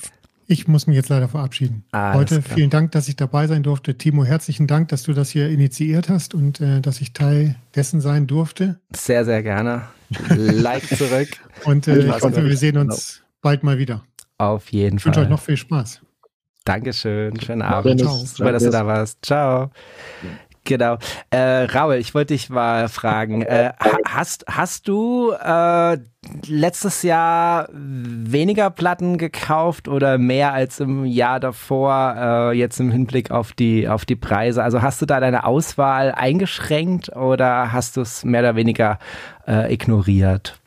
ich, muss mich jetzt leider verabschieden. Ah, Heute vielen Dank, dass ich dabei sein durfte. Timo, herzlichen Dank, dass du das hier initiiert hast und äh, dass ich Teil dessen sein durfte. Sehr, sehr gerne. Like zurück. und äh, ich hoffe, wir sehen uns bald mal wieder. Auf jeden Fall. Ich wünsche euch noch viel Spaß. Dankeschön. Schönen Abend. Ciao. Super, dass du da warst. Ciao. Genau. Äh, Raul, ich wollte dich mal fragen, äh, hast, hast du äh, letztes Jahr weniger Platten gekauft oder mehr als im Jahr davor, äh, jetzt im Hinblick auf die, auf die Preise? Also hast du da deine Auswahl eingeschränkt oder hast du es mehr oder weniger äh, ignoriert?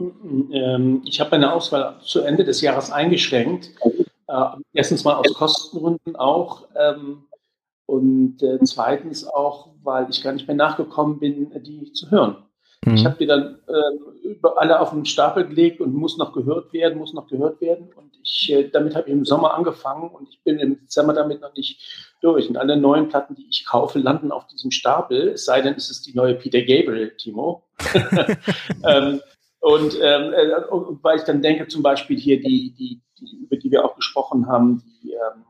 Ähm, ich habe meine Auswahl zu Ende des Jahres eingeschränkt. Äh, erstens mal aus Kostengründen auch. Ähm, und äh, zweitens auch, weil ich gar nicht mehr nachgekommen bin, die zu hören. Mhm. Ich habe die dann äh, über alle auf den Stapel gelegt und muss noch gehört werden, muss noch gehört werden. Und ich, äh, damit habe ich im Sommer angefangen und ich bin im Dezember damit noch nicht durch. Und alle neuen Platten, die ich kaufe, landen auf diesem Stapel, es sei denn, es ist die neue Peter Gabriel, Timo. ähm, und ähm, äh, weil ich dann denke, zum Beispiel hier die, die, die über die wir auch gesprochen haben, die ähm, äh,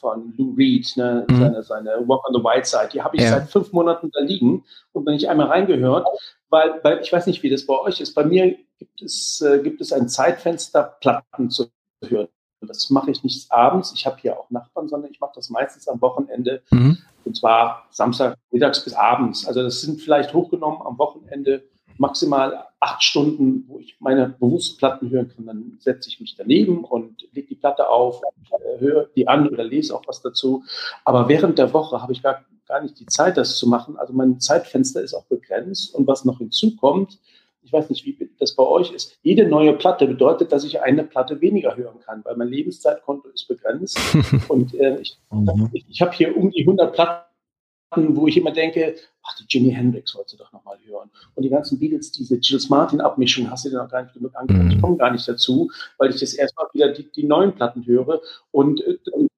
von Lou Reed, ne, mhm. seine, seine Walk on the White Side. Die habe ich ja. seit fünf Monaten da liegen und noch nicht einmal reingehört, weil, weil ich weiß nicht, wie das bei euch ist. Bei mir gibt es, äh, gibt es ein Zeitfenster, Platten zu hören. Das mache ich nicht abends. Ich habe hier auch Nachbarn, sondern ich mache das meistens am Wochenende. Mhm. Und zwar Samstag mittags bis abends. Also das sind vielleicht hochgenommen am Wochenende maximal acht Stunden, wo ich meine Berufsplatten hören kann. Dann setze ich mich daneben und lege die Platte auf, äh, höre die an oder lese auch was dazu. Aber während der Woche habe ich gar, gar nicht die Zeit, das zu machen. Also mein Zeitfenster ist auch begrenzt. Und was noch hinzukommt, ich weiß nicht, wie das bei euch ist. Jede neue Platte bedeutet, dass ich eine Platte weniger hören kann, weil mein Lebenszeitkonto ist begrenzt. und äh, ich, mhm. ich, ich habe hier um die 100 Platten wo ich immer denke, ach, die Jimi Hendrix wolltest du doch nochmal hören. Und die ganzen Beatles, diese Gilles Martin-Abmischung, hast du dir noch gar nicht genug angehört. Mhm. Ich komme gar nicht dazu, weil ich jetzt erstmal wieder die, die, neuen Platten höre. Und,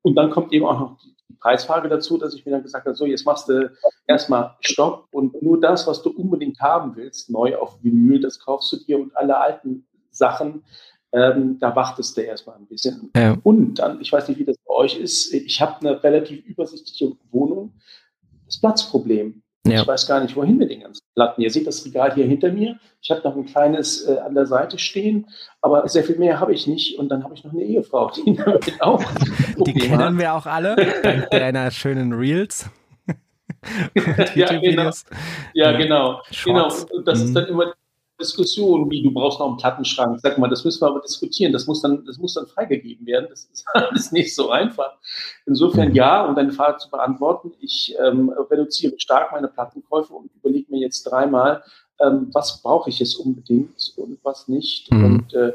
und dann kommt eben auch noch die, die Preisfrage dazu, dass ich mir dann gesagt habe, so, jetzt machst du erstmal Stopp und nur das, was du unbedingt haben willst, neu auf Vinyl, das kaufst du dir und alle alten Sachen, ähm, da wartest du erstmal ein bisschen. Ja. Und dann, ich weiß nicht, wie das bei euch ist, ich habe eine relativ übersichtliche Wohnung das Platzproblem. Ja. Ich weiß gar nicht, wohin mit den ganzen Platten. Ihr seht das Regal hier hinter mir. Ich habe noch ein kleines äh, an der Seite stehen, aber sehr viel mehr habe ich nicht. Und dann habe ich noch eine Ehefrau, die damit auch. Die kennen wir auch alle, dank deiner schönen Reels. ja, genau. ja, genau. genau. Und das mhm. ist dann immer Diskussion, wie du brauchst noch einen Plattenschrank. Sag mal, das müssen wir aber diskutieren. Das muss dann, das muss dann freigegeben werden. Das ist alles nicht so einfach. Insofern ja, um deine Frage zu beantworten, ich ähm, reduziere stark meine Plattenkäufe und überlege mir jetzt dreimal, ähm, was brauche ich jetzt unbedingt und was nicht. Mhm. Und, äh,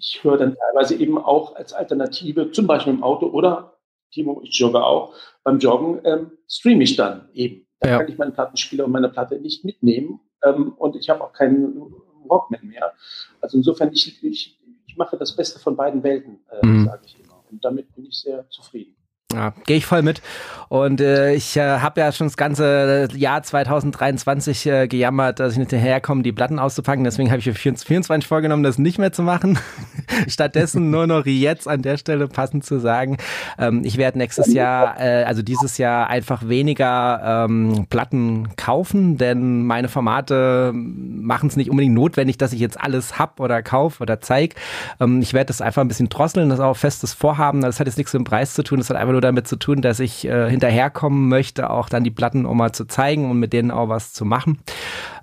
ich höre dann teilweise eben auch als Alternative, zum Beispiel im Auto oder Timo, ich jogge auch, beim Joggen ähm, streame ich dann eben. Da ja. kann ich meinen Plattenspieler und meine Platte nicht mitnehmen ähm, und ich habe auch keinen Rockman mehr. Also insofern, ich, ich, ich mache das Beste von beiden Welten, äh, mhm. sage ich immer. Und damit bin ich sehr zufrieden. Ja, gehe ich voll mit. Und äh, ich äh, habe ja schon das ganze Jahr 2023 äh, gejammert, dass ich nicht hinterherkomme, die Platten auszupacken. Deswegen habe ich für 24 vorgenommen, das nicht mehr zu machen. Stattdessen nur noch jetzt an der Stelle passend zu sagen, ähm, ich werde nächstes Jahr, äh, also dieses Jahr einfach weniger ähm, Platten kaufen, denn meine Formate machen es nicht unbedingt notwendig, dass ich jetzt alles hab oder kauf oder zeig. Ähm, ich werde das einfach ein bisschen drosseln, das ist auch festes Vorhaben. Das hat jetzt nichts mit dem Preis zu tun, das hat einfach nur damit zu tun, dass ich äh, hinterherkommen möchte, auch dann die Platten auch mal zu zeigen und mit denen auch was zu machen.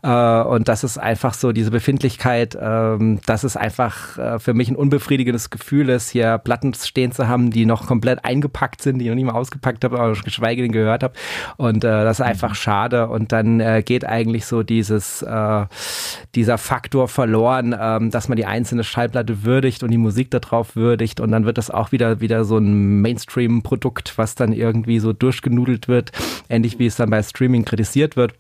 Äh, und das ist einfach so diese Befindlichkeit, ähm, dass es einfach äh, für mich ein unbefriedigendes Gefühl ist, hier Platten stehen zu haben, die noch komplett eingepackt sind, die ich noch nicht mal ausgepackt habe, aber geschweige denn gehört habe. Und äh, das ist einfach schade. Und dann äh, geht eigentlich so dieses, äh, dieser Faktor verloren, ähm, dass man die einzelne Schallplatte würdigt und die Musik darauf würdigt. Und dann wird das auch wieder, wieder so ein Mainstream-Produkt, was dann irgendwie so durchgenudelt wird, ähnlich wie es dann bei Streaming kritisiert wird.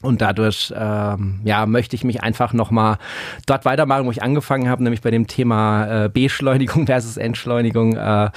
Und dadurch ähm, ja, möchte ich mich einfach nochmal dort weitermachen, wo ich angefangen habe, nämlich bei dem Thema äh, Beschleunigung versus Entschleunigung, äh,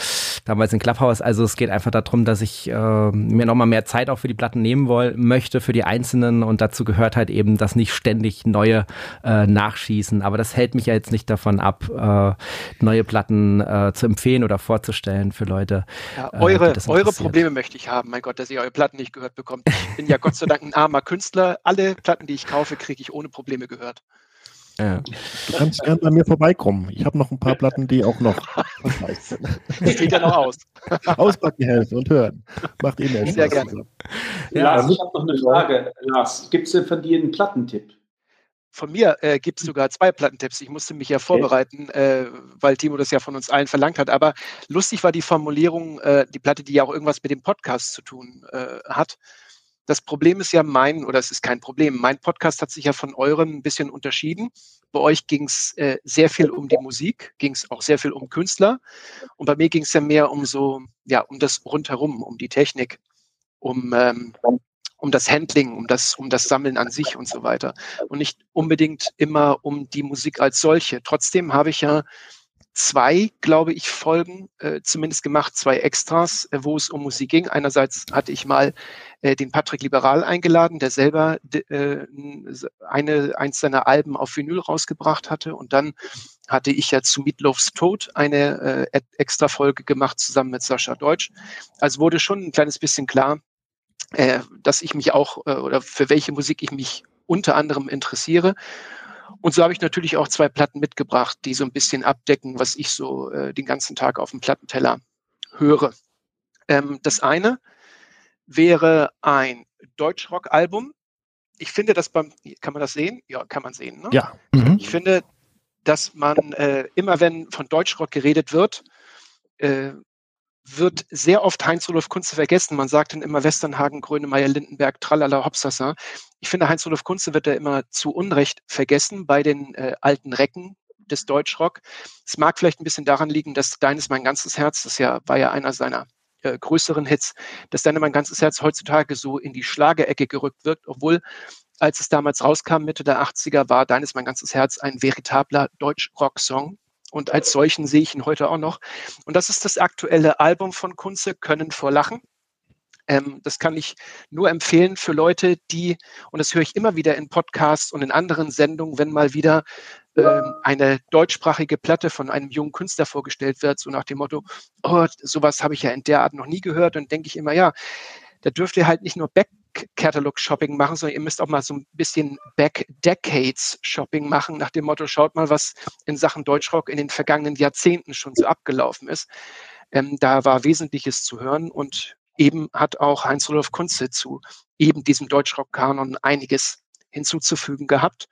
damals in Clubhouse. Also es geht einfach darum, dass ich äh, mir nochmal mehr Zeit auch für die Platten nehmen woll möchte, für die einzelnen. Und dazu gehört halt eben das nicht ständig neue äh, nachschießen. Aber das hält mich ja jetzt nicht davon ab, äh, neue Platten äh, zu empfehlen oder vorzustellen für Leute. Ja, eure eure Probleme möchte ich haben. Mein Gott, dass ihr eure Platten nicht gehört bekommt. Ich bin ja Gott sei Dank ein armer Künstler alle Platten, die ich kaufe, kriege ich ohne Probleme gehört. Ja. Du kannst gerne bei mir vorbeikommen. Ich habe noch ein paar Platten, die auch noch. Das sieht ja noch aus. Auspacken helfen und hören. Macht eh mehr Spaß. Sehr gerne. Ja, Lars, ich habe noch eine Frage. Lars, gibt es denn von dir einen Plattentipp? Von mir äh, gibt es sogar zwei Plattentipps. Ich musste mich ja vorbereiten, äh, weil Timo das ja von uns allen verlangt hat. Aber lustig war die Formulierung, äh, die Platte, die ja auch irgendwas mit dem Podcast zu tun äh, hat. Das Problem ist ja mein, oder es ist kein Problem, mein Podcast hat sich ja von eurem ein bisschen unterschieden. Bei euch ging es äh, sehr viel um die Musik, ging es auch sehr viel um Künstler. Und bei mir ging es ja mehr um so, ja, um das rundherum, um die Technik, um, ähm, um das Handling, um das, um das Sammeln an sich und so weiter. Und nicht unbedingt immer um die Musik als solche. Trotzdem habe ich ja zwei, glaube ich, Folgen äh, zumindest gemacht, zwei Extras, äh, wo es um Musik ging. Einerseits hatte ich mal äh, den Patrick Liberal eingeladen, der selber äh, eine, eins seiner Alben auf Vinyl rausgebracht hatte. Und dann hatte ich ja zu Meatloafs Tod eine äh, extra Folge gemacht, zusammen mit Sascha Deutsch. Also wurde schon ein kleines bisschen klar, äh, dass ich mich auch äh, oder für welche Musik ich mich unter anderem interessiere. Und so habe ich natürlich auch zwei Platten mitgebracht, die so ein bisschen abdecken, was ich so äh, den ganzen Tag auf dem Plattenteller höre. Ähm, das eine wäre ein Deutschrock-Album. Ich finde, dass beim, kann man das sehen? Ja, kann man sehen. Ne? Ja. Mhm. Ich finde, dass man äh, immer, wenn von Deutschrock geredet wird, äh, wird sehr oft Heinz-Rudolf Kunze vergessen. Man sagt dann immer Westernhagen, Grönemeyer, Lindenberg, Tralala, Hopsasa. Ich finde, Heinz-Rudolf Kunze wird da immer zu Unrecht vergessen bei den äh, alten Recken des Deutschrock. Es mag vielleicht ein bisschen daran liegen, dass Dein ist mein ganzes Herz, das ja, war ja einer seiner äh, größeren Hits, dass Dein ist mein ganzes Herz heutzutage so in die Schlagerecke gerückt wird, obwohl als es damals rauskam, Mitte der 80er, war Dein ist mein ganzes Herz ein veritabler Deutsch-Rock-Song und als solchen sehe ich ihn heute auch noch. Und das ist das aktuelle Album von Kunze, Können vor Lachen. Ähm, das kann ich nur empfehlen für Leute, die, und das höre ich immer wieder in Podcasts und in anderen Sendungen, wenn mal wieder ähm, eine deutschsprachige Platte von einem jungen Künstler vorgestellt wird, so nach dem Motto, oh, sowas habe ich ja in der Art noch nie gehört. Und denke ich immer, ja, da dürft ihr halt nicht nur Back Catalog-Shopping machen, sondern ihr müsst auch mal so ein bisschen Back-Decades-Shopping machen, nach dem Motto, schaut mal, was in Sachen Deutschrock in den vergangenen Jahrzehnten schon so abgelaufen ist. Ähm, da war Wesentliches zu hören und eben hat auch Heinz-Rudolf Kunze zu eben diesem Deutschrock-Kanon einiges hinzuzufügen gehabt.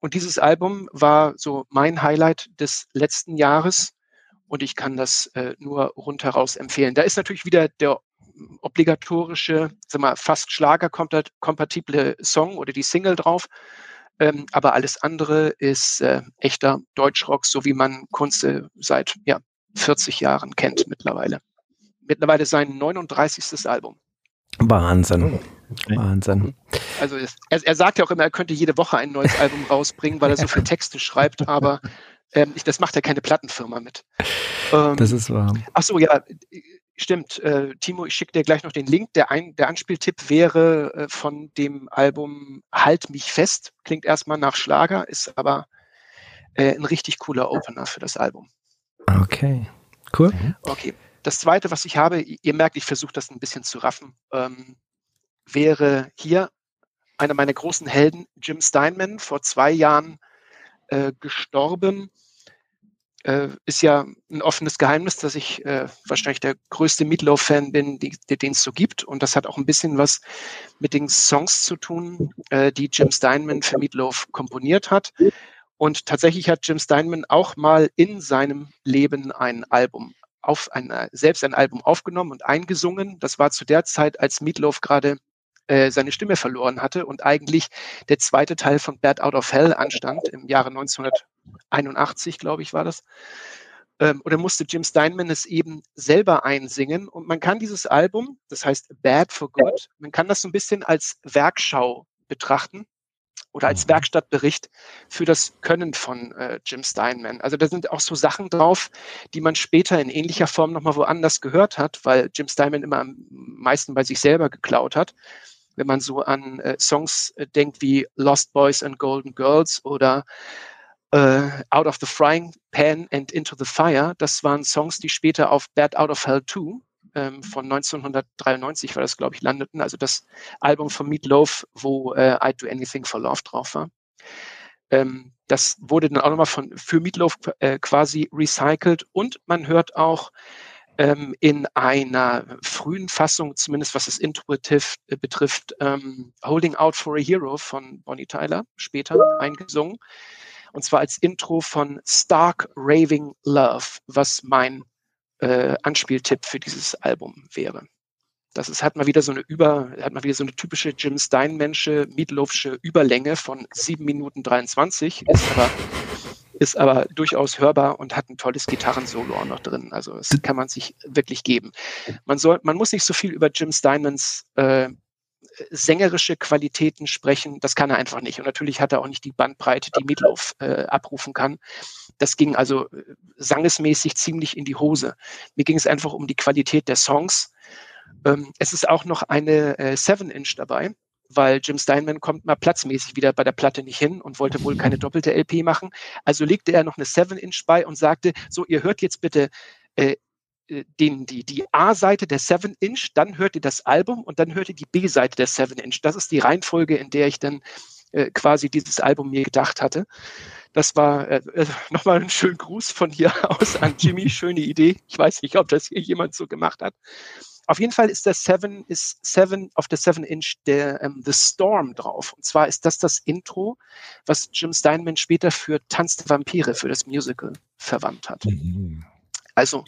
Und dieses Album war so mein Highlight des letzten Jahres und ich kann das äh, nur rundheraus empfehlen. Da ist natürlich wieder der obligatorische, sag mal, fast schlagerkompatible Song oder die Single drauf. Ähm, aber alles andere ist äh, echter Deutschrock, so wie man Kunze seit ja, 40 Jahren kennt mittlerweile. Mittlerweile sein 39. Album. Wahnsinn. Okay. Wahnsinn. Also es, er, er, sagt ja auch immer, er könnte jede Woche ein neues Album rausbringen, weil er so viele Texte schreibt, aber ähm, ich, das macht ja keine Plattenfirma mit. Ähm, das ist wahr. Ach so, ja, Stimmt, äh, Timo, ich schicke dir gleich noch den Link. Der, ein, der Anspieltipp wäre äh, von dem Album Halt mich fest. Klingt erstmal nach Schlager, ist aber äh, ein richtig cooler Opener für das Album. Okay, cool. Okay, das zweite, was ich habe, ihr merkt, ich versuche das ein bisschen zu raffen, ähm, wäre hier einer meiner großen Helden, Jim Steinman, vor zwei Jahren äh, gestorben äh, ist ja ein offenes Geheimnis, dass ich äh, wahrscheinlich der größte Meatloaf-Fan bin, den es so gibt. Und das hat auch ein bisschen was mit den Songs zu tun, äh, die Jim Steinman für Meatloaf komponiert hat. Und tatsächlich hat Jim Steinman auch mal in seinem Leben ein Album auf ein, selbst ein Album aufgenommen und eingesungen. Das war zu der Zeit, als Meatloaf gerade äh, seine Stimme verloren hatte und eigentlich der zweite Teil von Bad Out of Hell anstand im Jahre 1981, glaube ich, war das. Ähm, oder musste Jim Steinman es eben selber einsingen. Und man kann dieses Album, das heißt Bad for Good, man kann das so ein bisschen als Werkschau betrachten oder als mhm. Werkstattbericht für das Können von äh, Jim Steinman. Also da sind auch so Sachen drauf, die man später in ähnlicher Form nochmal woanders gehört hat, weil Jim Steinman immer am meisten bei sich selber geklaut hat. Wenn man so an äh, Songs äh, denkt wie Lost Boys and Golden Girls oder äh, Out of the Frying Pan and Into the Fire, das waren Songs, die später auf Bad Out of Hell 2 ähm, von 1993 war das, glaube ich, landeten. Also das Album von Meatloaf, wo äh, I'd Do Anything for Love drauf war. Ähm, das wurde dann auch nochmal von, für Meatloaf äh, quasi recycelt und man hört auch ähm, in einer frühen Fassung, zumindest was das Intuitiv äh, betrifft, ähm, Holding Out for a Hero von Bonnie Tyler, später eingesungen. Und zwar als Intro von Stark Raving Love, was mein äh, Anspieltipp für dieses Album wäre. Das ist, hat mal wieder so eine über, hat mal wieder so eine typische Jim Steinmensche, Meatloafsche Überlänge von 7 Minuten 23, ist aber, ist aber durchaus hörbar und hat ein tolles Gitarrensolo auch noch drin. Also das kann man sich wirklich geben. Man soll, man muss nicht so viel über Jim Steinmans äh, sängerische Qualitäten sprechen, das kann er einfach nicht. Und natürlich hat er auch nicht die Bandbreite, die Meatloaf äh, abrufen kann. Das ging also äh, sangesmäßig ziemlich in die Hose. Mir ging es einfach um die Qualität der Songs. Ähm, es ist auch noch eine äh, 7-Inch dabei, weil Jim Steinman kommt mal platzmäßig wieder bei der Platte nicht hin und wollte wohl keine doppelte LP machen. Also legte er noch eine 7-Inch bei und sagte, so, ihr hört jetzt bitte äh, äh, den, die, die A-Seite der 7-Inch, dann hört ihr das Album und dann hört ihr die B-Seite der 7-Inch. Das ist die Reihenfolge, in der ich dann äh, quasi dieses Album mir gedacht hatte. Das war äh, äh nochmal ein schöner Gruß von hier aus an Jimmy. Schöne Idee. Ich weiß nicht, ob das hier jemand so gemacht hat. Auf jeden Fall ist der Seven, ist Seven auf der Seven Inch der ähm, The Storm drauf. Und zwar ist das das Intro, was Jim Steinman später für Tanz der Vampire für das Musical verwandt hat. Mhm. Also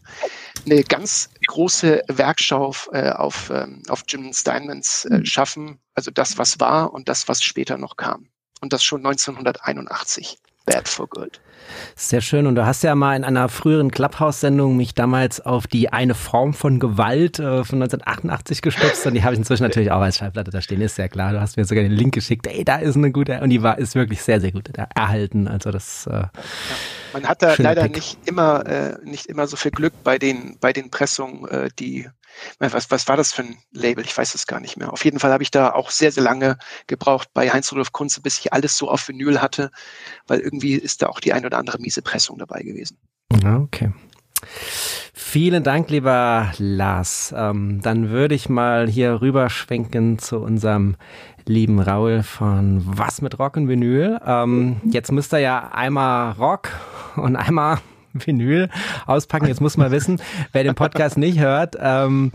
eine ganz große Werkschau äh, auf, ähm, auf Jim Steinmans äh, Schaffen, also das, was war und das, was später noch kam. Und das schon 1981. Bad for Good. Sehr schön. Und du hast ja mal in einer früheren Clubhouse-Sendung mich damals auf die eine Form von Gewalt äh, von 1988 gestupst und die habe ich inzwischen natürlich auch als Schallplatte da stehen, ist ja klar. Du hast mir sogar den Link geschickt. Ey, da ist eine gute und die war ist wirklich sehr sehr gut erhalten. Also das. Äh, ja. Man hat da leider Pick. nicht immer äh, nicht immer so viel Glück bei den bei den Pressungen, äh, die was, was war das für ein Label? Ich weiß es gar nicht mehr. Auf jeden Fall habe ich da auch sehr, sehr lange gebraucht bei Heinz-Rudolf Kunze, bis ich alles so auf Vinyl hatte, weil irgendwie ist da auch die ein oder andere miese Pressung dabei gewesen. Okay. Vielen Dank, lieber Lars. Ähm, dann würde ich mal hier rüberschwenken zu unserem lieben Raul von Was mit Rock und Vinyl. Ähm, jetzt müsst ihr ja einmal Rock und einmal Vinyl auspacken. Jetzt muss man wissen, wer den Podcast nicht hört. Ähm,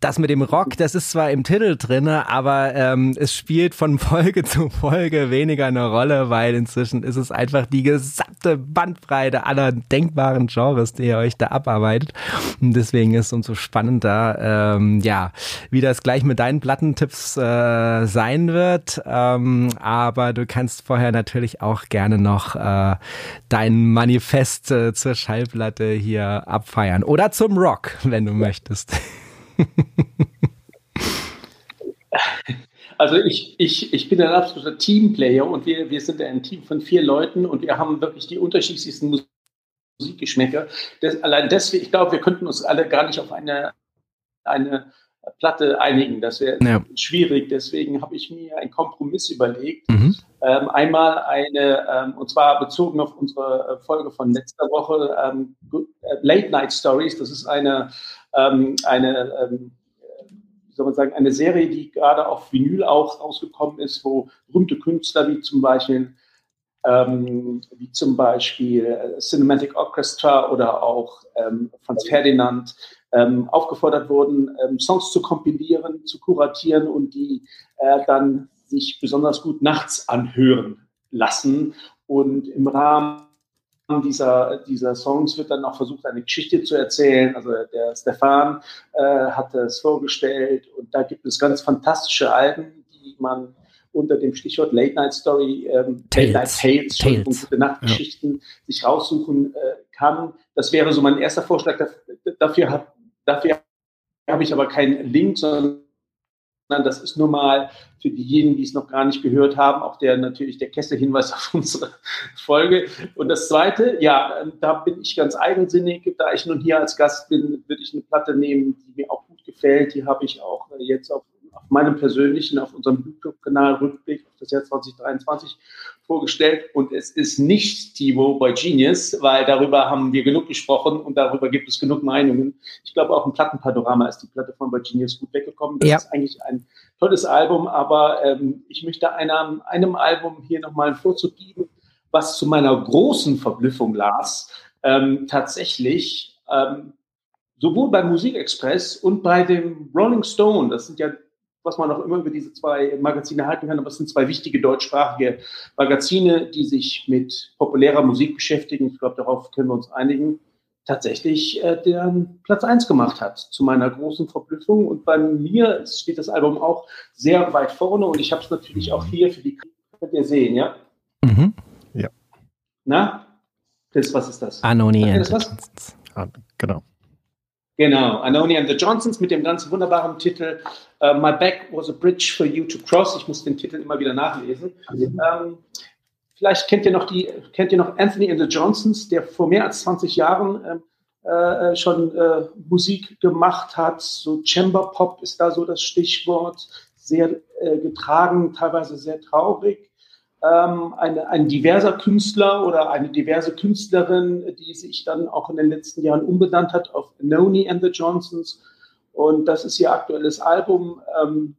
das mit dem Rock, das ist zwar im Titel drin, aber ähm, es spielt von Folge zu Folge weniger eine Rolle, weil inzwischen ist es einfach die gesamte Bandbreite aller denkbaren Genres, die ihr euch da abarbeitet. Und deswegen ist es umso spannender, ähm, ja, wie das gleich mit deinen Plattentipps äh, sein wird. Ähm, aber du kannst vorher natürlich auch gerne noch äh, dein Manifest äh, zur Schallplatte hier abfeiern. Oder zum Rock, wenn du möchtest. Also ich, ich, ich bin ein absoluter Teamplayer und wir, wir sind ein Team von vier Leuten und wir haben wirklich die unterschiedlichsten Musikgeschmäcker. Das, allein deswegen, ich glaube, wir könnten uns alle gar nicht auf eine, eine Platte einigen. Das wäre ja. schwierig. Deswegen habe ich mir einen Kompromiss überlegt. Mhm. Ähm, einmal eine, ähm, und zwar bezogen auf unsere äh, Folge von letzter Woche, ähm, äh, Late Night Stories. Das ist eine ähm, eine, ähm, soll man sagen, eine Serie, die gerade auf Vinyl auch rausgekommen ist, wo berühmte Künstler wie zum Beispiel ähm, wie zum Beispiel äh, Cinematic Orchestra oder auch ähm, Franz Ferdinand ähm, aufgefordert wurden, ähm, Songs zu kompilieren, zu kuratieren und die äh, dann sich besonders gut nachts anhören lassen. Und im Rahmen dieser, dieser Songs wird dann auch versucht, eine Geschichte zu erzählen. Also der Stefan äh, hat es vorgestellt und da gibt es ganz fantastische Alben, die man unter dem Stichwort Late Night Story, ähm, Tales. Late Night Tales, Tales. und gute Nachtgeschichten ja. sich raussuchen äh, kann. Das wäre so mein erster Vorschlag. Dafür, dafür, dafür habe ich aber keinen Link, sondern das ist nur mal für diejenigen, die es noch gar nicht gehört haben, auch der natürlich der Kessel-Hinweis auf unsere Folge. Und das Zweite, ja, da bin ich ganz eigensinnig, da ich nun hier als Gast bin, würde ich eine Platte nehmen, die mir auch gut gefällt. Die habe ich auch jetzt auf auf meinem persönlichen, auf unserem YouTube-Kanal Rückblick auf das Jahr 2023 vorgestellt. Und es ist nicht Timo bei Genius, weil darüber haben wir genug gesprochen und darüber gibt es genug Meinungen. Ich glaube, auch im Plattenpanorama ist die Platte von bei Genius gut weggekommen. Das ja. ist eigentlich ein tolles Album, aber ähm, ich möchte einem, einem Album hier nochmal einen Vorzug geben, was zu meiner großen Verblüffung las, ähm, tatsächlich ähm, sowohl beim Musikexpress und bei dem Rolling Stone, das sind ja was man auch immer über diese zwei Magazine halten kann, aber es sind zwei wichtige deutschsprachige Magazine, die sich mit populärer Musik beschäftigen. Ich glaube, darauf können wir uns einigen. Tatsächlich äh, den Platz 1 gemacht hat, zu meiner großen Verblüffung. Und bei mir steht das Album auch sehr weit vorne und ich habe es natürlich auch hier für die könnt ihr sehen, ja? Mhm. Ja. Na? Das, was ist das? Anoni. Das was? Ah, genau. Genau, Anoni and the Johnsons mit dem ganz wunderbaren Titel uh, My Back was a Bridge for You to Cross. Ich muss den Titel immer wieder nachlesen. Mhm. Ähm, vielleicht kennt ihr noch die, kennt ihr noch Anthony and the Johnsons, der vor mehr als 20 Jahren ähm, äh, schon äh, Musik gemacht hat. So Chamber Pop ist da so das Stichwort. Sehr äh, getragen, teilweise sehr traurig ähm, eine, ein diverser Künstler oder eine diverse Künstlerin, die sich dann auch in den letzten Jahren umbenannt hat auf Noni and the Johnsons. Und das ist ihr aktuelles Album. Ähm,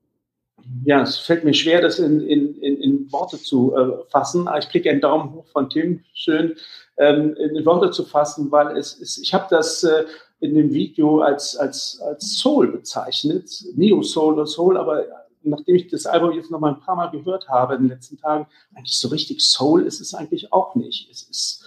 ja, es fällt mir schwer, das in, in, in, in Worte zu äh, fassen. Ich kriege einen Daumen hoch von Tim, schön ähm, in Worte zu fassen, weil es ist, ich habe das äh, in dem Video als, als, als Soul bezeichnet, Neo Soul oder Soul, aber nachdem ich das Album jetzt noch mal ein paar Mal gehört habe in den letzten Tagen, eigentlich so richtig Soul ist es eigentlich auch nicht. Es ist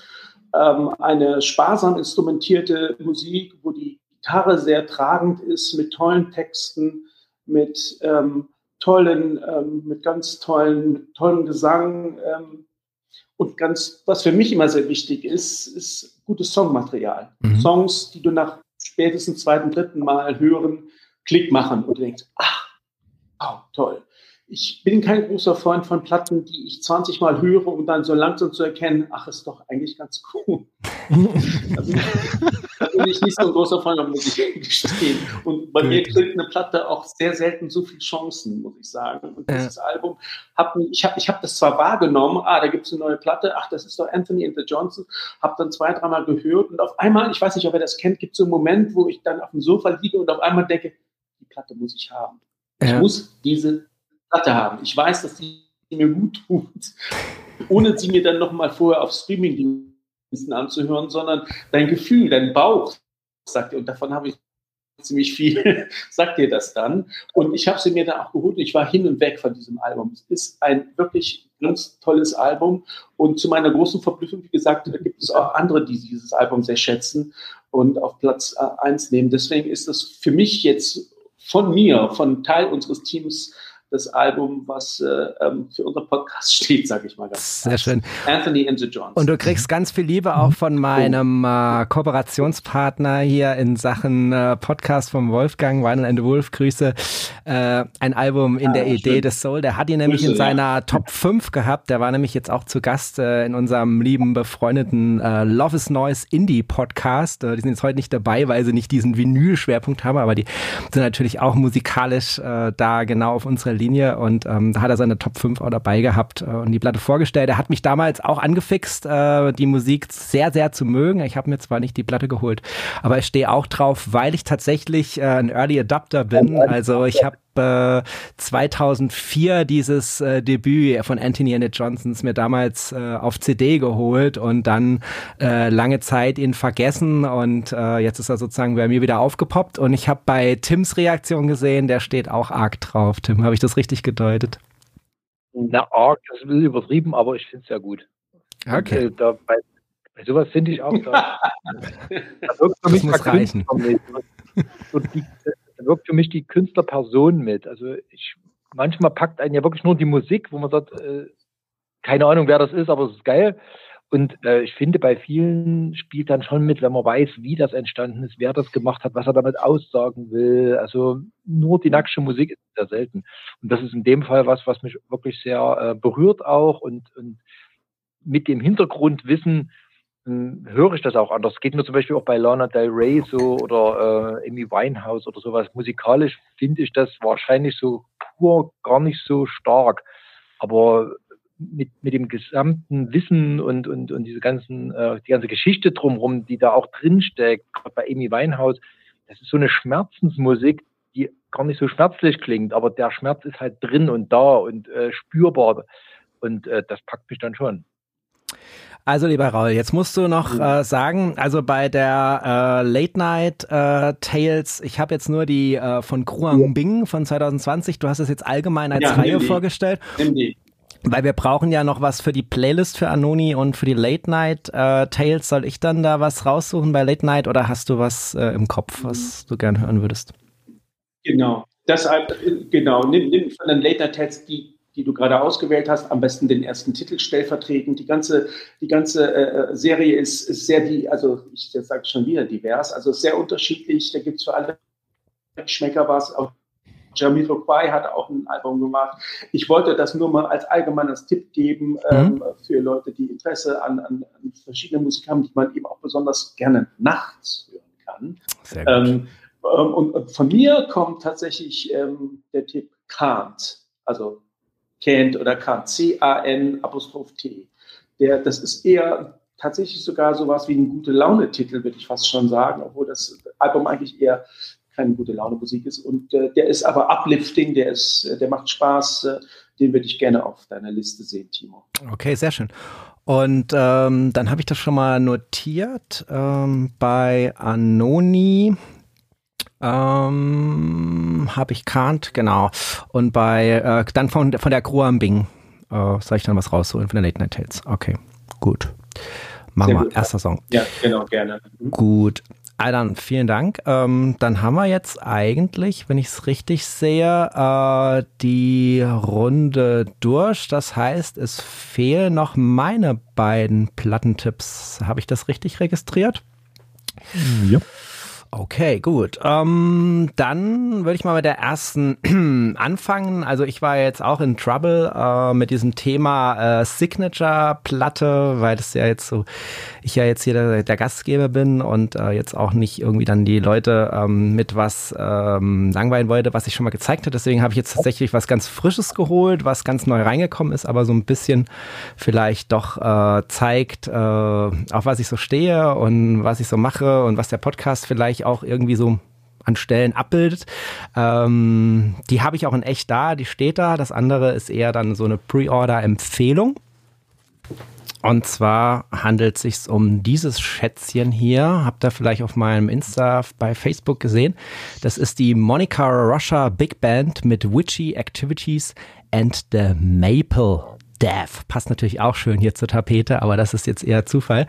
ähm, eine sparsam instrumentierte Musik, wo die Gitarre sehr tragend ist, mit tollen Texten, mit ähm, tollen, ähm, mit ganz tollen, mit tollen Gesang. Ähm, und ganz, was für mich immer sehr wichtig ist, ist gutes Songmaterial. Mhm. Songs, die du nach spätestens zweiten, dritten Mal hören, Klick machen und du denkst, ach, toll. Ich bin kein großer Freund von Platten, die ich 20 Mal höre, um dann so langsam zu erkennen, ach, ist doch eigentlich ganz cool. da, bin ich, da, bin ich, nicht so ein großer Freund, muss ich gestehen. Und bei mir kriegt eine Platte auch sehr selten so viele Chancen, muss ich sagen. Und dieses ja. Album, hab, ich habe ich hab das zwar wahrgenommen, ah, da gibt es eine neue Platte, ach, das ist doch Anthony and the Johnson, habe dann zwei, dreimal gehört und auf einmal, ich weiß nicht, ob ihr das kennt, gibt es so einen Moment, wo ich dann auf dem Sofa liege und auf einmal denke, die Platte muss ich haben. Ich ja. muss diese Platte haben. Ich weiß, dass die mir gut tut, ohne sie mir dann nochmal vorher auf Streaming-Diensten anzuhören, sondern dein Gefühl, dein Bauch sagt dir, und davon habe ich ziemlich viel, sagt dir das dann. Und ich habe sie mir dann auch geholt. Ich war hin und weg von diesem Album. Es ist ein wirklich ganz tolles Album. Und zu meiner großen Verblüffung, wie gesagt, gibt es auch andere, die dieses Album sehr schätzen und auf Platz 1 nehmen. Deswegen ist das für mich jetzt von mir, von Teil unseres Teams das Album, was äh, ähm, für unser Podcast steht, sage ich mal ganz Sehr schön. Anthony and the Johns. Und du kriegst ganz viel Liebe auch von meinem äh, Kooperationspartner hier in Sachen äh, Podcast vom Wolfgang, Vinyl and the Wolf. Grüße. Äh, ein Album in ah, der schön. Idee des Soul. Der hat ihn nämlich Grüße, in seiner ja. Top 5 gehabt. Der war nämlich jetzt auch zu Gast äh, in unserem lieben, befreundeten äh, Love is Noise Indie Podcast. die sind jetzt heute nicht dabei, weil sie nicht diesen Vinyl-Schwerpunkt haben, aber die sind natürlich auch musikalisch da genau auf unserer Linie und ähm, da hat er seine Top 5 auch dabei gehabt äh, und die Platte vorgestellt. Er hat mich damals auch angefixt, äh, die Musik sehr, sehr zu mögen. Ich habe mir zwar nicht die Platte geholt, aber ich stehe auch drauf, weil ich tatsächlich äh, ein Early Adapter bin. Also ich habe 2004 dieses äh, Debüt von Anthony and the Johnsons mir damals äh, auf CD geholt und dann äh, lange Zeit ihn vergessen und äh, jetzt ist er sozusagen bei mir wieder aufgepoppt und ich habe bei Tims Reaktion gesehen, der steht auch arg drauf. Tim, habe ich das richtig gedeutet? Na, arg das ist ein bisschen übertrieben, aber ich finde es ja gut. Okay. Und, äh, da, bei, bei sowas finde ich auch, da, da das muss reichen. Und die, wirkt für mich die Künstlerperson mit. Also ich, manchmal packt einen ja wirklich nur die Musik, wo man sagt, äh, keine Ahnung, wer das ist, aber es ist geil. Und äh, ich finde, bei vielen spielt dann schon mit, wenn man weiß, wie das entstanden ist, wer das gemacht hat, was er damit aussagen will. Also nur die nackte Musik ist sehr selten. Und das ist in dem Fall was, was mich wirklich sehr äh, berührt auch und, und mit dem Hintergrundwissen höre ich das auch anders. Geht mir zum Beispiel auch bei Lana Del Rey so oder äh, Amy Winehouse oder sowas. Musikalisch finde ich das wahrscheinlich so pur gar nicht so stark. Aber mit, mit dem gesamten Wissen und, und, und diese ganzen, äh, die ganze Geschichte drumherum, die da auch drinsteckt, gerade bei Amy Winehouse, das ist so eine Schmerzensmusik, die gar nicht so schmerzlich klingt, aber der Schmerz ist halt drin und da und äh, spürbar. Und äh, das packt mich dann schon. Also lieber Raul, jetzt musst du noch äh, sagen, also bei der äh, Late Night äh, Tales, ich habe jetzt nur die äh, von Kruang Bing von 2020, du hast es jetzt allgemein als ja, Reihe vorgestellt. Nimm die. Weil wir brauchen ja noch was für die Playlist für Anoni und für die Late Night äh, Tales. Soll ich dann da was raussuchen bei Late Night oder hast du was äh, im Kopf, was du gern hören würdest? Genau. Deshalb, äh, genau, nimm, nimm von den Late Night Tales die die du gerade ausgewählt hast, am besten den ersten Titel stellvertretend. Die ganze, die ganze äh, Serie ist, ist sehr, die, also ich sage schon wieder divers, also sehr unterschiedlich. Da gibt es für alle Schmecker was. Auch Jamiroquai hat auch ein Album gemacht. Ich wollte das nur mal als allgemeines Tipp geben ähm, mhm. für Leute, die Interesse an, an, an verschiedenen Musik haben, die man eben auch besonders gerne nachts hören kann. Sehr gut. Ähm, ähm und von mir kommt tatsächlich ähm, der Tipp Kant, also kennt oder kann. C-A-N Apostroph T. Der, das ist eher tatsächlich sogar sowas wie ein gute Laune-Titel, würde ich fast schon sagen, obwohl das Album eigentlich eher keine gute Laune Musik ist. Und äh, der ist aber uplifting, der ist, äh, der macht Spaß. Äh, den würde ich gerne auf deiner Liste sehen, Timo. Okay, sehr schön. Und ähm, dann habe ich das schon mal notiert ähm, bei Anoni. Ähm, habe ich Kant, genau. Und bei, äh, dann von, von der Bing äh, soll ich dann was rausholen von den Late Night Tales. Okay, gut. Machen wir, erster Song. Ja, genau, gerne. Mhm. Gut. Aldan, vielen Dank. Ähm, dann haben wir jetzt eigentlich, wenn ich es richtig sehe, äh, die Runde durch. Das heißt, es fehlen noch meine beiden Plattentipps. Habe ich das richtig registriert? Ja. Okay, gut. Ähm, dann würde ich mal mit der ersten anfangen. Also ich war jetzt auch in Trouble äh, mit diesem Thema äh, Signature-Platte, weil das ja jetzt so, ich ja jetzt hier der, der Gastgeber bin und äh, jetzt auch nicht irgendwie dann die Leute ähm, mit was ähm, langweilen wollte, was ich schon mal gezeigt habe. Deswegen habe ich jetzt tatsächlich was ganz Frisches geholt, was ganz neu reingekommen ist, aber so ein bisschen vielleicht doch äh, zeigt, äh, auf was ich so stehe und was ich so mache und was der Podcast vielleicht auch irgendwie so an Stellen abbildet. Ähm, die habe ich auch in echt da, die steht da. Das andere ist eher dann so eine Pre-Order-Empfehlung. Und zwar handelt es sich um dieses Schätzchen hier. Habt ihr vielleicht auf meinem Insta bei Facebook gesehen. Das ist die Monica Russia Big Band mit Witchy Activities and the Maple Death. Passt natürlich auch schön hier zur Tapete, aber das ist jetzt eher Zufall.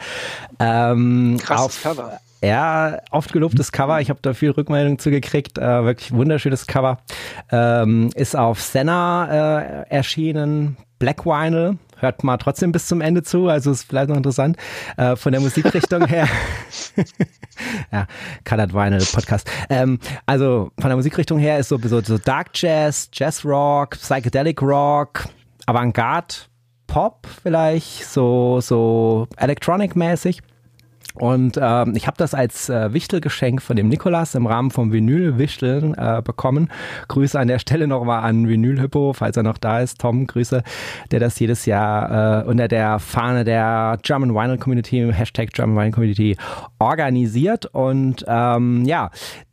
Ähm, Krasses auf, Cover. Ja, oft gelobtes Cover. Ich habe da viel Rückmeldung zu gekriegt. Äh, wirklich wunderschönes Cover. Ähm, ist auf Senna äh, erschienen. Black Vinyl. Hört mal trotzdem bis zum Ende zu. Also ist vielleicht noch interessant. Äh, von der Musikrichtung her. ja, Colored Vinyl Podcast. Ähm, also von der Musikrichtung her ist so, so, so Dark Jazz, Jazz Rock, Psychedelic Rock, Avantgarde Pop vielleicht, so, so Electronic-mäßig. Und ähm, ich habe das als äh, Wichtelgeschenk von dem Nikolas im Rahmen vom Vinyl-Wichteln äh, bekommen. Grüße an der Stelle nochmal an Vinyl Hippo, falls er noch da ist. Tom, Grüße, der das jedes Jahr äh, unter der Fahne der German Vinyl Community, Hashtag German Vinyl Community, organisiert. Und ähm, ja,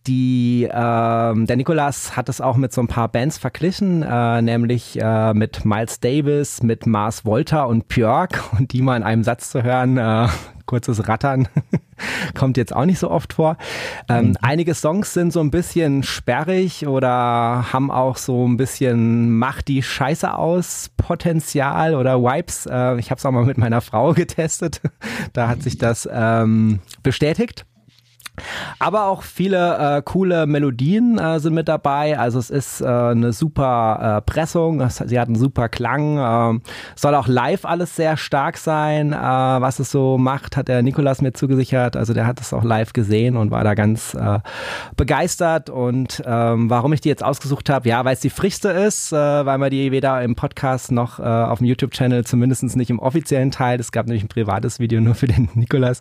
die, ähm, der Nikolas hat es auch mit so ein paar Bands verglichen, äh, nämlich äh, mit Miles Davis, mit Mars Volta und Björk und die mal in einem Satz zu hören, äh, kurzes Rattern kommt jetzt auch nicht so oft vor. Ähm, mhm. Einige Songs sind so ein bisschen sperrig oder haben auch so ein bisschen macht die Scheiße aus Potenzial oder Wipes. Äh, ich habe es auch mal mit meiner Frau getestet. da hat sich das ähm, bestätigt. Aber auch viele äh, coole Melodien äh, sind mit dabei. Also es ist äh, eine super äh, Pressung, sie hat einen super Klang. Ähm, soll auch live alles sehr stark sein. Äh, was es so macht, hat der Nikolas mir zugesichert. Also der hat es auch live gesehen und war da ganz äh, begeistert. Und ähm, warum ich die jetzt ausgesucht habe, ja, weil es die frischste ist, weil man die weder im Podcast noch auf dem YouTube-Channel, zumindest nicht im offiziellen Teil, es gab nämlich ein privates Video nur für den Nikolas,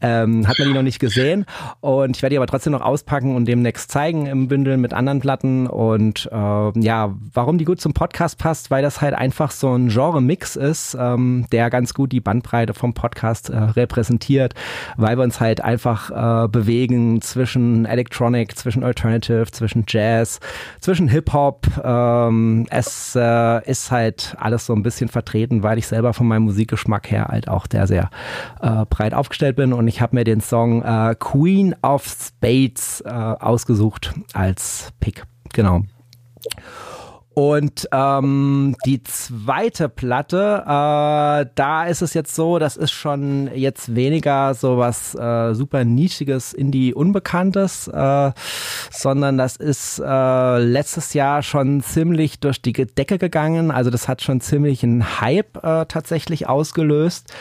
ähm, hat man die noch nicht gesehen. Und ich werde die aber trotzdem noch auspacken und demnächst zeigen im Bündel mit anderen Platten. Und äh, ja, warum die gut zum Podcast passt, weil das halt einfach so ein Genre-Mix ist, ähm, der ganz gut die Bandbreite vom Podcast äh, repräsentiert, weil wir uns halt einfach äh, bewegen zwischen Electronic, zwischen Alternative, zwischen Jazz, zwischen Hip-Hop. Ähm, es äh, ist halt alles so ein bisschen vertreten, weil ich selber von meinem Musikgeschmack her halt auch der sehr äh, breit aufgestellt bin. Und ich habe mir den Song äh, Queen of Spades äh, ausgesucht als Pick. Genau. Und ähm, die zweite Platte, äh, da ist es jetzt so, das ist schon jetzt weniger so was äh, super nischiges Indie Unbekanntes, äh, sondern das ist äh, letztes Jahr schon ziemlich durch die Decke gegangen. Also das hat schon ziemlich einen Hype äh, tatsächlich ausgelöst.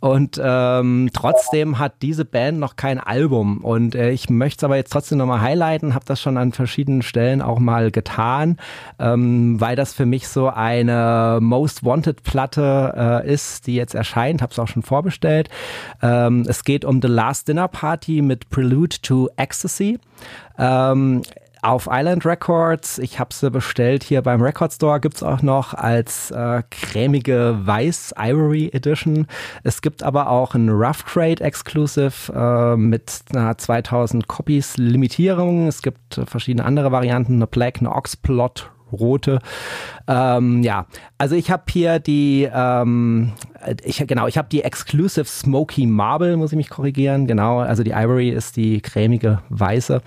Und ähm, trotzdem hat diese Band noch kein Album. Und äh, ich möchte es aber jetzt trotzdem nochmal highlighten, habe das schon an verschiedenen Stellen auch mal getan. Ähm, weil das für mich so eine Most Wanted Platte äh, ist, die jetzt erscheint. Habe es auch schon vorbestellt. Ähm, es geht um The Last Dinner Party mit Prelude to Ecstasy. Ähm, auf Island Records. Ich habe sie bestellt hier beim Record Store. Gibt's auch noch als äh, cremige Weiß Ivory Edition. Es gibt aber auch ein Rough Trade Exclusive äh, mit einer 2000 Copies Limitierung. Es gibt äh, verschiedene andere Varianten, eine Black, eine Oxplot rote. Ähm, ja, also ich habe hier die, ähm, ich, genau, ich habe die Exclusive Smoky Marble, muss ich mich korrigieren. Genau, also die Ivory ist die cremige weiße,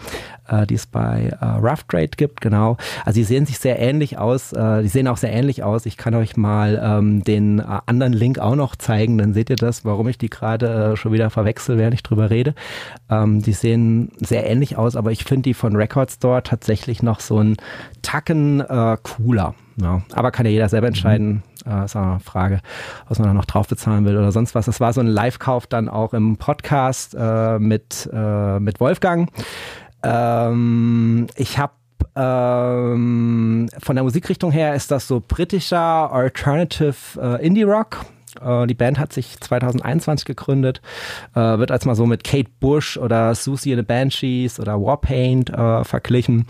äh, die es bei äh, Rough Trade gibt. Genau, also die sehen sich sehr ähnlich aus. Äh, die sehen auch sehr ähnlich aus. Ich kann euch mal ähm, den äh, anderen Link auch noch zeigen. Dann seht ihr das, warum ich die gerade äh, schon wieder verwechsel, während ich drüber rede. Ähm, die sehen sehr ähnlich aus, aber ich finde die von Record Store tatsächlich noch so ein Tacken äh, cooler. Ja, aber kann ja jeder selber entscheiden. Mhm. Äh, ist auch eine Frage, was man da noch drauf bezahlen will oder sonst was. Das war so ein Live-Kauf dann auch im Podcast äh, mit, äh, mit Wolfgang. Ähm, ich habe ähm, von der Musikrichtung her ist das so britischer Alternative äh, Indie Rock. Äh, die Band hat sich 2021 gegründet, äh, wird als mal so mit Kate Bush oder Susie and the Banshees oder Warpaint äh, verglichen,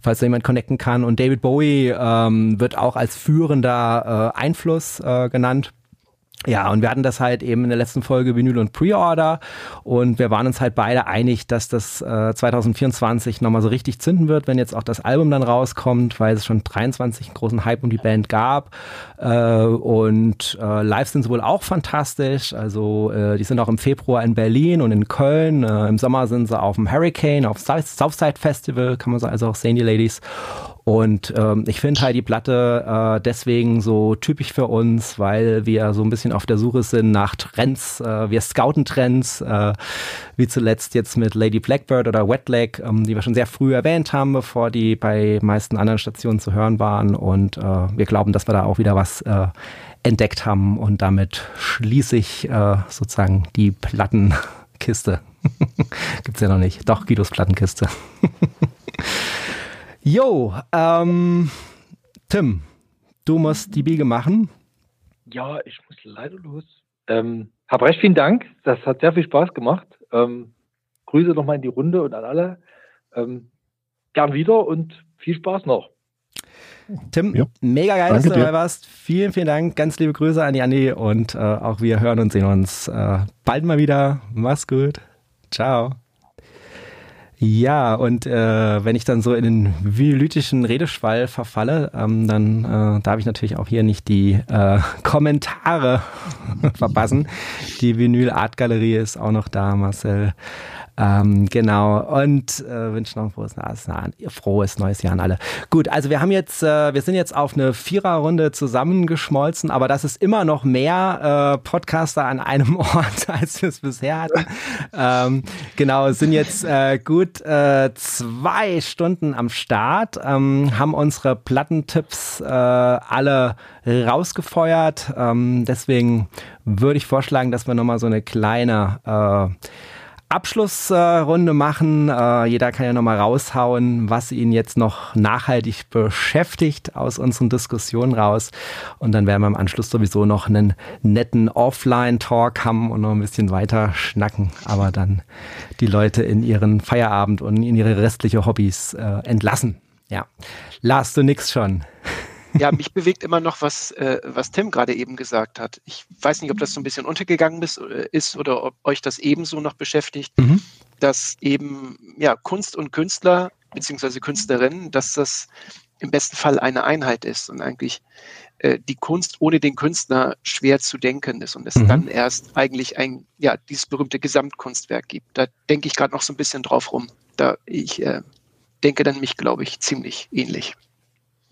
falls da jemand connecten kann. Und David Bowie ähm, wird auch als führender Einfluss genannt. Ja, und wir hatten das halt eben in der letzten Folge Vinyl und Pre-Order. Und wir waren uns halt beide einig, dass das äh, 2024 nochmal so richtig zünden wird, wenn jetzt auch das Album dann rauskommt, weil es schon 23 einen großen Hype um die Band gab. Äh, und äh, live sind sie wohl auch fantastisch, also äh, die sind auch im Februar in Berlin und in Köln, äh, im Sommer sind sie auf dem Hurricane, auf Southside Festival, kann man so also auch sehen, die Ladies und ähm, ich finde halt die Platte äh, deswegen so typisch für uns, weil wir so ein bisschen auf der Suche sind nach Trends. Äh, wir scouten Trends, äh, wie zuletzt jetzt mit Lady Blackbird oder Wet Leg, ähm, die wir schon sehr früh erwähnt haben, bevor die bei meisten anderen Stationen zu hören waren. Und äh, wir glauben, dass wir da auch wieder was äh, entdeckt haben. Und damit schließe ich äh, sozusagen die Plattenkiste. Gibt's ja noch nicht. Doch, Guidos Plattenkiste. Jo, ähm, Tim, du musst die Biege machen. Ja, ich muss leider los. Ähm, hab recht vielen Dank. Das hat sehr viel Spaß gemacht. Ähm, Grüße nochmal in die Runde und an alle. Ähm, gern wieder und viel Spaß noch. Tim, ja. mega geil, Danke dass du dabei warst. Vielen, vielen Dank. Ganz liebe Grüße an die Andi und äh, auch wir hören und sehen uns äh, bald mal wieder. Mach's gut. Ciao. Ja, und äh, wenn ich dann so in den vinylytischen Redeschwall verfalle, ähm, dann äh, darf ich natürlich auch hier nicht die äh, Kommentare verpassen. Die Vinyl Art Galerie ist auch noch da, Marcel. Ähm, genau. Und äh, wünsche noch ein frohes, frohes, neues Jahr an alle. Gut, also wir haben jetzt, äh, wir sind jetzt auf eine Viererrunde zusammengeschmolzen, aber das ist immer noch mehr äh, Podcaster an einem Ort, als wir es bisher hatten. ähm, genau, sind jetzt äh, gut äh, zwei Stunden am Start, ähm, haben unsere Plattentipps äh, alle rausgefeuert. Ähm, deswegen würde ich vorschlagen, dass wir nochmal so eine kleine äh, Abschlussrunde machen. Äh, jeder kann ja nochmal raushauen, was ihn jetzt noch nachhaltig beschäftigt aus unseren Diskussionen raus. Und dann werden wir im Anschluss sowieso noch einen netten Offline-Talk haben und noch ein bisschen weiter schnacken. Aber dann die Leute in ihren Feierabend und in ihre restliche Hobbys äh, entlassen. Ja. Lars, du nix schon. Ja, mich bewegt immer noch, was, äh, was Tim gerade eben gesagt hat. Ich weiß nicht, ob das so ein bisschen untergegangen ist, äh, ist oder ob euch das ebenso noch beschäftigt, mhm. dass eben ja, Kunst und Künstler beziehungsweise Künstlerinnen, dass das im besten Fall eine Einheit ist und eigentlich äh, die Kunst ohne den Künstler schwer zu denken ist und es mhm. dann erst eigentlich ein, ja, dieses berühmte Gesamtkunstwerk gibt. Da denke ich gerade noch so ein bisschen drauf rum. Da ich äh, denke dann mich, glaube ich, ziemlich ähnlich.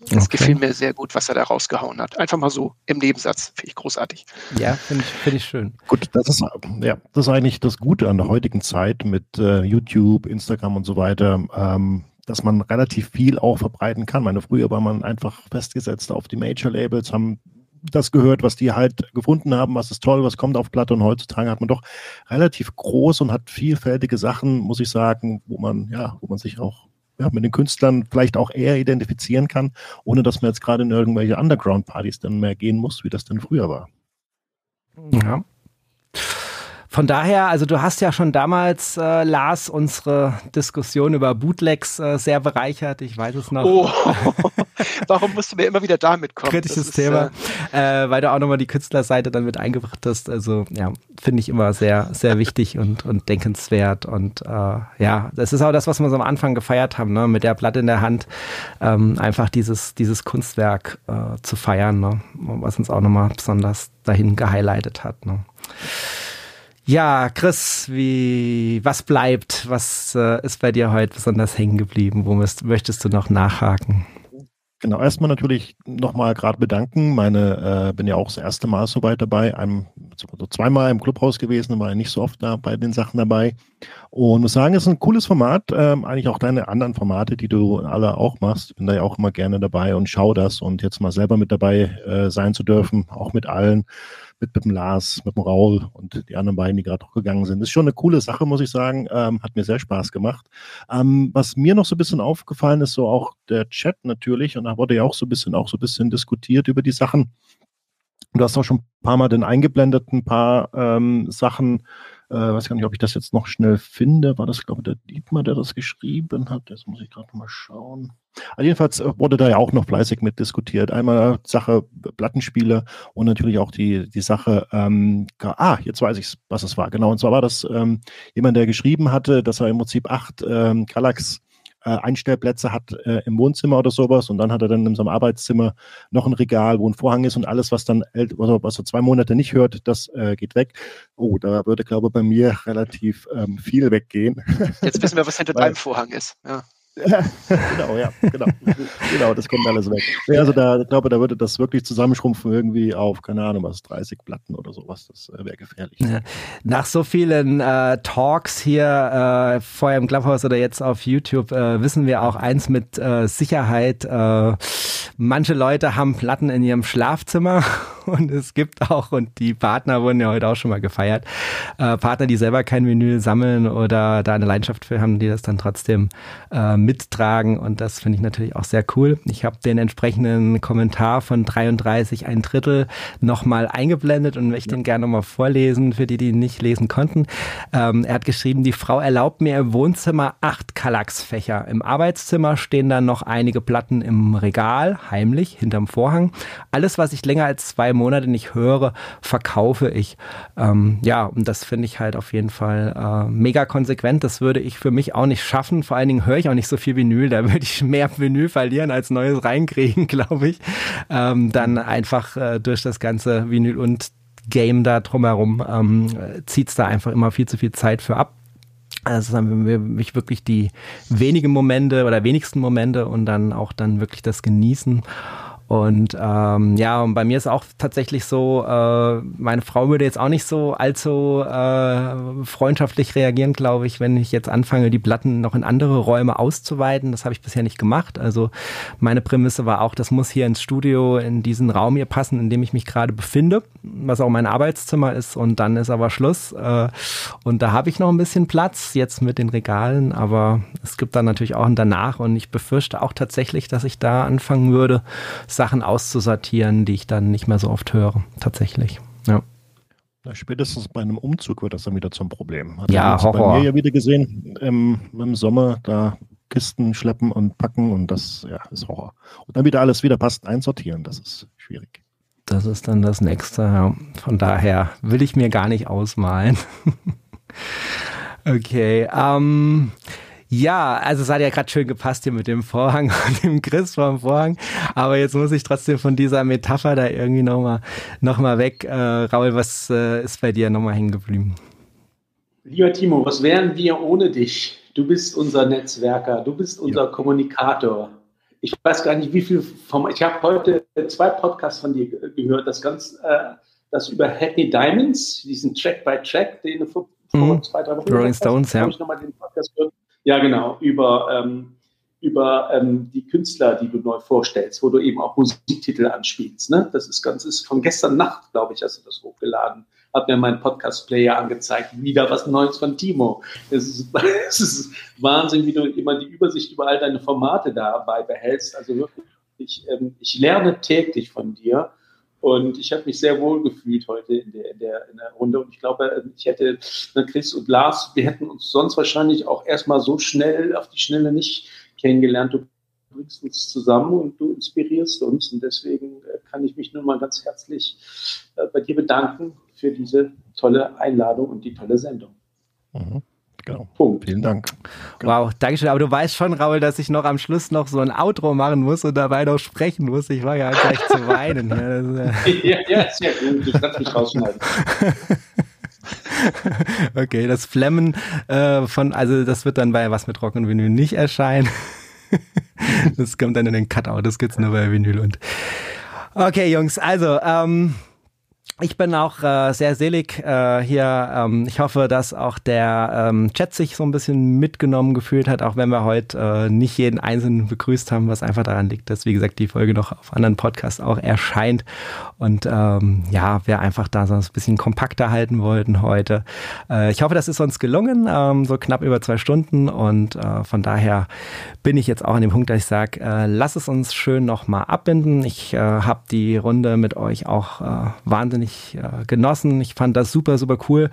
Das okay. gefiel mir sehr gut, was er da rausgehauen hat. Einfach mal so im Nebensatz. Finde ich großartig. Ja, finde ich, find ich schön. Gut, das ist, ja, das ist eigentlich das Gute an der heutigen Zeit mit äh, YouTube, Instagram und so weiter, ähm, dass man relativ viel auch verbreiten kann. Meine, früher war man einfach festgesetzt auf die Major-Labels, haben das gehört, was die halt gefunden haben, was ist toll, was kommt auf Platte und heutzutage hat man doch relativ groß und hat vielfältige Sachen, muss ich sagen, wo man, ja, wo man sich auch ja, mit den Künstlern vielleicht auch eher identifizieren kann, ohne dass man jetzt gerade in irgendwelche Underground-Partys dann mehr gehen muss, wie das denn früher war. Ja. Von daher, also du hast ja schon damals, äh, Lars, unsere Diskussion über Bootlegs äh, sehr bereichert. Ich weiß es noch. Oh, warum musst du mir immer wieder damit kommen? Kritisches ist, Thema, äh, äh, weil du auch nochmal die Künstlerseite dann mit eingebracht hast. Also ja, finde ich immer sehr, sehr wichtig und, und denkenswert. Und äh, ja, das ist auch das, was wir so am Anfang gefeiert haben, ne? mit der Platte in der Hand, ähm, einfach dieses, dieses Kunstwerk äh, zu feiern, ne? was uns auch nochmal besonders dahin gehighlightet hat. Ne? Ja, Chris, wie, was bleibt? Was äh, ist bei dir heute besonders hängen geblieben? Wo müsst, möchtest du noch nachhaken? Genau, erstmal natürlich nochmal gerade bedanken. Meine, äh, bin ja auch das erste Mal so weit dabei, einem, so zweimal im Clubhaus gewesen, war nicht so oft da bei den Sachen dabei. Und muss sagen, es ist ein cooles Format, ähm, eigentlich auch deine anderen Formate, die du alle auch machst. Bin da ja auch immer gerne dabei und schau das und jetzt mal selber mit dabei äh, sein zu dürfen, auch mit allen mit, mit dem Lars, mit dem Raul und die anderen beiden, die gerade auch gegangen sind. Ist schon eine coole Sache, muss ich sagen. Ähm, hat mir sehr Spaß gemacht. Ähm, was mir noch so ein bisschen aufgefallen ist, so auch der Chat natürlich, und da wurde ja auch so ein bisschen, auch so ein bisschen diskutiert über die Sachen. Du hast auch schon ein paar Mal den eingeblendet, ein paar ähm, Sachen äh, weiß gar nicht, ob ich das jetzt noch schnell finde. War das, glaube ich, der Dietmar, der das geschrieben hat? Das muss ich gerade mal schauen. Also jedenfalls äh, wurde da ja auch noch fleißig mit diskutiert. Einmal Sache Plattenspiele und natürlich auch die, die Sache, ähm, ah, jetzt weiß ich, was es war. Genau, und zwar war das ähm, jemand, der geschrieben hatte, dass er im Prinzip acht ähm, Kallax äh, Einstellplätze hat äh, im Wohnzimmer oder sowas und dann hat er dann in seinem Arbeitszimmer noch ein Regal, wo ein Vorhang ist und alles, was dann also was er zwei Monate nicht hört, das äh, geht weg. Oh, da würde, glaube ich, bei mir relativ ähm, viel weggehen. Jetzt wissen wir, was hinter deinem Vorhang ist. Ja. genau, ja, genau. genau, das kommt alles weg. Ja, also da, ich glaube, da würde das wirklich zusammenschrumpfen irgendwie auf, keine Ahnung, was, 30 Platten oder sowas. Das äh, wäre gefährlich. Nach so vielen äh, Talks hier äh, vorher im Clubhouse oder jetzt auf YouTube äh, wissen wir auch eins mit äh, Sicherheit. Äh, manche Leute haben Platten in ihrem Schlafzimmer und es gibt auch, und die Partner wurden ja heute auch schon mal gefeiert, Partner, die selber kein Vinyl sammeln oder da eine Leidenschaft für haben, die das dann trotzdem mittragen und das finde ich natürlich auch sehr cool. Ich habe den entsprechenden Kommentar von 33 ein Drittel nochmal eingeblendet und möchte ja. ihn gerne nochmal vorlesen für die, die ihn nicht lesen konnten. Ähm, er hat geschrieben, die Frau erlaubt mir im Wohnzimmer acht Kallax-Fächer. Im Arbeitszimmer stehen dann noch einige Platten im Regal, heimlich, hinterm Vorhang. Alles, was ich länger als zwei Monate nicht höre, verkaufe ich. Ähm, ja, und das finde ich halt auf jeden Fall äh, mega konsequent. Das würde ich für mich auch nicht schaffen. Vor allen Dingen höre ich auch nicht so viel Vinyl. Da würde ich mehr Vinyl verlieren als Neues reinkriegen, glaube ich. Ähm, dann einfach äh, durch das ganze Vinyl und Game da drumherum ähm, zieht es da einfach immer viel zu viel Zeit für ab. Also haben wir mich wirklich die wenigen Momente oder wenigsten Momente und dann auch dann wirklich das Genießen. Und ähm, ja, und bei mir ist auch tatsächlich so, äh, meine Frau würde jetzt auch nicht so allzu äh, freundschaftlich reagieren, glaube ich, wenn ich jetzt anfange, die Platten noch in andere Räume auszuweiten. Das habe ich bisher nicht gemacht. Also meine Prämisse war auch, das muss hier ins Studio, in diesen Raum hier passen, in dem ich mich gerade befinde, was auch mein Arbeitszimmer ist. Und dann ist aber Schluss. Äh, und da habe ich noch ein bisschen Platz jetzt mit den Regalen, aber es gibt dann natürlich auch ein danach. Und ich befürchte auch tatsächlich, dass ich da anfangen würde, Sachen auszusortieren, die ich dann nicht mehr so oft höre, tatsächlich. Ja. Na, spätestens bei einem Umzug wird das dann wieder zum Problem. Hat ja, Horror. Bei mir ja wieder gesehen im, im Sommer, da Kisten schleppen und packen und das ja, ist Horror. Und dann wieder alles wieder passt einsortieren, das ist schwierig. Das ist dann das nächste. Von daher will ich mir gar nicht ausmalen. okay. Ähm, ja, also es hat ja gerade schön gepasst hier mit dem Vorhang und dem Chris vom Vorhang. Aber jetzt muss ich trotzdem von dieser Metapher da irgendwie nochmal noch mal weg. Äh, Raul, was äh, ist bei dir nochmal hängen geblieben? Lieber Timo, was wären wir ohne dich? Du bist unser Netzwerker, du bist unser ja. Kommunikator. Ich weiß gar nicht, wie viel vom. Ich habe heute zwei Podcasts von dir gehört, das ganz, äh, das über Happy Diamonds, diesen Track by Track, den du vor, mhm. zwei, drei Wochen Rolling Stones, ja. Ich nochmal den Podcast gehört ja, genau, über, ähm, über ähm, die Künstler, die du neu vorstellst, wo du eben auch Musiktitel anspielst. Ne? Das ist ganz, ist von gestern Nacht, glaube ich, hast du das hochgeladen. Hat mir mein Podcast-Player angezeigt. Wieder was Neues von Timo. Es ist, es ist Wahnsinn, wie du immer die Übersicht über all deine Formate dabei behältst. Also wirklich, ich, ähm, ich lerne täglich von dir. Und ich habe mich sehr wohl gefühlt heute in der, in der, in der Runde. Und ich glaube, ich hätte, ne, Chris und Lars, wir hätten uns sonst wahrscheinlich auch erstmal so schnell auf die Schnelle nicht kennengelernt. Du bringst uns zusammen und du inspirierst uns. Und deswegen äh, kann ich mich nur mal ganz herzlich äh, bei dir bedanken für diese tolle Einladung und die tolle Sendung. Mhm. Genau. Punkt. Vielen Dank. Genau. Wow, Dankeschön. Aber du weißt schon, Raul, dass ich noch am Schluss noch so ein Outro machen muss und dabei noch sprechen muss. Ich war ja gleich zu weinen. ja, ja, sehr gut. Du kannst mich rausschneiden. okay, das Flemmen äh, von, also das wird dann bei Was mit Rock und Vinyl nicht erscheinen. das kommt dann in den Cutout, das gibt's nur bei Vinyl und Okay, Jungs, also ähm, ich bin auch äh, sehr selig äh, hier. Ähm, ich hoffe, dass auch der ähm, Chat sich so ein bisschen mitgenommen gefühlt hat, auch wenn wir heute äh, nicht jeden Einzelnen begrüßt haben, was einfach daran liegt, dass, wie gesagt, die Folge noch auf anderen Podcasts auch erscheint. Und ähm, ja, wir einfach da so ein bisschen kompakter halten wollten heute. Äh, ich hoffe, das ist uns gelungen, ähm, so knapp über zwei Stunden. Und äh, von daher bin ich jetzt auch an dem Punkt, dass ich sage, äh, lass es uns schön nochmal abbinden. Ich äh, habe die Runde mit euch auch äh, wahnsinnig wahnsinnig äh, genossen. Ich fand das super, super cool,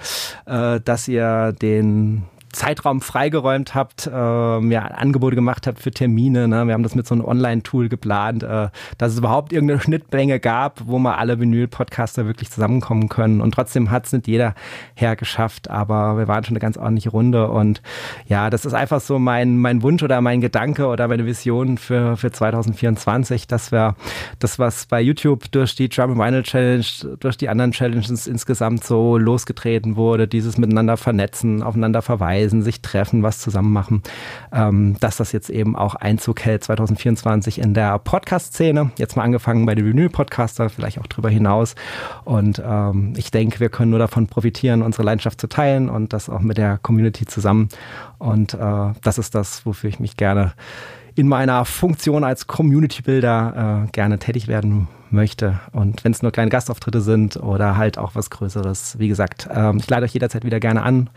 äh, dass ihr den Zeitraum freigeräumt habt, äh, mir Angebote gemacht habt für Termine. Ne? Wir haben das mit so einem Online-Tool geplant, äh, dass es überhaupt irgendeine Schnittmenge gab, wo mal alle Vinyl-Podcaster wirklich zusammenkommen können. Und trotzdem hat es nicht jeder hergeschafft, aber wir waren schon eine ganz ordentliche Runde. Und ja, das ist einfach so mein, mein Wunsch oder mein Gedanke oder meine Vision für, für 2024, dass wir das, was bei YouTube durch die Drum Vinyl Challenge, durch die anderen Challenges insgesamt so losgetreten wurde, dieses miteinander vernetzen, aufeinander verweisen, reisen, sich treffen, was zusammen machen, ähm, dass das jetzt eben auch Einzug hält 2024 in der Podcast-Szene. Jetzt mal angefangen bei den Vinyl-Podcaster, vielleicht auch darüber hinaus. Und ähm, ich denke, wir können nur davon profitieren, unsere Leidenschaft zu teilen und das auch mit der Community zusammen. Und äh, das ist das, wofür ich mich gerne in meiner Funktion als Community Builder äh, gerne tätig werden möchte. Und wenn es nur kleine Gastauftritte sind oder halt auch was Größeres, wie gesagt, äh, ich lade euch jederzeit wieder gerne an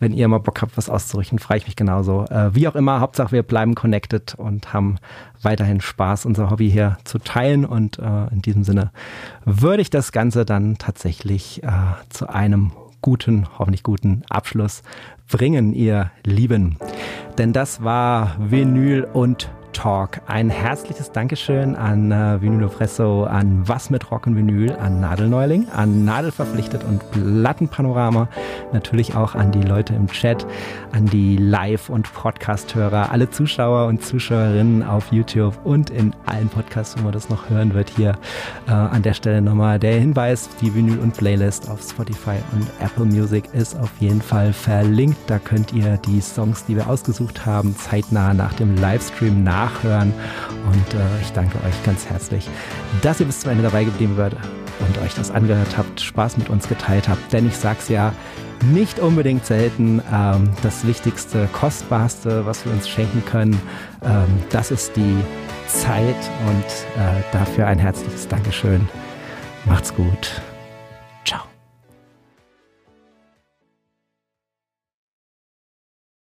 wenn ihr mal Bock habt, was auszurichten, freue ich mich genauso. Äh, wie auch immer, Hauptsache wir bleiben connected und haben weiterhin Spaß, unser Hobby hier zu teilen. Und äh, in diesem Sinne würde ich das Ganze dann tatsächlich äh, zu einem guten, hoffentlich guten Abschluss bringen, ihr Lieben. Denn das war Vinyl und Talk. Ein herzliches Dankeschön an äh, Vinyl Presso, an Was mit Rock und Vinyl, an Nadelneuling, an Nadelverpflichtet und Plattenpanorama, natürlich auch an die Leute im Chat, an die Live- und Podcast-Hörer, alle Zuschauer und Zuschauerinnen auf YouTube und in allen Podcasts, wo man das noch hören wird, hier äh, an der Stelle nochmal der Hinweis, die Vinyl und Playlist auf Spotify und Apple Music ist auf jeden Fall verlinkt. Da könnt ihr die Songs, die wir ausgesucht haben, zeitnah nach dem Livestream nachhören. Und äh, ich danke euch ganz herzlich, dass ihr bis zum Ende dabei geblieben seid und euch das angehört habt, Spaß mit uns geteilt habt. Denn ich sag's ja, nicht unbedingt selten. Ähm, das Wichtigste, Kostbarste, was wir uns schenken können, ähm, das ist die Zeit und äh, dafür ein herzliches Dankeschön. Macht's gut.